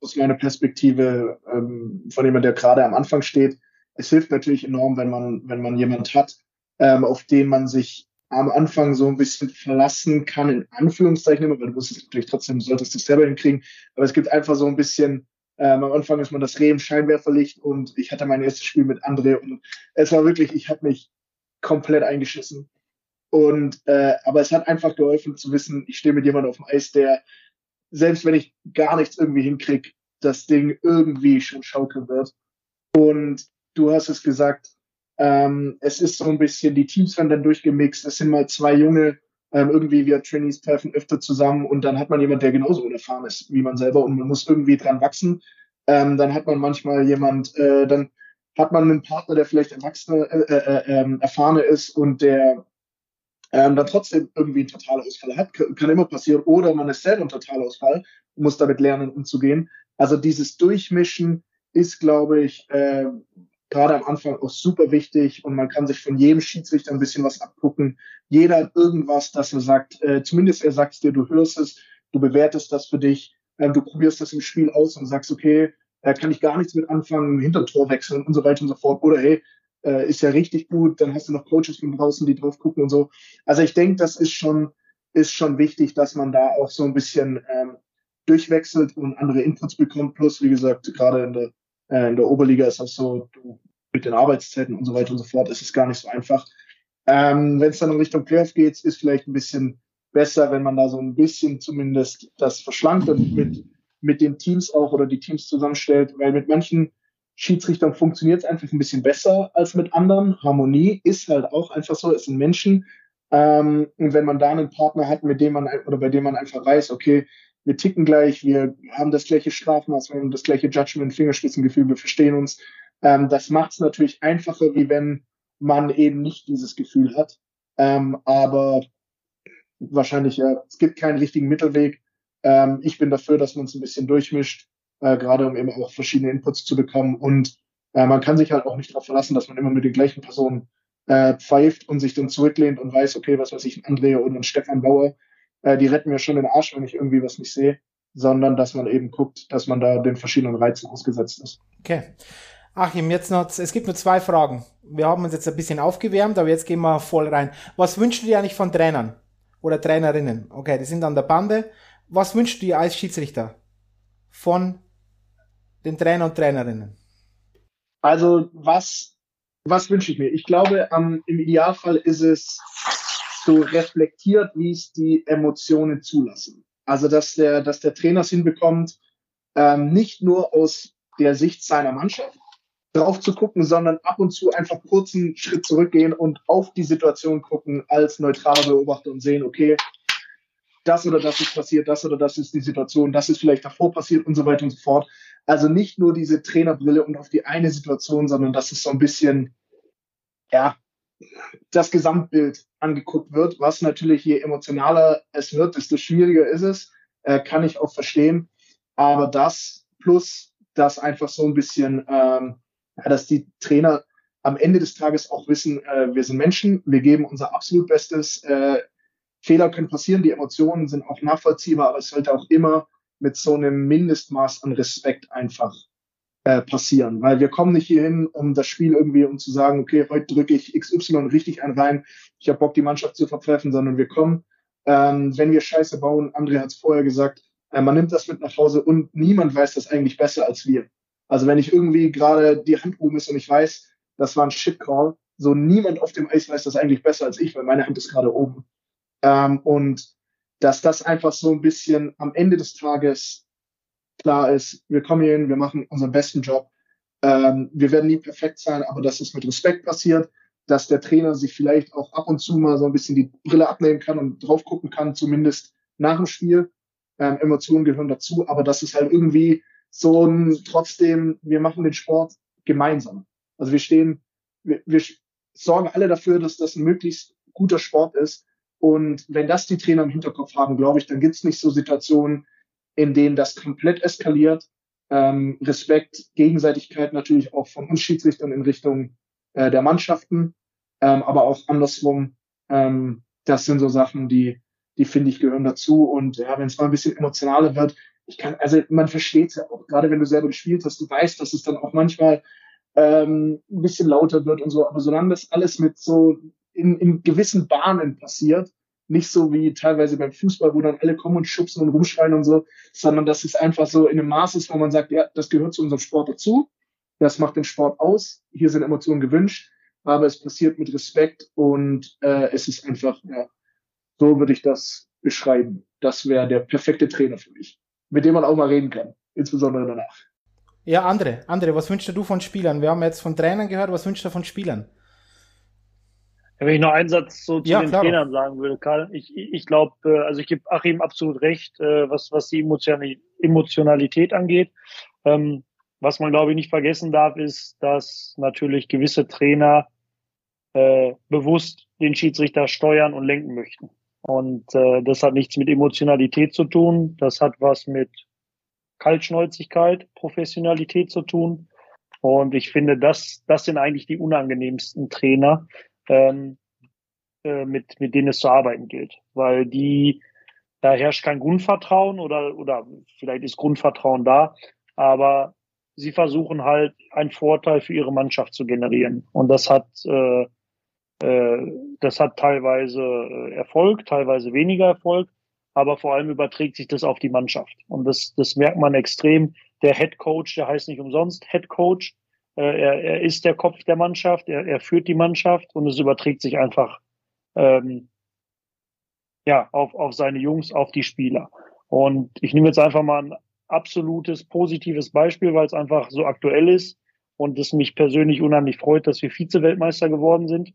aus meiner Perspektive ähm, von jemand, der gerade am Anfang steht, es hilft natürlich enorm, wenn man, wenn man jemand hat, ähm, auf den man sich am Anfang so ein bisschen verlassen kann, in Anführungszeichen immer, weil du musst es natürlich trotzdem, solltest es selber hinkriegen, aber es gibt einfach so ein bisschen, ähm, am Anfang ist man das Reh im Scheinwerferlicht und ich hatte mein erstes Spiel mit André und es war wirklich, ich habe mich komplett eingeschissen. Und äh, aber es hat einfach geholfen zu wissen, ich stehe mit jemandem auf dem Eis, der selbst wenn ich gar nichts irgendwie hinkriege, das Ding irgendwie schon schaukeln wird. Und du hast es gesagt, ähm, es ist so ein bisschen, die Teams werden dann durchgemixt. Es sind mal zwei Junge, ähm, irgendwie wir Trainees treffen öfter zusammen und dann hat man jemand, der genauso unerfahren ist wie man selber und man muss irgendwie dran wachsen. Ähm, dann hat man manchmal jemand, äh, dann hat man einen Partner, der vielleicht erwachsene, äh, äh, äh, ähm, erfahrener ist und der ähm, dann trotzdem irgendwie einen Totalausfall hat. Kann immer passieren. Oder man ist selber ein Totalausfall muss damit lernen, umzugehen. Also dieses Durchmischen ist, glaube ich, äh, gerade am Anfang auch super wichtig und man kann sich von jedem Schiedsrichter ein bisschen was abgucken. Jeder hat irgendwas, dass er sagt, äh, zumindest er sagt es dir, du hörst es, du bewertest das für dich, äh, du probierst das im Spiel aus und sagst, okay, da kann ich gar nichts mit anfangen, hinter Tor wechseln und so weiter und so fort. Oder hey, äh, ist ja richtig gut. Dann hast du noch Coaches von draußen, die drauf gucken und so. Also ich denke, das ist schon, ist schon wichtig, dass man da auch so ein bisschen ähm, durchwechselt und andere Inputs bekommt. Plus, wie gesagt, gerade in der, äh, in der Oberliga ist das so, du, mit den Arbeitszeiten und so weiter und so fort, ist es gar nicht so einfach. Ähm, Wenn es dann in Richtung Playoff geht, ist vielleicht ein bisschen besser, wenn man da so ein bisschen zumindest das verschlankt und mit, mit den Teams auch oder die Teams zusammenstellt, weil mit manchen Schiedsrichtern funktioniert es einfach ein bisschen besser als mit anderen. Harmonie ist halt auch einfach so, es sind Menschen. Ähm, und wenn man da einen Partner hat, mit dem man oder bei dem man einfach weiß, okay, wir ticken gleich, wir haben das gleiche Strafmaß, wir haben das gleiche Judgment, Fingerspitzengefühl, wir verstehen uns. Ähm, das macht es natürlich einfacher, wie wenn man eben nicht dieses Gefühl hat. Ähm, aber wahrscheinlich, ja, es gibt keinen richtigen Mittelweg. Ähm, ich bin dafür, dass man es ein bisschen durchmischt, äh, gerade um eben auch verschiedene Inputs zu bekommen. Und äh, man kann sich halt auch nicht darauf verlassen, dass man immer mit den gleichen Personen äh, pfeift und sich dann zurücklehnt und weiß, okay, was weiß ich, ein Andrea oder ein Stefan Bauer, äh, die retten mir schon den Arsch, wenn ich irgendwie was nicht sehe, sondern dass man eben guckt, dass man da den verschiedenen Reizen ausgesetzt ist. Okay. Achim, jetzt noch, es gibt nur zwei Fragen. Wir haben uns jetzt ein bisschen aufgewärmt, aber jetzt gehen wir voll rein. Was wünschst du dir eigentlich von Trainern oder Trainerinnen? Okay, die sind an der Bande. Was wünschst du dir als Schiedsrichter von den Trainer und Trainerinnen? Also, was, was wünsche ich mir? Ich glaube, ähm, im Idealfall ist es so reflektiert, wie es die Emotionen zulassen. Also, dass der, dass der Trainer es hinbekommt, ähm, nicht nur aus der Sicht seiner Mannschaft, drauf zu gucken, sondern ab und zu einfach kurz einen Schritt zurückgehen und auf die Situation gucken als neutraler Beobachter und sehen, okay, das oder das ist passiert, das oder das ist die Situation, das ist vielleicht davor passiert und so weiter und so fort. Also nicht nur diese Trainerbrille und auf die eine Situation, sondern dass es so ein bisschen, ja, das Gesamtbild angeguckt wird, was natürlich je emotionaler es wird, desto schwieriger ist es, äh, kann ich auch verstehen. Aber das plus das einfach so ein bisschen ähm, ja, dass die Trainer am Ende des Tages auch wissen, äh, wir sind Menschen, wir geben unser absolut Bestes. Äh, Fehler können passieren, die Emotionen sind auch nachvollziehbar, aber es sollte auch immer mit so einem Mindestmaß an Respekt einfach äh, passieren. Weil wir kommen nicht hierhin, um das Spiel irgendwie, um zu sagen, okay, heute drücke ich XY richtig einen rein, ich habe Bock, die Mannschaft zu verpfeifen, sondern wir kommen, ähm, wenn wir Scheiße bauen, André hat es vorher gesagt, äh, man nimmt das mit nach Hause und niemand weiß das eigentlich besser als wir. Also wenn ich irgendwie gerade die Hand oben ist und ich weiß, das war ein Shitcall, so niemand auf dem Eis weiß das eigentlich besser als ich, weil meine Hand ist gerade oben. Ähm, und dass das einfach so ein bisschen am Ende des Tages klar ist, wir kommen hier hin, wir machen unseren besten Job. Ähm, wir werden nie perfekt sein, aber dass es mit Respekt passiert, dass der Trainer sich vielleicht auch ab und zu mal so ein bisschen die Brille abnehmen kann und drauf gucken kann, zumindest nach dem Spiel. Ähm, Emotionen gehören dazu, aber dass es halt irgendwie so ein, trotzdem, wir machen den Sport gemeinsam. Also wir stehen, wir, wir sorgen alle dafür, dass das ein möglichst guter Sport ist. Und wenn das die Trainer im Hinterkopf haben, glaube ich, dann gibt es nicht so Situationen, in denen das komplett eskaliert. Ähm, Respekt, Gegenseitigkeit natürlich auch von uns Schiedsrichtern in Richtung äh, der Mannschaften, ähm, aber auch andersrum. Ähm, das sind so Sachen, die, die finde ich gehören dazu. Und ja, wenn es mal ein bisschen emotionaler wird, ich kann, also man versteht es ja auch, gerade wenn du selber gespielt hast, du weißt, dass es dann auch manchmal ähm, ein bisschen lauter wird und so, aber solange das alles mit so in, in gewissen Bahnen passiert, nicht so wie teilweise beim Fußball, wo dann alle kommen und schubsen und rumschreien und so, sondern dass es einfach so in einem Maß ist, wo man sagt, ja, das gehört zu unserem Sport dazu, das macht den Sport aus, hier sind Emotionen gewünscht, aber es passiert mit Respekt und äh, es ist einfach, ja, so würde ich das beschreiben. Das wäre der perfekte Trainer für mich mit dem man auch mal reden kann, insbesondere danach. Ja, andere, andere, was wünschst du von Spielern? Wir haben jetzt von Trainern gehört, was wünschst du von Spielern? Wenn ich noch einen Satz so zu ja, den klar. Trainern sagen würde, Karl, ich, ich glaube, äh, also ich gebe Achim absolut recht, äh, was, was die Emotionalität angeht. Ähm, was man, glaube ich, nicht vergessen darf, ist, dass natürlich gewisse Trainer äh, bewusst den Schiedsrichter steuern und lenken möchten. Und äh, das hat nichts mit Emotionalität zu tun. Das hat was mit Kaltschnäuzigkeit, Professionalität zu tun. Und ich finde, das, das sind eigentlich die unangenehmsten Trainer, ähm, äh, mit, mit denen es zu arbeiten gilt. Weil die, da herrscht kein Grundvertrauen oder, oder vielleicht ist Grundvertrauen da, aber sie versuchen halt einen Vorteil für ihre Mannschaft zu generieren. Und das hat äh, äh, das hat teilweise äh, Erfolg, teilweise weniger Erfolg, aber vor allem überträgt sich das auf die Mannschaft. Und das, das merkt man extrem. Der Head Coach, der heißt nicht umsonst Head Coach. Äh, er, er ist der Kopf der Mannschaft, er, er führt die Mannschaft und es überträgt sich einfach ähm, ja, auf, auf seine Jungs, auf die Spieler. Und ich nehme jetzt einfach mal ein absolutes positives Beispiel, weil es einfach so aktuell ist. und es mich persönlich unheimlich freut, dass wir Vize-Weltmeister geworden sind.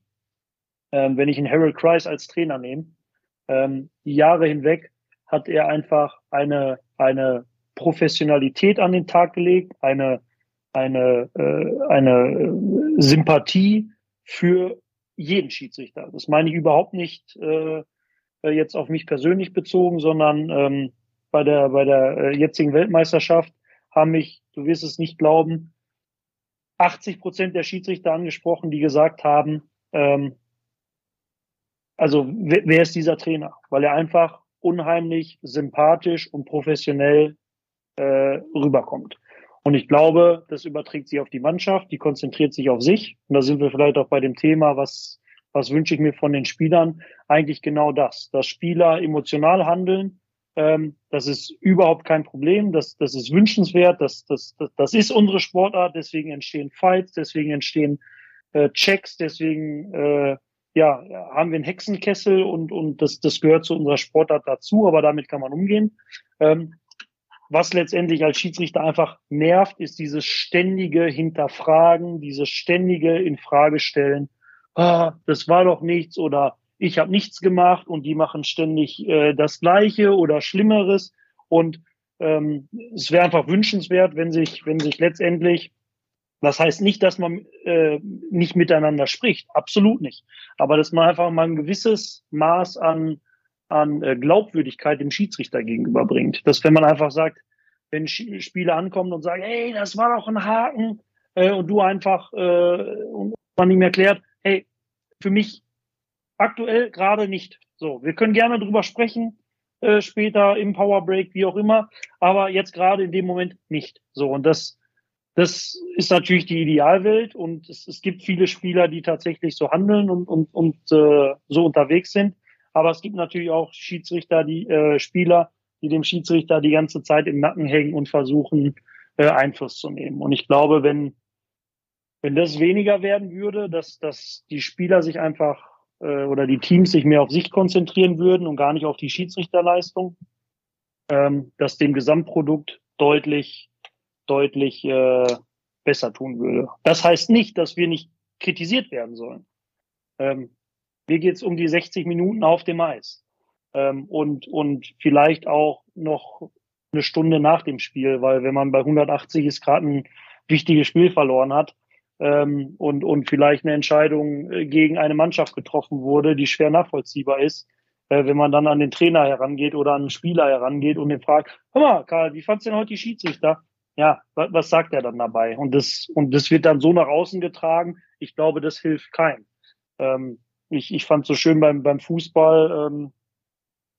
Ähm, wenn ich einen Harold Kreis als Trainer nehme, ähm, die Jahre hinweg hat er einfach eine, eine Professionalität an den Tag gelegt, eine, eine, äh, eine Sympathie für jeden Schiedsrichter. Das meine ich überhaupt nicht äh, jetzt auf mich persönlich bezogen, sondern ähm, bei der, bei der äh, jetzigen Weltmeisterschaft haben mich, du wirst es nicht glauben, 80 Prozent der Schiedsrichter angesprochen, die gesagt haben, ähm, also wer, wer ist dieser Trainer? Weil er einfach unheimlich sympathisch und professionell äh, rüberkommt. Und ich glaube, das überträgt sich auf die Mannschaft, die konzentriert sich auf sich. Und da sind wir vielleicht auch bei dem Thema, was, was wünsche ich mir von den Spielern? Eigentlich genau das, dass Spieler emotional handeln. Ähm, das ist überhaupt kein Problem, das, das ist wünschenswert, das, das, das, das ist unsere Sportart, deswegen entstehen Fights, deswegen entstehen äh, Checks, deswegen äh, ja, haben wir einen Hexenkessel und, und das, das gehört zu unserer Sportart dazu, aber damit kann man umgehen. Ähm, was letztendlich als Schiedsrichter einfach nervt, ist dieses ständige Hinterfragen, dieses ständige Infragestellen. Ah, das war doch nichts oder ich habe nichts gemacht und die machen ständig äh, das Gleiche oder Schlimmeres. Und ähm, es wäre einfach wünschenswert, wenn sich, wenn sich letztendlich das heißt nicht, dass man äh, nicht miteinander spricht, absolut nicht. Aber dass man einfach mal ein gewisses Maß an, an äh, Glaubwürdigkeit dem Schiedsrichter gegenüberbringt. Dass wenn man einfach sagt, wenn Spieler ankommen und sagen, hey, das war doch ein Haken, äh, und du einfach äh, und man ihm erklärt, hey, für mich aktuell gerade nicht. So, wir können gerne drüber sprechen, äh, später im Powerbreak, wie auch immer, aber jetzt gerade in dem Moment nicht. So, und das das ist natürlich die Idealwelt und es, es gibt viele Spieler, die tatsächlich so handeln und, und, und äh, so unterwegs sind. Aber es gibt natürlich auch Schiedsrichter, die äh, Spieler, die dem Schiedsrichter die ganze Zeit im Nacken hängen und versuchen, äh, Einfluss zu nehmen. Und ich glaube, wenn, wenn das weniger werden würde, dass, dass die Spieler sich einfach äh, oder die Teams sich mehr auf sich konzentrieren würden und gar nicht auf die Schiedsrichterleistung, ähm, dass dem Gesamtprodukt deutlich deutlich äh, besser tun würde. Das heißt nicht, dass wir nicht kritisiert werden sollen. Ähm, mir geht es um die 60 Minuten auf dem Eis ähm, und, und vielleicht auch noch eine Stunde nach dem Spiel, weil wenn man bei 180 ist gerade ein wichtiges Spiel verloren hat ähm, und, und vielleicht eine Entscheidung äh, gegen eine Mannschaft getroffen wurde, die schwer nachvollziehbar ist, äh, wenn man dann an den Trainer herangeht oder an den Spieler herangeht und den fragt, hör mal, Karl, wie fandst du denn heute die Schiedsrichter? ja, was sagt er dann dabei? Und das, und das wird dann so nach außen getragen. Ich glaube, das hilft keinem. Ähm, ich, ich fand so schön beim, beim Fußball, ähm,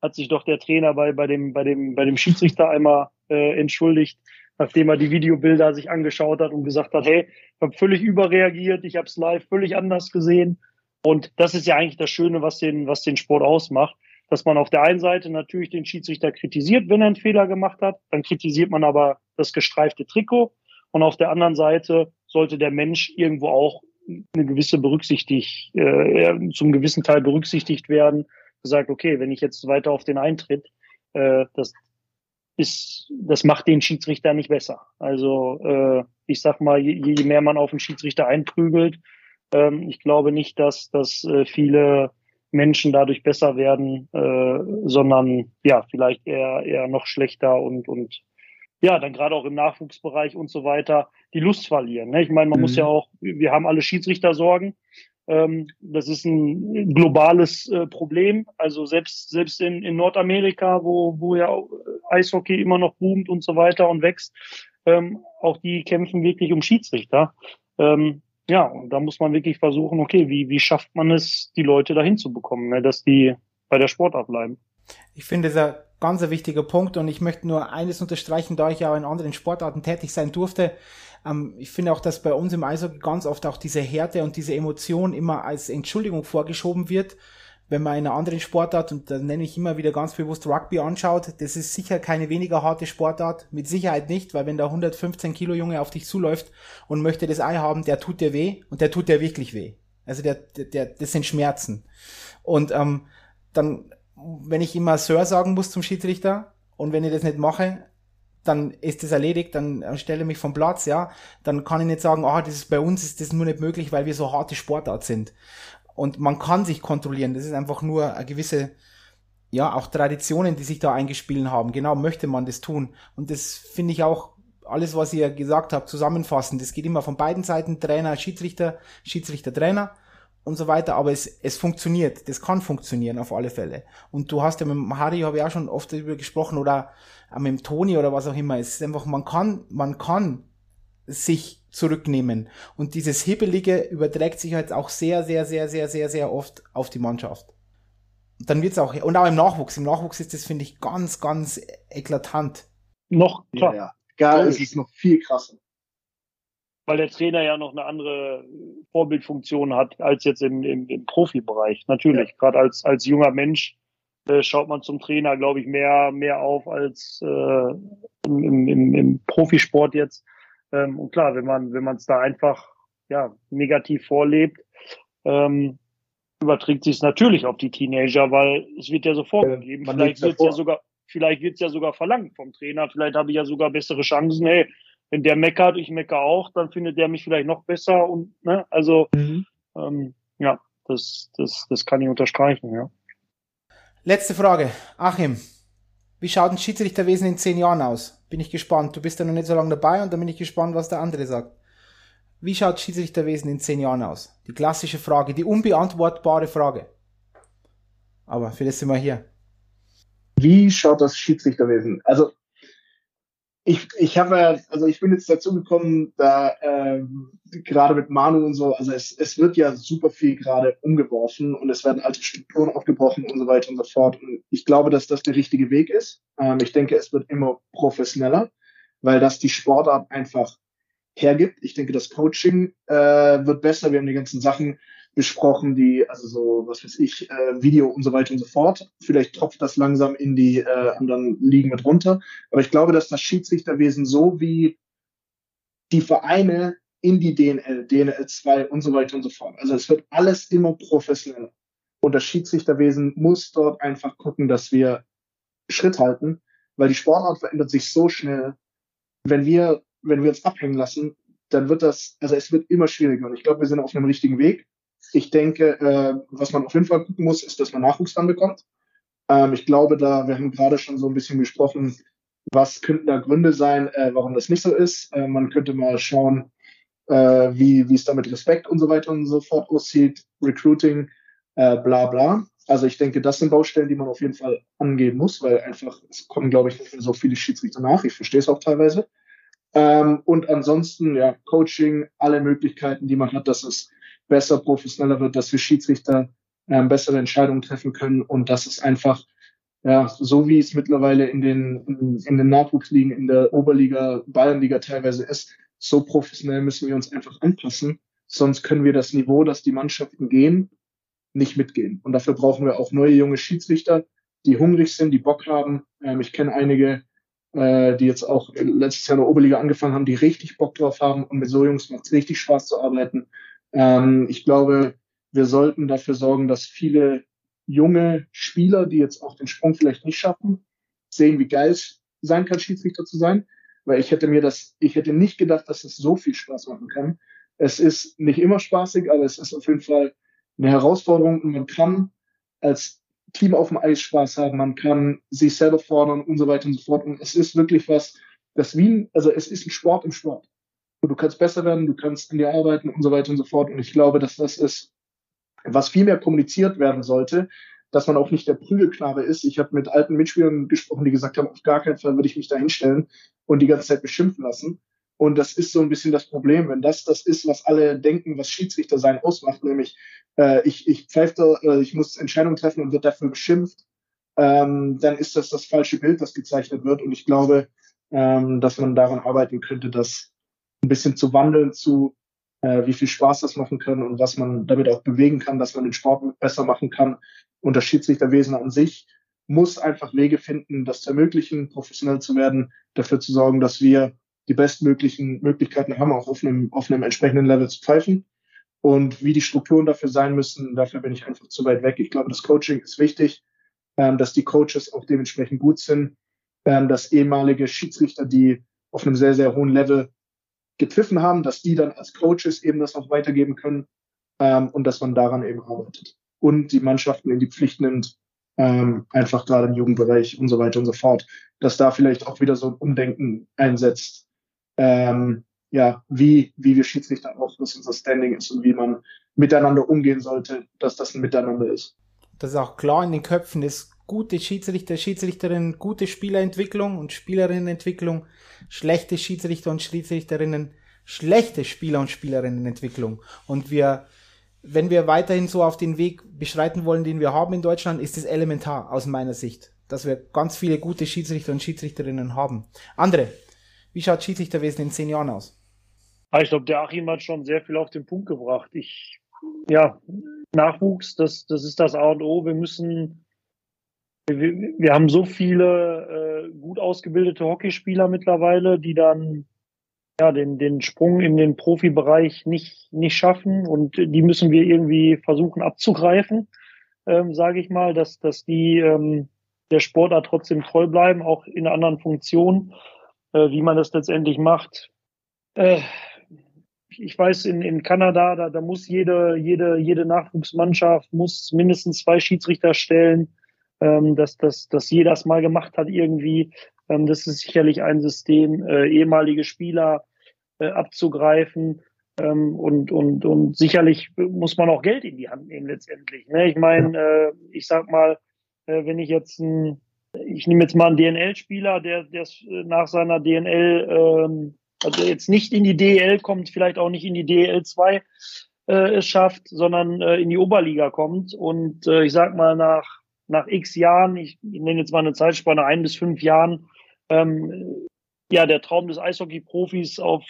hat sich doch der Trainer bei, bei dem, bei dem, bei dem Schiedsrichter einmal äh, entschuldigt, nachdem er die Videobilder sich angeschaut hat und gesagt hat, hey, ich habe völlig überreagiert, ich habe es live völlig anders gesehen. Und das ist ja eigentlich das Schöne, was den, was den Sport ausmacht dass man auf der einen Seite natürlich den Schiedsrichter kritisiert, wenn er einen Fehler gemacht hat, dann kritisiert man aber das gestreifte Trikot und auf der anderen Seite sollte der Mensch irgendwo auch eine gewisse berücksichtigt, äh, zum gewissen Teil berücksichtigt werden, gesagt, okay, wenn ich jetzt weiter auf den Eintritt, äh, das ist, das macht den Schiedsrichter nicht besser. Also äh, ich sag mal, je, je mehr man auf den Schiedsrichter einprügelt, ähm, ich glaube nicht, dass, dass äh, viele Menschen dadurch besser werden, äh, sondern ja, vielleicht eher, eher noch schlechter und, und ja, dann gerade auch im Nachwuchsbereich und so weiter die Lust verlieren. Ne? Ich meine, man mhm. muss ja auch, wir haben alle Schiedsrichtersorgen. Ähm, das ist ein globales äh, Problem. Also selbst, selbst in, in Nordamerika, wo, wo ja Eishockey immer noch boomt und so weiter und wächst, ähm, auch die kämpfen wirklich um Schiedsrichter. Ähm, ja, und da muss man wirklich versuchen, okay, wie, wie schafft man es, die Leute dahin zu bekommen, ne, dass die bei der Sportart bleiben. Ich finde, ein ganz ein wichtiger Punkt und ich möchte nur eines unterstreichen, da ich ja auch in anderen Sportarten tätig sein durfte. Ähm, ich finde auch, dass bei uns im Eishockey ganz oft auch diese Härte und diese Emotion immer als Entschuldigung vorgeschoben wird wenn man in einer anderen Sportart, und da nenne ich immer wieder ganz bewusst Rugby anschaut, das ist sicher keine weniger harte Sportart, mit Sicherheit nicht, weil wenn da 115 Kilo Junge auf dich zuläuft und möchte das Ei haben, der tut dir weh und der tut dir wirklich weh. Also der, der, der das sind Schmerzen. Und ähm, dann, wenn ich immer Sir sagen muss zum Schiedsrichter und wenn ich das nicht mache, dann ist das erledigt, dann stelle ich mich vom Platz, ja. Dann kann ich nicht sagen, ah, das ist bei uns ist das nur nicht möglich, weil wir so harte Sportart sind. Und man kann sich kontrollieren. Das ist einfach nur eine gewisse, ja, auch Traditionen, die sich da eingespielt haben. Genau, möchte man das tun. Und das finde ich auch alles, was ihr gesagt habt, zusammenfassen. Das geht immer von beiden Seiten, Trainer, Schiedsrichter, Schiedsrichter, Trainer und so weiter, aber es, es funktioniert, das kann funktionieren auf alle Fälle. Und du hast ja mit dem Harry, habe ich auch schon oft darüber gesprochen, oder mit dem Toni oder was auch immer. Es ist einfach, man kann, man kann sich zurücknehmen. Und dieses Hibbelige überträgt sich halt auch sehr, sehr, sehr, sehr, sehr, sehr oft auf die Mannschaft. Dann wird's auch, und auch im Nachwuchs. Im Nachwuchs ist das, finde ich, ganz, ganz eklatant. Noch, klar. Ja, ja. Gar, es ist noch viel krasser weil der Trainer ja noch eine andere Vorbildfunktion hat als jetzt im, im, im Profibereich. Natürlich, ja. gerade als, als junger Mensch äh, schaut man zum Trainer, glaube ich, mehr, mehr auf als äh, im, im, im Profisport jetzt. Ähm, und klar, wenn man wenn man es da einfach ja negativ vorlebt, ähm, überträgt sich es natürlich auf die Teenager, weil es wird ja so vorgegeben. Äh, vielleicht wird es ja sogar, vielleicht wird es ja sogar verlangt vom Trainer. Vielleicht habe ich ja sogar bessere Chancen. Hey, wenn der meckert, ich meckere auch, dann findet der mich vielleicht noch besser und ne, also mhm. ähm, ja, das, das, das kann ich unterstreichen, ja. Letzte Frage, Achim. Wie schaut ein Schiedsrichterwesen in zehn Jahren aus? Bin ich gespannt. Du bist ja noch nicht so lange dabei und dann bin ich gespannt, was der andere sagt. Wie schaut Schiedsrichterwesen in zehn Jahren aus? Die klassische Frage, die unbeantwortbare Frage. Aber für das sind wir hier. Wie schaut das Schiedsrichterwesen? Also ich, ich habe also ich bin jetzt dazu gekommen, da ähm, gerade mit Manu und so, also es, es wird ja super viel gerade umgeworfen und es werden alte Strukturen aufgebrochen und so weiter und so fort. Und ich glaube, dass das der richtige Weg ist. Ähm, ich denke, es wird immer professioneller, weil das die Sportart einfach hergibt. Ich denke, das Coaching äh, wird besser. Wir haben die ganzen Sachen besprochen, die, also so, was weiß ich, äh, Video und so weiter und so fort. Vielleicht tropft das langsam in die äh, anderen Ligen mit runter. Aber ich glaube, dass das Schiedsrichterwesen so wie die Vereine in die DNL, DNL 2 und so weiter und so fort. Also es wird alles immer professioneller. Und das Schiedsrichterwesen muss dort einfach gucken, dass wir Schritt halten, weil die Sportart verändert sich so schnell. Wenn wir, wenn wir uns abhängen lassen, dann wird das, also es wird immer schwieriger. Und ich glaube, wir sind auf einem richtigen Weg. Ich denke, äh, was man auf jeden Fall gucken muss, ist, dass man Nachwuchs dann bekommt. Ähm, ich glaube, da, wir haben gerade schon so ein bisschen gesprochen, was könnten da Gründe sein, äh, warum das nicht so ist. Äh, man könnte mal schauen, äh, wie, wie es da mit Respekt und so weiter und so fort aussieht, Recruiting, äh, bla bla. Also ich denke, das sind Baustellen, die man auf jeden Fall angehen muss, weil einfach, es kommen, glaube ich, nicht mehr so viele Schiedsrichter nach. Ich verstehe es auch teilweise. Ähm, und ansonsten, ja, Coaching, alle Möglichkeiten, die man hat, dass es besser, professioneller wird, dass wir Schiedsrichter ähm, bessere Entscheidungen treffen können und dass es einfach, ja, so wie es mittlerweile in den, in, in den Nachwuchsligen, in der Oberliga, Bayernliga teilweise ist, so professionell müssen wir uns einfach anpassen. Sonst können wir das Niveau, das die Mannschaften gehen, nicht mitgehen. Und dafür brauchen wir auch neue junge Schiedsrichter, die hungrig sind, die Bock haben. Ähm, ich kenne einige, äh, die jetzt auch letztes Jahr in der Oberliga angefangen haben, die richtig Bock drauf haben. Und mit so Jungs macht es richtig Spaß zu arbeiten. Ähm, ich glaube, wir sollten dafür sorgen, dass viele junge Spieler, die jetzt auch den Sprung vielleicht nicht schaffen, sehen, wie geil es sein kann, Schiedsrichter zu sein. Weil ich hätte mir das, ich hätte nicht gedacht, dass es so viel Spaß machen kann. Es ist nicht immer spaßig, aber es ist auf jeden Fall eine Herausforderung und man kann als Team auf dem Eis Spaß haben, man kann sich selber fordern und so weiter und so fort. Und es ist wirklich was, das wie, also es ist ein Sport im Sport du kannst besser werden, du kannst an dir arbeiten und so weiter und so fort. Und ich glaube, dass das ist, was viel mehr kommuniziert werden sollte, dass man auch nicht der Prügelknabe ist. Ich habe mit alten Mitspielern gesprochen, die gesagt haben, auf gar keinen Fall würde ich mich da hinstellen und die ganze Zeit beschimpfen lassen. Und das ist so ein bisschen das Problem, wenn das das ist, was alle denken, was Schiedsrichter sein ausmacht, nämlich äh, ich, ich pfeife, äh, ich muss Entscheidungen treffen und wird dafür beschimpft, ähm, dann ist das das falsche Bild, das gezeichnet wird. Und ich glaube, ähm, dass man daran arbeiten könnte, dass ein bisschen zu wandeln zu, äh, wie viel Spaß das machen kann und was man damit auch bewegen kann, dass man den Sport besser machen kann. Und das Schiedsrichterwesen an sich muss einfach Wege finden, das zu ermöglichen, professionell zu werden, dafür zu sorgen, dass wir die bestmöglichen Möglichkeiten haben, auch auf einem, auf einem entsprechenden Level zu pfeifen. Und wie die Strukturen dafür sein müssen, dafür bin ich einfach zu weit weg. Ich glaube, das Coaching ist wichtig, ähm, dass die Coaches auch dementsprechend gut sind ähm, dass ehemalige Schiedsrichter, die auf einem sehr, sehr hohen Level gepfiffen haben, dass die dann als Coaches eben das noch weitergeben können ähm, und dass man daran eben arbeitet. Und die Mannschaften in die Pflicht nimmt, ähm, einfach gerade im Jugendbereich und so weiter und so fort, dass da vielleicht auch wieder so ein Umdenken einsetzt, ähm, ja, wie, wie wir Schiedsrichter auch, was unser Standing ist und wie man miteinander umgehen sollte, dass das ein Miteinander ist. Das ist auch klar in den Köpfen ist gute Schiedsrichter, Schiedsrichterinnen, gute Spielerentwicklung und Spielerinnenentwicklung, schlechte Schiedsrichter und Schiedsrichterinnen, schlechte Spieler und Spielerinnenentwicklung. Und wir, wenn wir weiterhin so auf den Weg beschreiten wollen, den wir haben in Deutschland, ist es elementar aus meiner Sicht, dass wir ganz viele gute Schiedsrichter und Schiedsrichterinnen haben. Andere, wie schaut Schiedsrichterwesen in zehn Jahren aus? Ah, ich glaube, der Achim hat schon sehr viel auf den Punkt gebracht. Ich, ja, Nachwuchs, das, das ist das A und O. Wir müssen wir, wir haben so viele äh, gut ausgebildete Hockeyspieler mittlerweile, die dann ja den, den Sprung in den Profibereich nicht, nicht schaffen und die müssen wir irgendwie versuchen abzugreifen, ähm, sage ich mal, dass, dass die ähm, der Sportart trotzdem treu bleiben, auch in anderen Funktion. Äh, wie man das letztendlich macht. Äh, ich weiß, in, in Kanada, da, da muss jede, jede, jede Nachwuchsmannschaft muss mindestens zwei Schiedsrichter stellen ähm, dass, dass, dass jeder das mal gemacht hat irgendwie. Ähm, das ist sicherlich ein System, äh, ehemalige Spieler äh, abzugreifen. Ähm, und, und, und sicherlich muss man auch Geld in die Hand nehmen letztendlich. Ne? Ich meine, äh, ich sag mal, äh, wenn ich jetzt ein, ich nehme jetzt mal einen DNL-Spieler, der, der nach seiner DNL, ähm, also jetzt nicht in die DL kommt, vielleicht auch nicht in die DL 2 äh, es schafft, sondern äh, in die Oberliga kommt und äh, ich sag mal nach nach x Jahren, ich nenne jetzt mal eine Zeitspanne ein bis fünf Jahren, ähm, ja, der Traum des Eishockey-Profis auf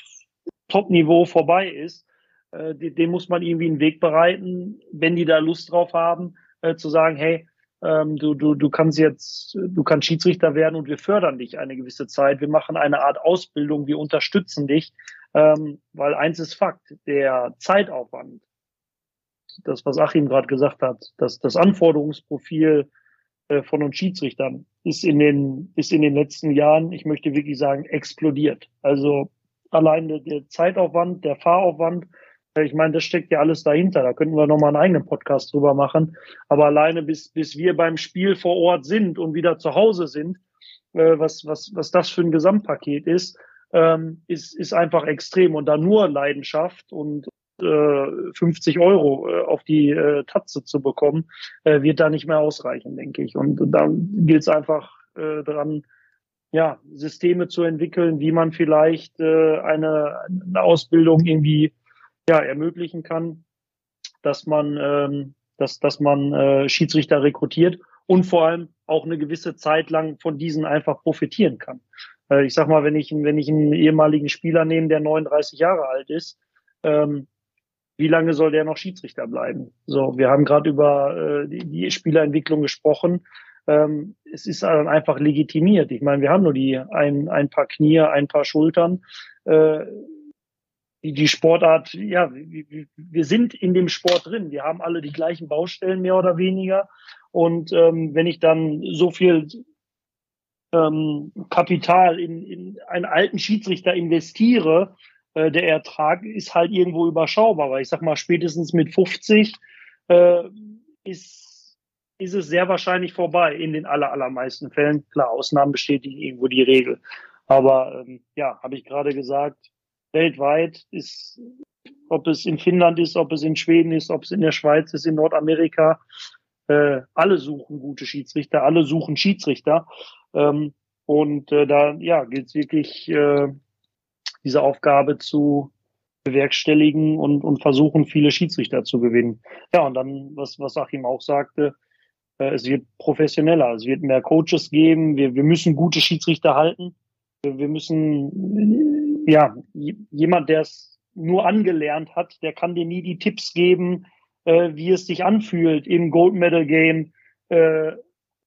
Top-Niveau vorbei ist, äh, den muss man irgendwie einen Weg bereiten, wenn die da Lust drauf haben, äh, zu sagen, hey, ähm, du, du, du kannst jetzt, du kannst Schiedsrichter werden und wir fördern dich eine gewisse Zeit. Wir machen eine Art Ausbildung, wir unterstützen dich, ähm, weil eins ist Fakt, der Zeitaufwand, das, was Achim gerade gesagt hat, dass das Anforderungsprofil äh, von uns Schiedsrichtern ist in den, ist in den letzten Jahren, ich möchte wirklich sagen, explodiert. Also allein der, der Zeitaufwand, der Fahraufwand, äh, ich meine, das steckt ja alles dahinter. Da könnten wir nochmal einen eigenen Podcast drüber machen. Aber alleine bis, bis wir beim Spiel vor Ort sind und wieder zu Hause sind, äh, was, was, was das für ein Gesamtpaket ist, ähm, ist, ist einfach extrem. Und da nur Leidenschaft und, 50 äh, Euro äh, auf die äh, Tatze zu bekommen, wird da nicht mehr ausreichen, denke ich. Und da gilt es einfach dran, ja, Systeme zu entwickeln, wie man vielleicht eine, eine Ausbildung irgendwie ja, ermöglichen kann, dass man, ähm, dass, dass man äh, Schiedsrichter rekrutiert und vor allem auch eine gewisse Zeit lang von diesen einfach profitieren kann. Äh, ich sag mal, wenn ich, wenn ich einen ehemaligen Spieler nehme, der 39 Jahre alt ist, ähm, wie lange soll der noch Schiedsrichter bleiben? So, wir haben gerade über äh, die, die Spielerentwicklung gesprochen. Ähm, es ist dann einfach legitimiert. Ich meine, wir haben nur die ein, ein paar Knie, ein paar Schultern. Äh, die, die Sportart, ja, wir, sind in dem Sport drin. Wir haben alle die gleichen Baustellen mehr oder weniger. Und ähm, wenn ich dann so viel ähm, Kapital in, in einen alten Schiedsrichter investiere, äh, der Ertrag ist halt irgendwo überschaubar. Weil ich sag mal, spätestens mit 50 äh, ist, ist es sehr wahrscheinlich vorbei in den aller, allermeisten Fällen. Klar, Ausnahmen bestätigen irgendwo die Regel. Aber ähm, ja, habe ich gerade gesagt, weltweit ist, ob es in Finnland ist, ob es in Schweden ist, ob es in der Schweiz ist, in Nordamerika, äh, alle suchen gute Schiedsrichter, alle suchen Schiedsrichter. Ähm, und äh, da ja, gilt es wirklich äh, diese Aufgabe zu bewerkstelligen und, und versuchen, viele Schiedsrichter zu gewinnen. Ja, und dann, was, was Achim auch sagte, äh, es wird professioneller, es wird mehr Coaches geben, wir, wir müssen gute Schiedsrichter halten. Wir, wir müssen, ja, jemand, der es nur angelernt hat, der kann dir nie die Tipps geben, äh, wie es sich anfühlt, im Gold Medal Game äh,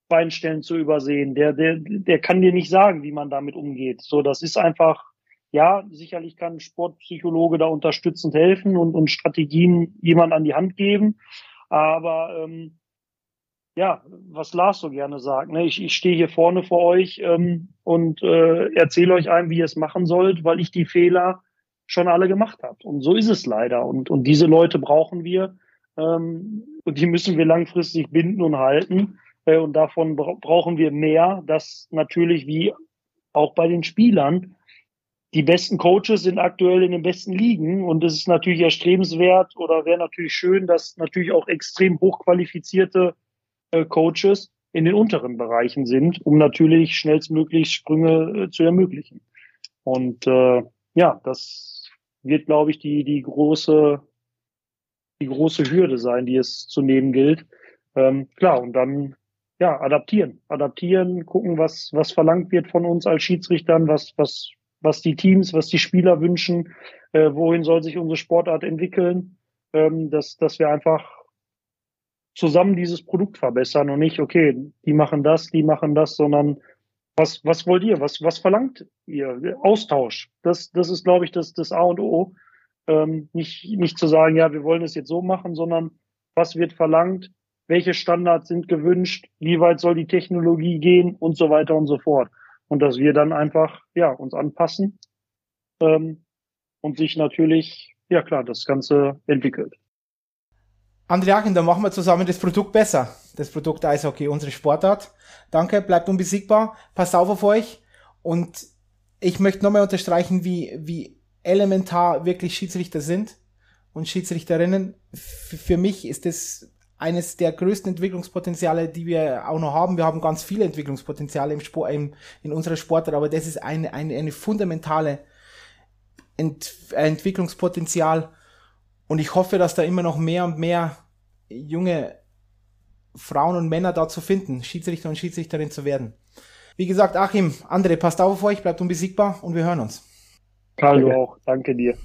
Beinstellen zu übersehen. Der, der, der kann dir nicht sagen, wie man damit umgeht. So, das ist einfach ja, sicherlich kann Sportpsychologe da unterstützend helfen und, und Strategien jemand an die Hand geben. Aber ähm, ja, was Lars so gerne sagt. Ne? Ich, ich stehe hier vorne vor euch ähm, und äh, erzähle euch einem, wie ihr es machen sollt, weil ich die Fehler schon alle gemacht habe. Und so ist es leider. Und, und diese Leute brauchen wir ähm, und die müssen wir langfristig binden und halten. Äh, und davon bra brauchen wir mehr, dass natürlich wie auch bei den Spielern die besten Coaches sind aktuell in den besten Ligen und es ist natürlich erstrebenswert oder wäre natürlich schön, dass natürlich auch extrem hochqualifizierte äh, Coaches in den unteren Bereichen sind, um natürlich schnellstmöglich Sprünge äh, zu ermöglichen. Und äh, ja, das wird, glaube ich, die, die große, die große Hürde sein, die es zu nehmen gilt. Ähm, klar, und dann ja, adaptieren. Adaptieren, gucken, was, was verlangt wird von uns als Schiedsrichtern, was, was, was die Teams, was die Spieler wünschen, äh, wohin soll sich unsere Sportart entwickeln, ähm, dass, dass wir einfach zusammen dieses Produkt verbessern und nicht, okay, die machen das, die machen das, sondern was, was wollt ihr? Was, was verlangt ihr? Austausch. Das, das ist, glaube ich, das, das A und O. Ähm, nicht, nicht zu sagen, ja, wir wollen es jetzt so machen, sondern was wird verlangt? Welche Standards sind gewünscht? Wie weit soll die Technologie gehen? Und so weiter und so fort. Und dass wir dann einfach, ja, uns anpassen, ähm, und sich natürlich, ja klar, das Ganze entwickelt. André dann machen wir zusammen das Produkt besser. Das Produkt Eishockey, unsere Sportart. Danke, bleibt unbesiegbar. Passt auf auf euch. Und ich möchte nochmal unterstreichen, wie, wie elementar wirklich Schiedsrichter sind und Schiedsrichterinnen. F für mich ist das eines der größten Entwicklungspotenziale, die wir auch noch haben. Wir haben ganz viele Entwicklungspotenziale im Sport, in, in unserer Sportart, aber das ist eine, eine, eine fundamentale Ent Entwicklungspotenzial. Und ich hoffe, dass da immer noch mehr und mehr junge Frauen und Männer da zu finden, Schiedsrichter und Schiedsrichterin zu werden. Wie gesagt, Achim, andere, passt auf auf euch, bleibt unbesiegbar und wir hören uns. Karl, du auch. Danke dir.